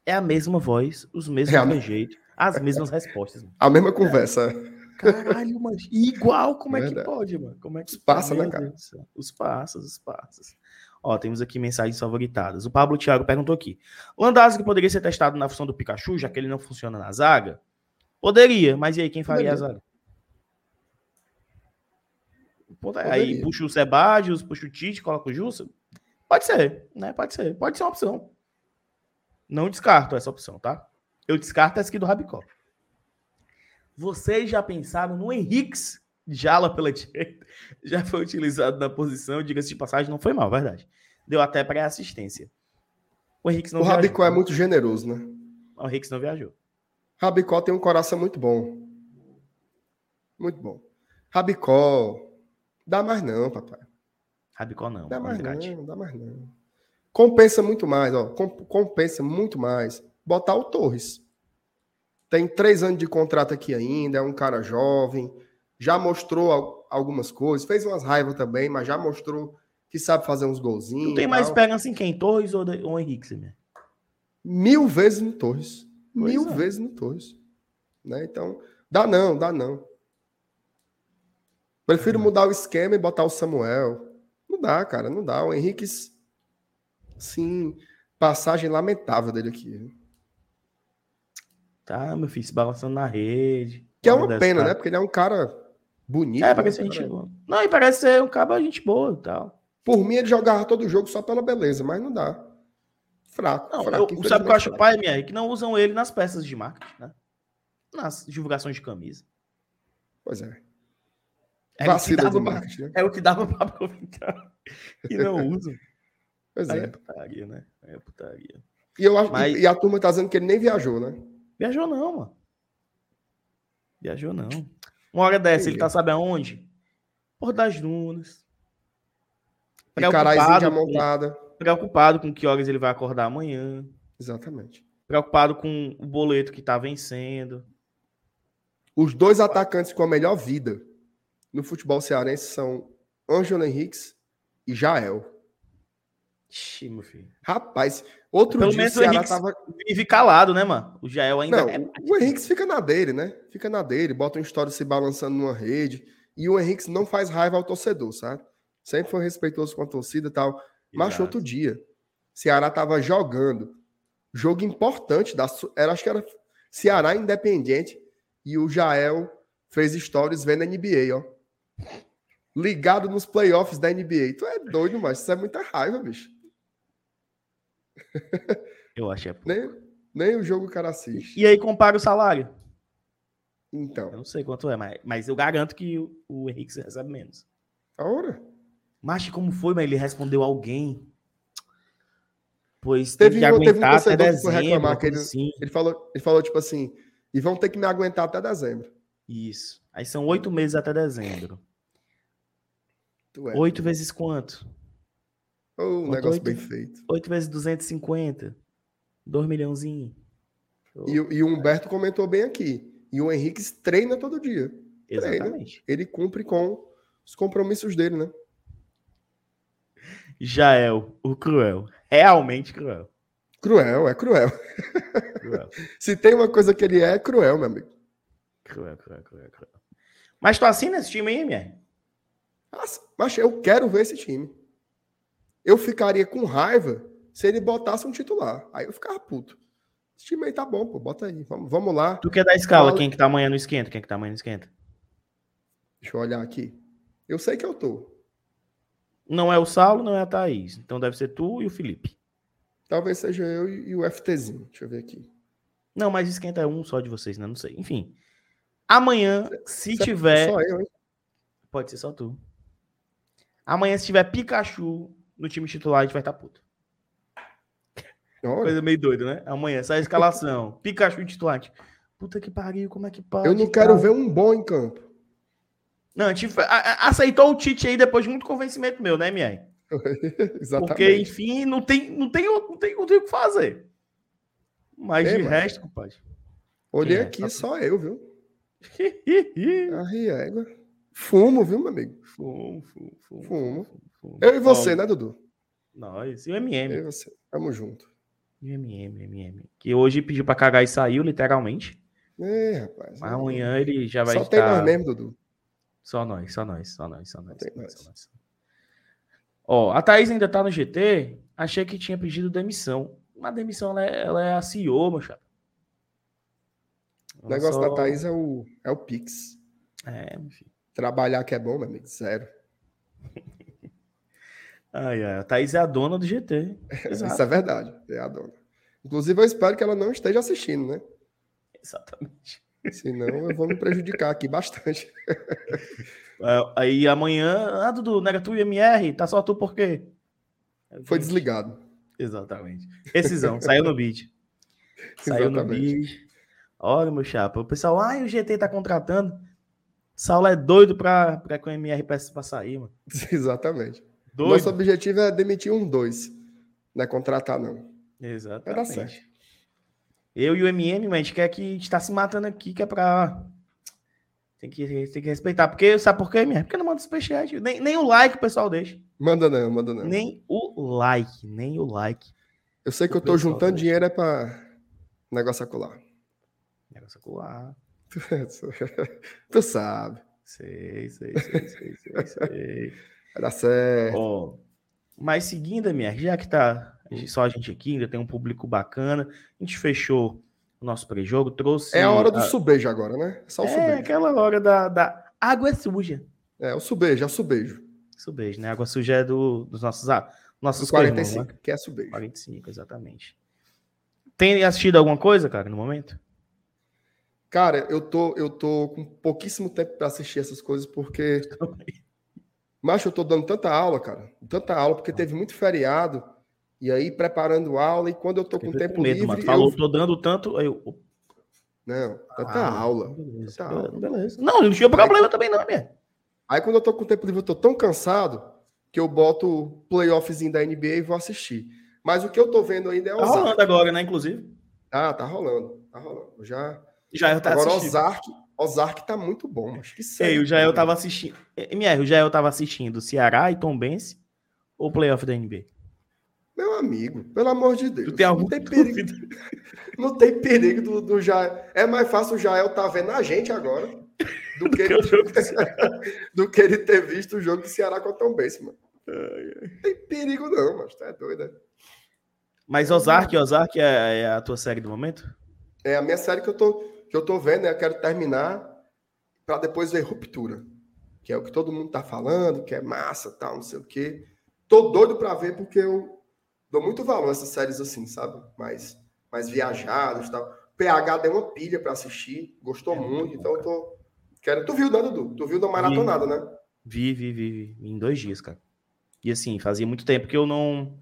É a mesma voz, os mesmos é trejeitos, as mesmas respostas. A mesma conversa. Caralho, mano. Igual, como é, é que pode, mano? Como é que os passa, né, cara? Os passos, os passos. Ó, temos aqui mensagens favoritadas. O Pablo Thiago perguntou aqui. O Landázuri poderia ser testado na função do Pikachu, já que ele não funciona na zaga? Poderia, mas e aí, quem faria poderia. a zaga? Poderia. Aí puxa o Sebadios, puxa o Tite, coloca o Jussa? Pode ser, né? Pode ser. Pode ser uma opção. Não descarto essa opção, tá? Eu descarto essa aqui do Rabicó. Vocês já pensaram no Henriques Jala pela [laughs] direita? Já foi utilizado na posição, diga-se de passagem, não foi mal, verdade. Deu até pré-assistência. O Henriques não O viajou. Rabicó é muito generoso, né? O Henriques não viajou. Rabicó tem um coração muito bom. Muito bom. Rabicó. Dá mais não, papai. Rabicó não. Dá mais não, dá mais não. Compensa muito mais, ó. Compensa muito mais botar o Torres. Tem três anos de contrato aqui ainda, é um cara jovem, já mostrou algumas coisas, fez umas raivas também, mas já mostrou que sabe fazer uns golzinhos. Não tem mais esperança em quem? Torres ou, ou Henrique, né? Mil vezes no Torres. Pois Mil é. vezes no Torres. Né? Então, dá não, dá não. Prefiro uhum. mudar o esquema e botar o Samuel. Não dá, cara, não dá. O Henrique Sim, passagem lamentável dele aqui. Tá, meu filho, se balançando na rede. Que é uma pena, cara. né? Porque ele é um cara bonito. É, parece né? gente boa. Não, e parece ser um cara gente boa e tal. Por mim, ele jogava todo jogo só pela beleza, mas não dá. Fraco. Não, fraco eu, sabe o que eu acho pai, minha? Que não usam ele nas peças de marketing, né? Nas divulgações de camisa. Pois é. É Vacila de marketing, pra, né? É o que dava pra [laughs] aproveitar. E não usam. Pois Aí é. é putaria, né? Aí é putaria. E, eu acho, Mas... e a turma tá dizendo que ele nem viajou, né? Viajou não, mano. Viajou não. [tsk] Uma hora dessa, ele tá sabe aonde? Por das Dunas. Preocupado, com, montada. preocupado com que horas ele vai acordar amanhã. Exatamente. Preocupado com o boleto que tá vencendo. Os dois atacantes com a melhor vida no futebol cearense são Ângelo Henriques e Jael. Ixi, meu filho. Rapaz, outro Pelo dia menos o Henriques tava. Vive calado, né, mano? O Jael ainda Não, é. o Henriques fica na dele, né? Fica na dele, bota um história se balançando numa rede. E o Henriques não faz raiva ao torcedor, sabe? Sempre foi respeitoso com a torcida e tal. Mas outro dia, Ceará tava jogando. Jogo importante, da, era, acho que era Ceará Independente. E o Jael fez stories vendo a NBA, ó. Ligado nos playoffs da NBA. Tu é doido, mas isso é muita raiva, bicho. Eu acho. é- Nem, nem o jogo o cara assiste. E aí compara o salário. Eu Então, não sei quanto é, mas, mas eu garanto que o, o Henrique recebe menos. a hora. Mas como foi, mas ele respondeu alguém. Pois Teve teve que teve um aguentar até torcedor que dezembro. reclamar que coisa assim. Ele falou, ele falou tipo assim, e vão ter que me aguentar até dezembro. Isso. Aí são oito meses até dezembro. É. Oito vezes quanto? Ô, um negócio oito? bem feito. Oito vezes 250. Dois milhãozinho. E, o- e o Humberto comentou bem aqui. E o Henrique treina todo dia. Exatamente. Ele cumpre com os compromissos dele, né? Jael, o cruel. Realmente cruel. Cruel, é cruel. Cruel, [laughs] Se tem uma coisa que ele é, é cruel, meu amigo. cruel, cruel, cruel, cruel. Mas tu assina esse time aí, minha? Mas eu quero ver esse time. Eu ficaria com raiva se ele botasse um titular. Aí eu ficava puto. Esse time aí tá bom, pô. Bota aí. Vamos, vamos lá. Tu quer dar escala? Fala. Quem que tá amanhã no esquenta? Quem que tá amanhã no esquenta? Deixa eu olhar aqui. Eu sei que eu tô. Não é o Saulo, não é a Thaís. Então deve ser tu e o Felipe. Talvez seja eu e o FTzinho. Deixa eu ver aqui. Não, mas esquenta é um só de vocês, né? Não sei. Enfim. Amanhã, se Será que tiver. Só eu, hein? Pode ser só tu. Amanhã, se tiver Pikachu no time titular, a gente vai estar puto. Olha, Coisa meio doida, né? Amanhã, sai a escalação. [laughs] Pikachu titular. Puta que pariu, como é que pode? eu não cara? quero ver um bom em campo. Não, a gente a- a- aceitou o Tite aí depois de muito convencimento meu, né, Miai? [laughs] Exatamente. Porque, enfim, não tem, não tem, não tem, não tem o que fazer. Mas É, de mano. resto, compadre. Olhei é, aqui, tá- só eu, viu? [laughs] A riega. Fumo, viu, meu amigo? fumo, fumo, fumo, Fumo. Eu e você, né, Dudu? Nós. E o Eu MM. e você. Tamo junto. E o MM, MM. Que hoje pediu pra cagar e saiu, literalmente. É, rapaz. Mas amanhã ele já vai Só estar... tem nós mesmo, Dudu. Só nós, só nós, só nós, só nós. só nós, nós. só nós. Ó, a Thaís ainda tá no GT. Achei que tinha pedido demissão. Mas demissão, ela é, ela é a CEO, meu chapa. O negócio só- da Thaís é o, é o Pix. É, filho. Trabalhar que é bom, meu amigo. Zero. [laughs] Ai, ai, a Thaís é a dona do GT. [laughs] Isso é verdade. É a dona. Inclusive, eu espero que ela não esteja assistindo, né? exatamente. Senão eu vou me prejudicar aqui bastante. [laughs] É, Aí amanhã, ah, Dudu, nega tu e MR, tá só tu por quê? Foi desligado. Exatamente. Decisão, saiu no beat. [laughs] Saiu no Exatamente. beat. Olha, meu chapa, o pessoal, ai, o GT tá contratando. Saulo é doido pra, pra que o MR peça pra sair, mano. Exatamente. Doido. Nosso objetivo é demitir um dois. Não é contratar, não. Exatamente. Vai dar certo. Eu e o MM, mas a gente quer que a gente tá se matando aqui, que é pra. Tem que, tem que respeitar. Porque, sabe por quê, MR? Porque não manda superchat. Nem, nem o like o pessoal deixa. Manda não, manda não. Nem o like, nem o like. Eu sei que eu tô juntando deixa. dinheiro é pra negócio acular. Negócio acular. [laughs] tu sabe. Sei, sei, sei, sei, sei, sei. [laughs] Vai dar certo. Ó, mas seguindo, MR, já que tá só a gente aqui, ainda tem um público bacana, a gente fechou o nosso pré-jogo, trouxe. É a hora do a- subejo agora, né? Só o É, subejo. aquela hora da, da água suja. É, o subejo, é o subejo. Subejo, né? Água suja é do, dos nossos, ah, nossos Os co-irmãos, 45, né? que é subejo. 45, exatamente. Tem assistido alguma coisa, cara, no momento? Cara, eu tô, eu tô com pouquíssimo tempo pra assistir essas coisas, porque. [laughs] Macho, eu tô dando tanta aula, cara. Tanta aula, porque teve muito feriado. E aí, preparando aula, e quando eu tô com tempo medo, livre. mano. eu- Falou, tô dando tanto. aí Eu, Não, tanta Ah, aula. Beleza, tanta aula. beleza. Não, não tinha problema também, não, minha. Aí, quando eu tô com tempo livre, eu tô tão cansado que eu boto o playoffzinho da NBA e vou assistir. Mas o que eu tô vendo ainda é Tá Ozark. rolando agora, né, inclusive? Ah, tá rolando. Tá rolando. Eu Já... Já eu tava Agora, assistindo. Ozark, Ozark tá muito bom. Acho que Ei, sério. o Jael tava assistindo. MR, o Jael tava assistindo Ceará e Tom Benz ou playoff da NBA? Meu amigo, pelo amor de Deus. Tem não tem perigo, [laughs] não tem perigo do, do Jael. É mais fácil o Jael tá vendo a gente agora do [laughs] que, ele, [laughs] do que ele ter visto o jogo do Ceará contra o Tom Benz, mano. Não tem perigo não, mas tá doido. né? Mas Ozark, Ozark é, é a tua série do momento? É a minha série que eu tô, que eu tô vendo, né? Eu quero terminar para depois ver Ruptura, que é o que todo mundo tá falando, que é massa, tal, não sei o quê. Tô doido para ver porque eu dou muito valor a essas séries assim, sabe? Mais, mais viajadas, tal. PH deu uma pilha para assistir, gostou É muito muito, então eu tô quero. Tu viu, né, Dudu? Tu viu da maratonada, né? Vi, vi, vi, vi. Em dois dias, cara. E assim, fazia muito tempo que eu não.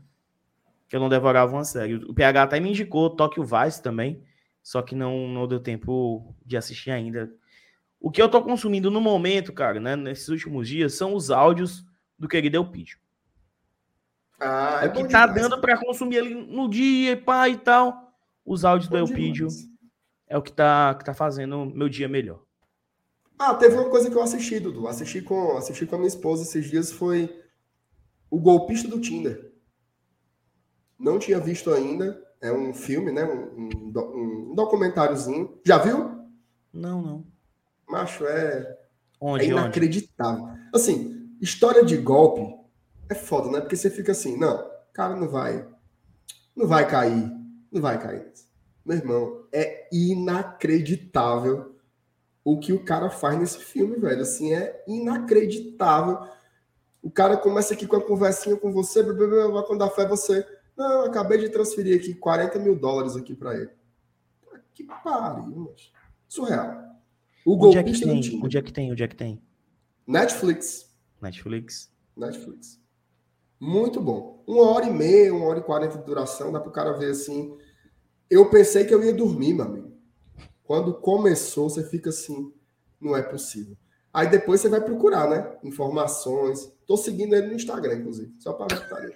que eu não devorava uma série. O PH até me indicou Tokyo Vice também. Só que não, não deu tempo de assistir ainda. O que eu tô consumindo no momento, cara, né, nesses últimos dias, são os áudios do querido Elpidio. Ah, É o que tá demais. dando pra consumir ali no dia, pá e tal. Os áudios do Bom Elpidio demais. é o que tá, que tá fazendo meu dia melhor. Ah, teve uma coisa que eu assisti, Dudu. Assisti com, assisti com a minha esposa esses dias, foi O Golpista do Tinder. Não tinha visto ainda. É um filme, né? Um, um um documentáriozinho. Já viu? Não, não. Macho, é, é Onde, onde? inacreditável. Assim, história de golpe é foda, né? Porque você fica assim, não, o cara não vai. Não vai cair. Não vai cair. Meu irmão, é inacreditável o que o cara faz nesse filme, velho. Assim, é inacreditável. O cara começa aqui com a conversinha com você, blá, blá, blá, blá, quando dá fé você. Não, acabei de transferir aqui 40 mil dólares aqui pra ele. Que pariu, mas. Surreal. O Onde é que tem? Tinder. Onde é que tem? Onde é que tem? Netflix. Netflix. Netflix. Muito bom. Uma hora e meia, uma hora e quarenta de duração, dá pro cara ver assim. Eu pensei que eu ia dormir, meu amigo. Quando começou, você fica assim, não é possível. Aí depois você vai procurar, né? Informações. Tô seguindo ele no Instagram, inclusive, só para ver que tá ali.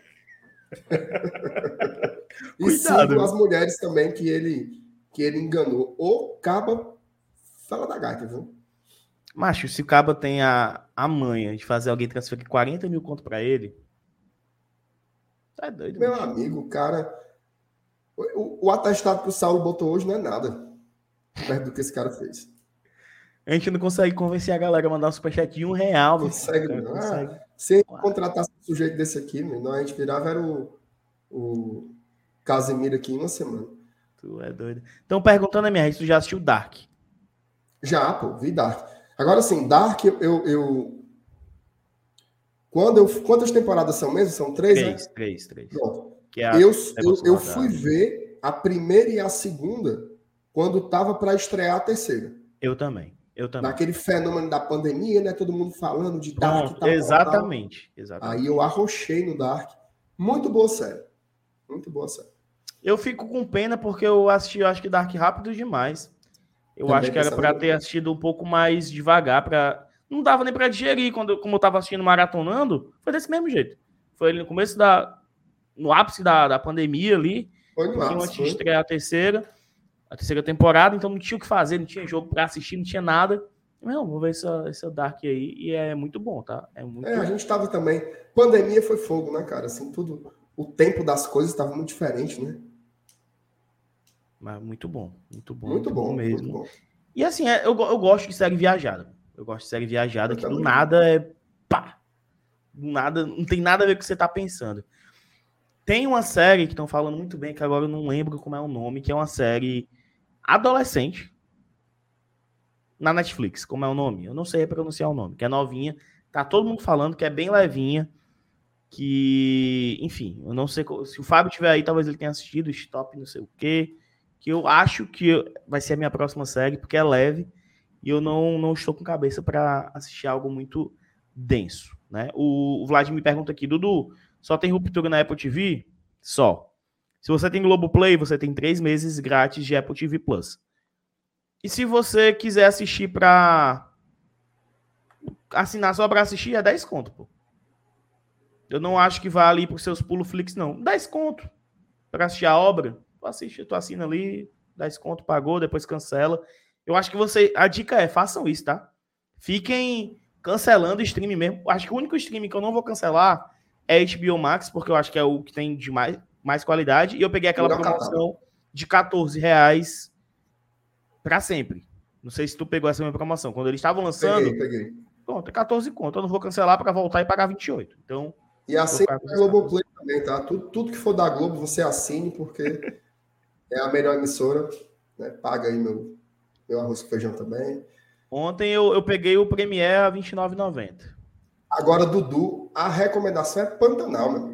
[laughs] e Cuidado. sigo as mulheres também que ele que ele enganou. O caba fala da gaita, viu? Macho, se o Caba tem a, a manha de fazer alguém transferir 40 mil conto pra ele. Tá doido, Meu macho. amigo, o cara. O, o- atestado que o Saulo botou hoje não é nada perto do que esse cara fez. A gente não consegue convencer a galera a mandar um superchat de um real. Consegue, cara não. consegue. Se contratasse um sujeito desse aqui, meu, não, a gente virava era o, o Casemiro aqui em uma semana. Tu é doido. Estão perguntando a minha se tu já assistiu Dark. Já, pô, vi Dark. Agora sim, Dark, eu. eu, eu- Quando eu, quantas temporadas são mesmo? São três, né? Três, três, três. Pronto. É a- eu, eu, negócio eu lá fui da- ver a primeira e a segunda quando tava para estrear a terceira. Eu também. Eu também. naquele fenômeno da pandemia, né? Todo mundo falando de Dark Pronto, tal, tal, tal. exatamente. exatamente. Aí eu arrochei no Dark. Muito boa série. Muito boa série. Eu fico com pena porque eu assisti, eu acho que Dark rápido demais. Eu Também acho que era pra nisso. ter assistido um pouco mais devagar, para não dava nem pra digerir quando como eu tava assistindo maratonando, foi desse mesmo jeito. Foi ali no começo da no ápice da, da pandemia ali, Foi no ápice, antes de estrear a terceira, a terceira temporada, então não tinha o que fazer, não tinha jogo pra assistir, não tinha nada. Não, vou ver essa, essa Dark aí e é muito bom, tá? É muito É, a gente tava também. Pandemia foi fogo, né, cara? Assim, tudo. O tempo das coisas estava muito diferente, né? mas muito bom, muito bom, Muito bom, mesmo. muito bom. E assim, é, eu, eu gosto de série viajada. Eu gosto de série viajada Eu que do também. nada é pá. Do nada, não tem nada a ver com o que você tá pensando. Tem uma série que estão falando muito bem, que agora eu não lembro como é o nome, que é uma série adolescente na Netflix. Como é o nome? Eu não sei pronunciar o nome, que é novinha. Tá todo mundo falando que é bem levinha. Que, enfim, eu não sei se o Fábio tiver aí, talvez ele tenha assistido Stop, não sei o quê. Que eu acho que vai ser a minha próxima série, porque é leve e eu não, não estou com cabeça para assistir algo muito denso, né? O, o Vladimir pergunta aqui, Dudu, só tem ruptura na Apple TV? Só. Se você tem Globoplay, você tem três meses grátis de Apple TV Plus. E se você quiser assistir para assinar só para assistir, é 10 conto, pô. Eu não acho que vá ali para os seus pulo flix, não. Dá desconto para assistir a obra. Tu assiste, tu assina ali, dá desconto, pagou, depois cancela. Eu acho que você. A dica é, façam isso, tá? Fiquem cancelando o stream mesmo. Acho que o único stream que eu não vou cancelar é HBO Max, porque eu acho que é o que tem de mais, mais qualidade. E eu peguei aquela promoção de 14 reais para sempre. Não sei se tu pegou essa minha promoção. Quando eles estavam lançando, Peguei, peguei. pronto, é 14 conto. Eu não vou cancelar para voltar e pagar 28. Então, E ficar a Globoplay também, tá? Tudo, tudo que for da Globo, você assine, porque é a melhor emissora. Né? Paga aí meu, meu arroz com feijão também. ontem eu, eu peguei o Premiere a R$29,90. Agora, Dudu, a recomendação é Pantanal, meu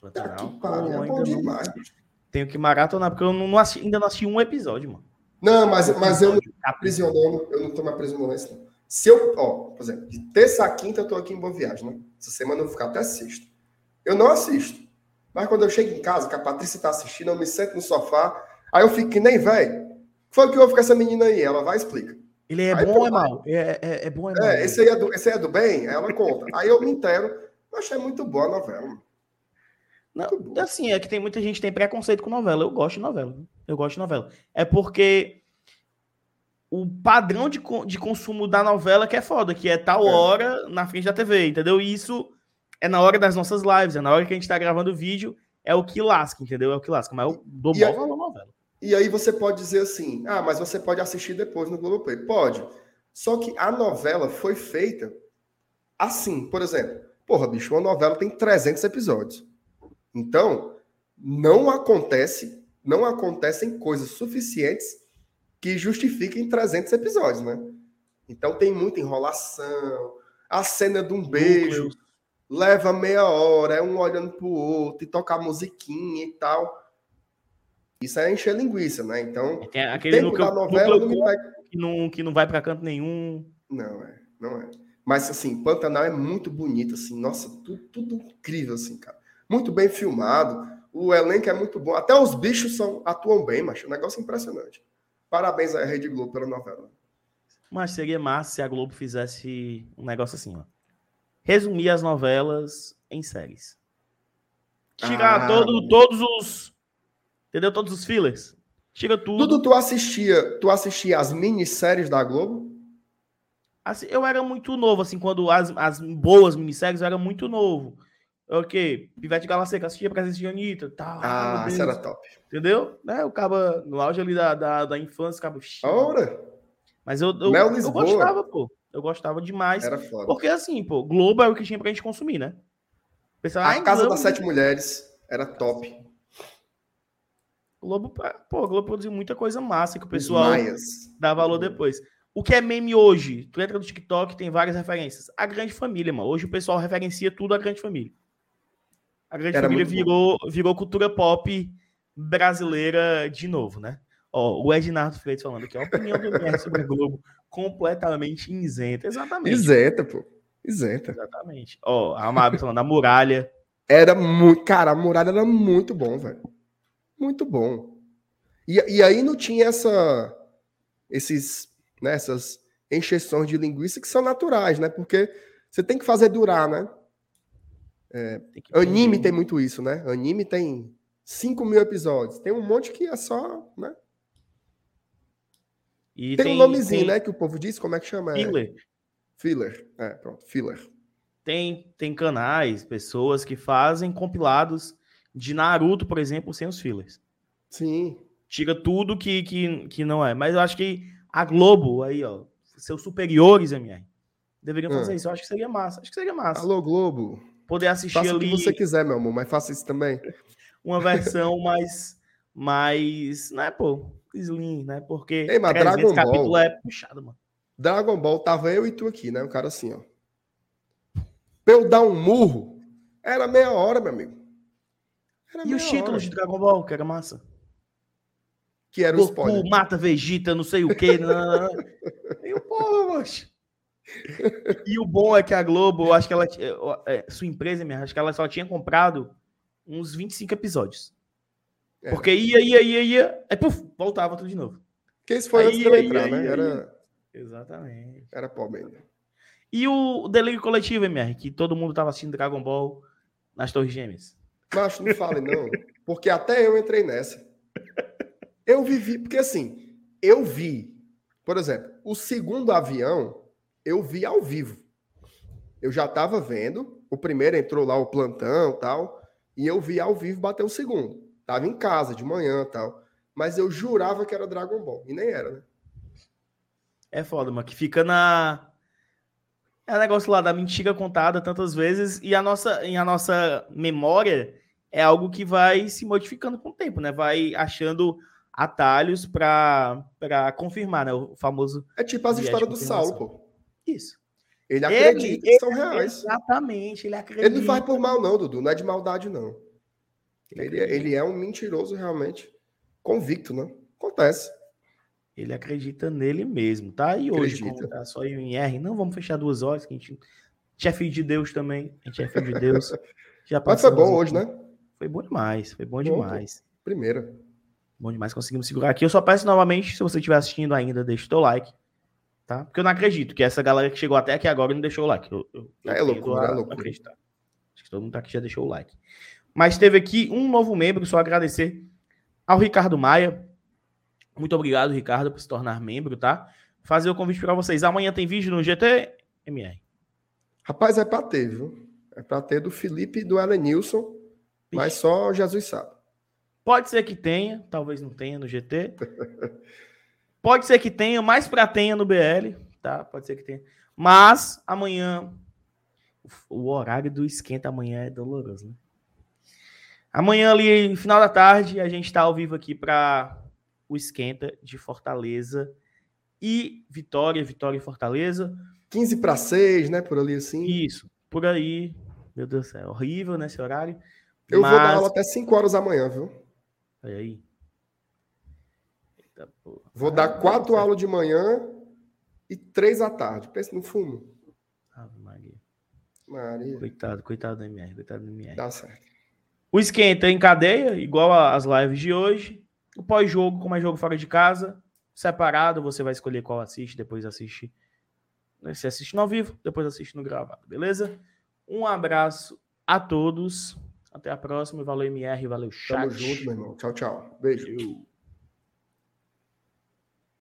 Tá Pantanal. que pariu, é bom ainda não- demais. Tenho que maratonar, porque eu não, não assisti- ainda não assisti um episódio, mano. Não, mas, mas eu não tô aprisionando, eu não tô me aprisionando isso, não. Se eu, ó, por exemplo, de terça a quinta eu tô aqui em Boa Viagem, né? Essa semana eu vou ficar até sexta. Eu não assisto. Mas quando eu chego em casa, que a Patrícia tá assistindo, eu me sento no sofá, aí eu fico que nem velho. Foi que houve com essa menina aí? Ela vai e explica. Ele é Aí, bom ou é mal? É, é, é bom ou é mal? É, esse aí é, do, esse aí é do bem? Ela conta. Aí eu me entero. Eu achei muito boa a novela. mano. Não, assim, é que tem muita gente que tem preconceito com novela. Eu gosto de novela. Eu gosto de novela. É porque o padrão de, de consumo da novela que é foda, que é tal É. hora na frente da TV, entendeu? E isso é na hora das nossas lives, é na hora que a gente tá gravando o vídeo, é o que lasca, entendeu? É o que lasca. Mas eu dou E mal aí- novela. E aí você pode dizer assim, ah, mas você pode assistir depois no Globoplay. Pode. Só que a novela foi feita assim, por exemplo. Porra, bicho, uma novela tem 300 episódios. Então, não acontece, não acontecem coisas suficientes que justifiquem 300 episódios, né? Então tem muita enrolação, a cena de um beijo leva meia hora, é um olhando pro outro e toca a musiquinha e tal. Isso é encher linguiça, né? Então, Tem o aquele tempo núcleo, da novela núcleo não pega. que, não, que não vai pra canto nenhum. Não é, não é. Mas assim, Pantanal é muito bonito, assim, nossa, tudo, tudo incrível, assim, cara. Muito bem filmado, o elenco é muito bom, até os bichos são, atuam bem, macho, um negócio impressionante. Parabéns à Rede Globo pela novela. Mas seria massa se a Globo fizesse um negócio assim, ó. Resumir as novelas em séries. Tirar Ah. todo, todos os. Entendeu? Todos os fillers. Tira tudo. Tudo tu assistia, tu assistia as minisséries da Globo? Assim, eu era muito novo, assim, quando as, as boas minisséries eu era muito novo. Ok, Pivete Galaceca, assistia Presença de Anitta, tal. Ah, isso era top. Entendeu? Né? O caba, no auge ali da, da, da infância, o caba. Ora, Mas eu, eu, eu gostava, pô. Eu gostava demais. era foda. Porque assim, pô, Globo era o que tinha pra gente consumir, né? Pensava, A Casa Globo, das Sete Mulheres era top. Globo, pô, Globo produziu muita coisa massa que o pessoal dá valor depois. O que é meme hoje? Tu entra no TikTok, tem várias referências. A Grande Família, mano. Hoje o pessoal referencia tudo a Grande Família. A Grande Era Família virou, virou cultura pop brasileira de novo, né? Ó, o Ednardo Freitas falando aqui, a opinião do MR sobre a Globo completamente isenta. Exatamente. Isenta, pô. Isenta. Exatamente. Ó, a Mabi falando, a muralha. Era muito. Cara, a muralha era muito bom, velho. Muito bom. E, e aí não tinha essa. Esses. Né, essas encheções de linguiça que são naturais, né? Porque você tem que fazer durar, né? Tem que Anime tem muito isso, né? Anime tem 5 mil episódios. Tem um monte que é só. Né? E Tem, um nomezinho, né? Que o povo diz, como é que chama? É, Filler. filler. É, pronto, filler. Tem, tem canais, pessoas que fazem compilados de Naruto, por exemplo, sem os fillers. Sim. Tira tudo que, que, que não é. Mas eu acho que a Globo, aí, ó, seus superiores, MR, deveriam fazer Ah. isso. Eu acho que seria massa. Acho que seria massa. Alô, Globo. Poder assistir Faça o ali que você quiser, meu amor, mas faça isso também. uma versão [laughs] mais, mais, né, pô, slim, né? Porque Ei, mas 300 Dragon Ball- capítulo é puxado, mano. Dragon Ball, tava eu e tu aqui, né? O cara assim, ó. Pra eu dar um murro, era meia hora, meu amigo. Era E os títulos de Dragon Ball, que era massa? Que era o spoiler. mata Vegeta, não sei o quê. [laughs] nananana. e o porra, macho. E o bom é que a Globo, eu acho que ela. é, Sua empresa, acho que ela só tinha comprado uns 25 episódios. É. Porque ia, ia, ia, ia. Aí, puf, voltava tudo de novo. Porque isso foi Aí, antes de eu entrar, aí, né? aí. Era, Exatamente. era pobre ainda. E o Delírio Coletivo, MR, que todo mundo tava assistindo Dragon Ball. nas Torres Gêmeas. Macho, não fale não, porque até eu entrei nessa. Eu vivi, porque assim, eu vi, por exemplo, o segundo avião, eu vi ao vivo. Eu já estava vendo, o primeiro entrou lá o plantão tal, e eu vi ao vivo bater o segundo. Tava em casa de manhã tal, mas eu jurava que era Dragon Ball, e nem era, né? É foda, mano, que fica na é o negócio lá da mentira contada tantas vezes e a nossa, e a nossa memória é algo que vai se modificando com o tempo, né? Vai achando atalhos para confirmar, né? O famoso. É tipo as histórias do Saulo, pô. Isso. Ele acredita ele, que são reais. Exatamente, ele acredita. Ele não faz por mal, não, Dudu. Não é de maldade, não. Ele, ele, ele é um mentiroso realmente convicto, né? Acontece. Ele acredita nele mesmo, tá? E hoje, tá só eu em R, não vamos fechar duas horas, que a gente, a é filho de Deus também. A gente é filho de Deus. [laughs] Já Mas foi bom hoje, né? Foi bom demais, foi bom demais. Primeira. Bom demais, conseguimos segurar aqui. Eu só peço novamente, se você estiver assistindo ainda, deixa o teu like, tá? Porque eu não acredito que essa galera que chegou até aqui agora não deixou o like. Eu, eu, eu é loucura, é loucura. Acreditar. Acho que todo mundo aqui já deixou o like. Mas teve aqui um novo membro, só agradecer ao Ricardo Maia, muito obrigado, Ricardo, por se tornar membro, tá? Fazer o convite para vocês. Amanhã tem vídeo no GT MR. Rapaz, é para ter, viu? É para ter do Felipe e do Elenilson, mas só Jesus sabe. Pode ser que tenha, talvez não tenha no GT. [laughs] Pode ser que tenha, mais para tenha no BL, tá? Pode ser que tenha. Mas amanhã, o horário do esquenta amanhã é doloroso, né? Amanhã ali, final da tarde, a gente está ao vivo aqui para o esquenta de Fortaleza e Vitória, Vitória e Fortaleza. 15 para 6, né? Por ali assim. Isso, por aí. Meu Deus do céu, horrível nesse horário. Eu mas... vou dar aula até 5 horas da manhã, viu? Olha aí. Eita, vou dar quatro aulas de manhã e três à tarde. Pensa no fumo. Ave Maria. Maria. Coitado, coitado do MR, coitado do MR. Dá certo. O esquenta em cadeia, igual às lives de hoje. O pós-jogo, como é jogo fora de casa, separado, você vai escolher qual assiste, depois assiste. Você assiste no ao vivo, depois assiste no gravado, beleza? Um abraço a todos. Até a próxima. Valeu, MR. Valeu, chat. Tamo junto, meu irmão. Tchau, tchau. Beijo.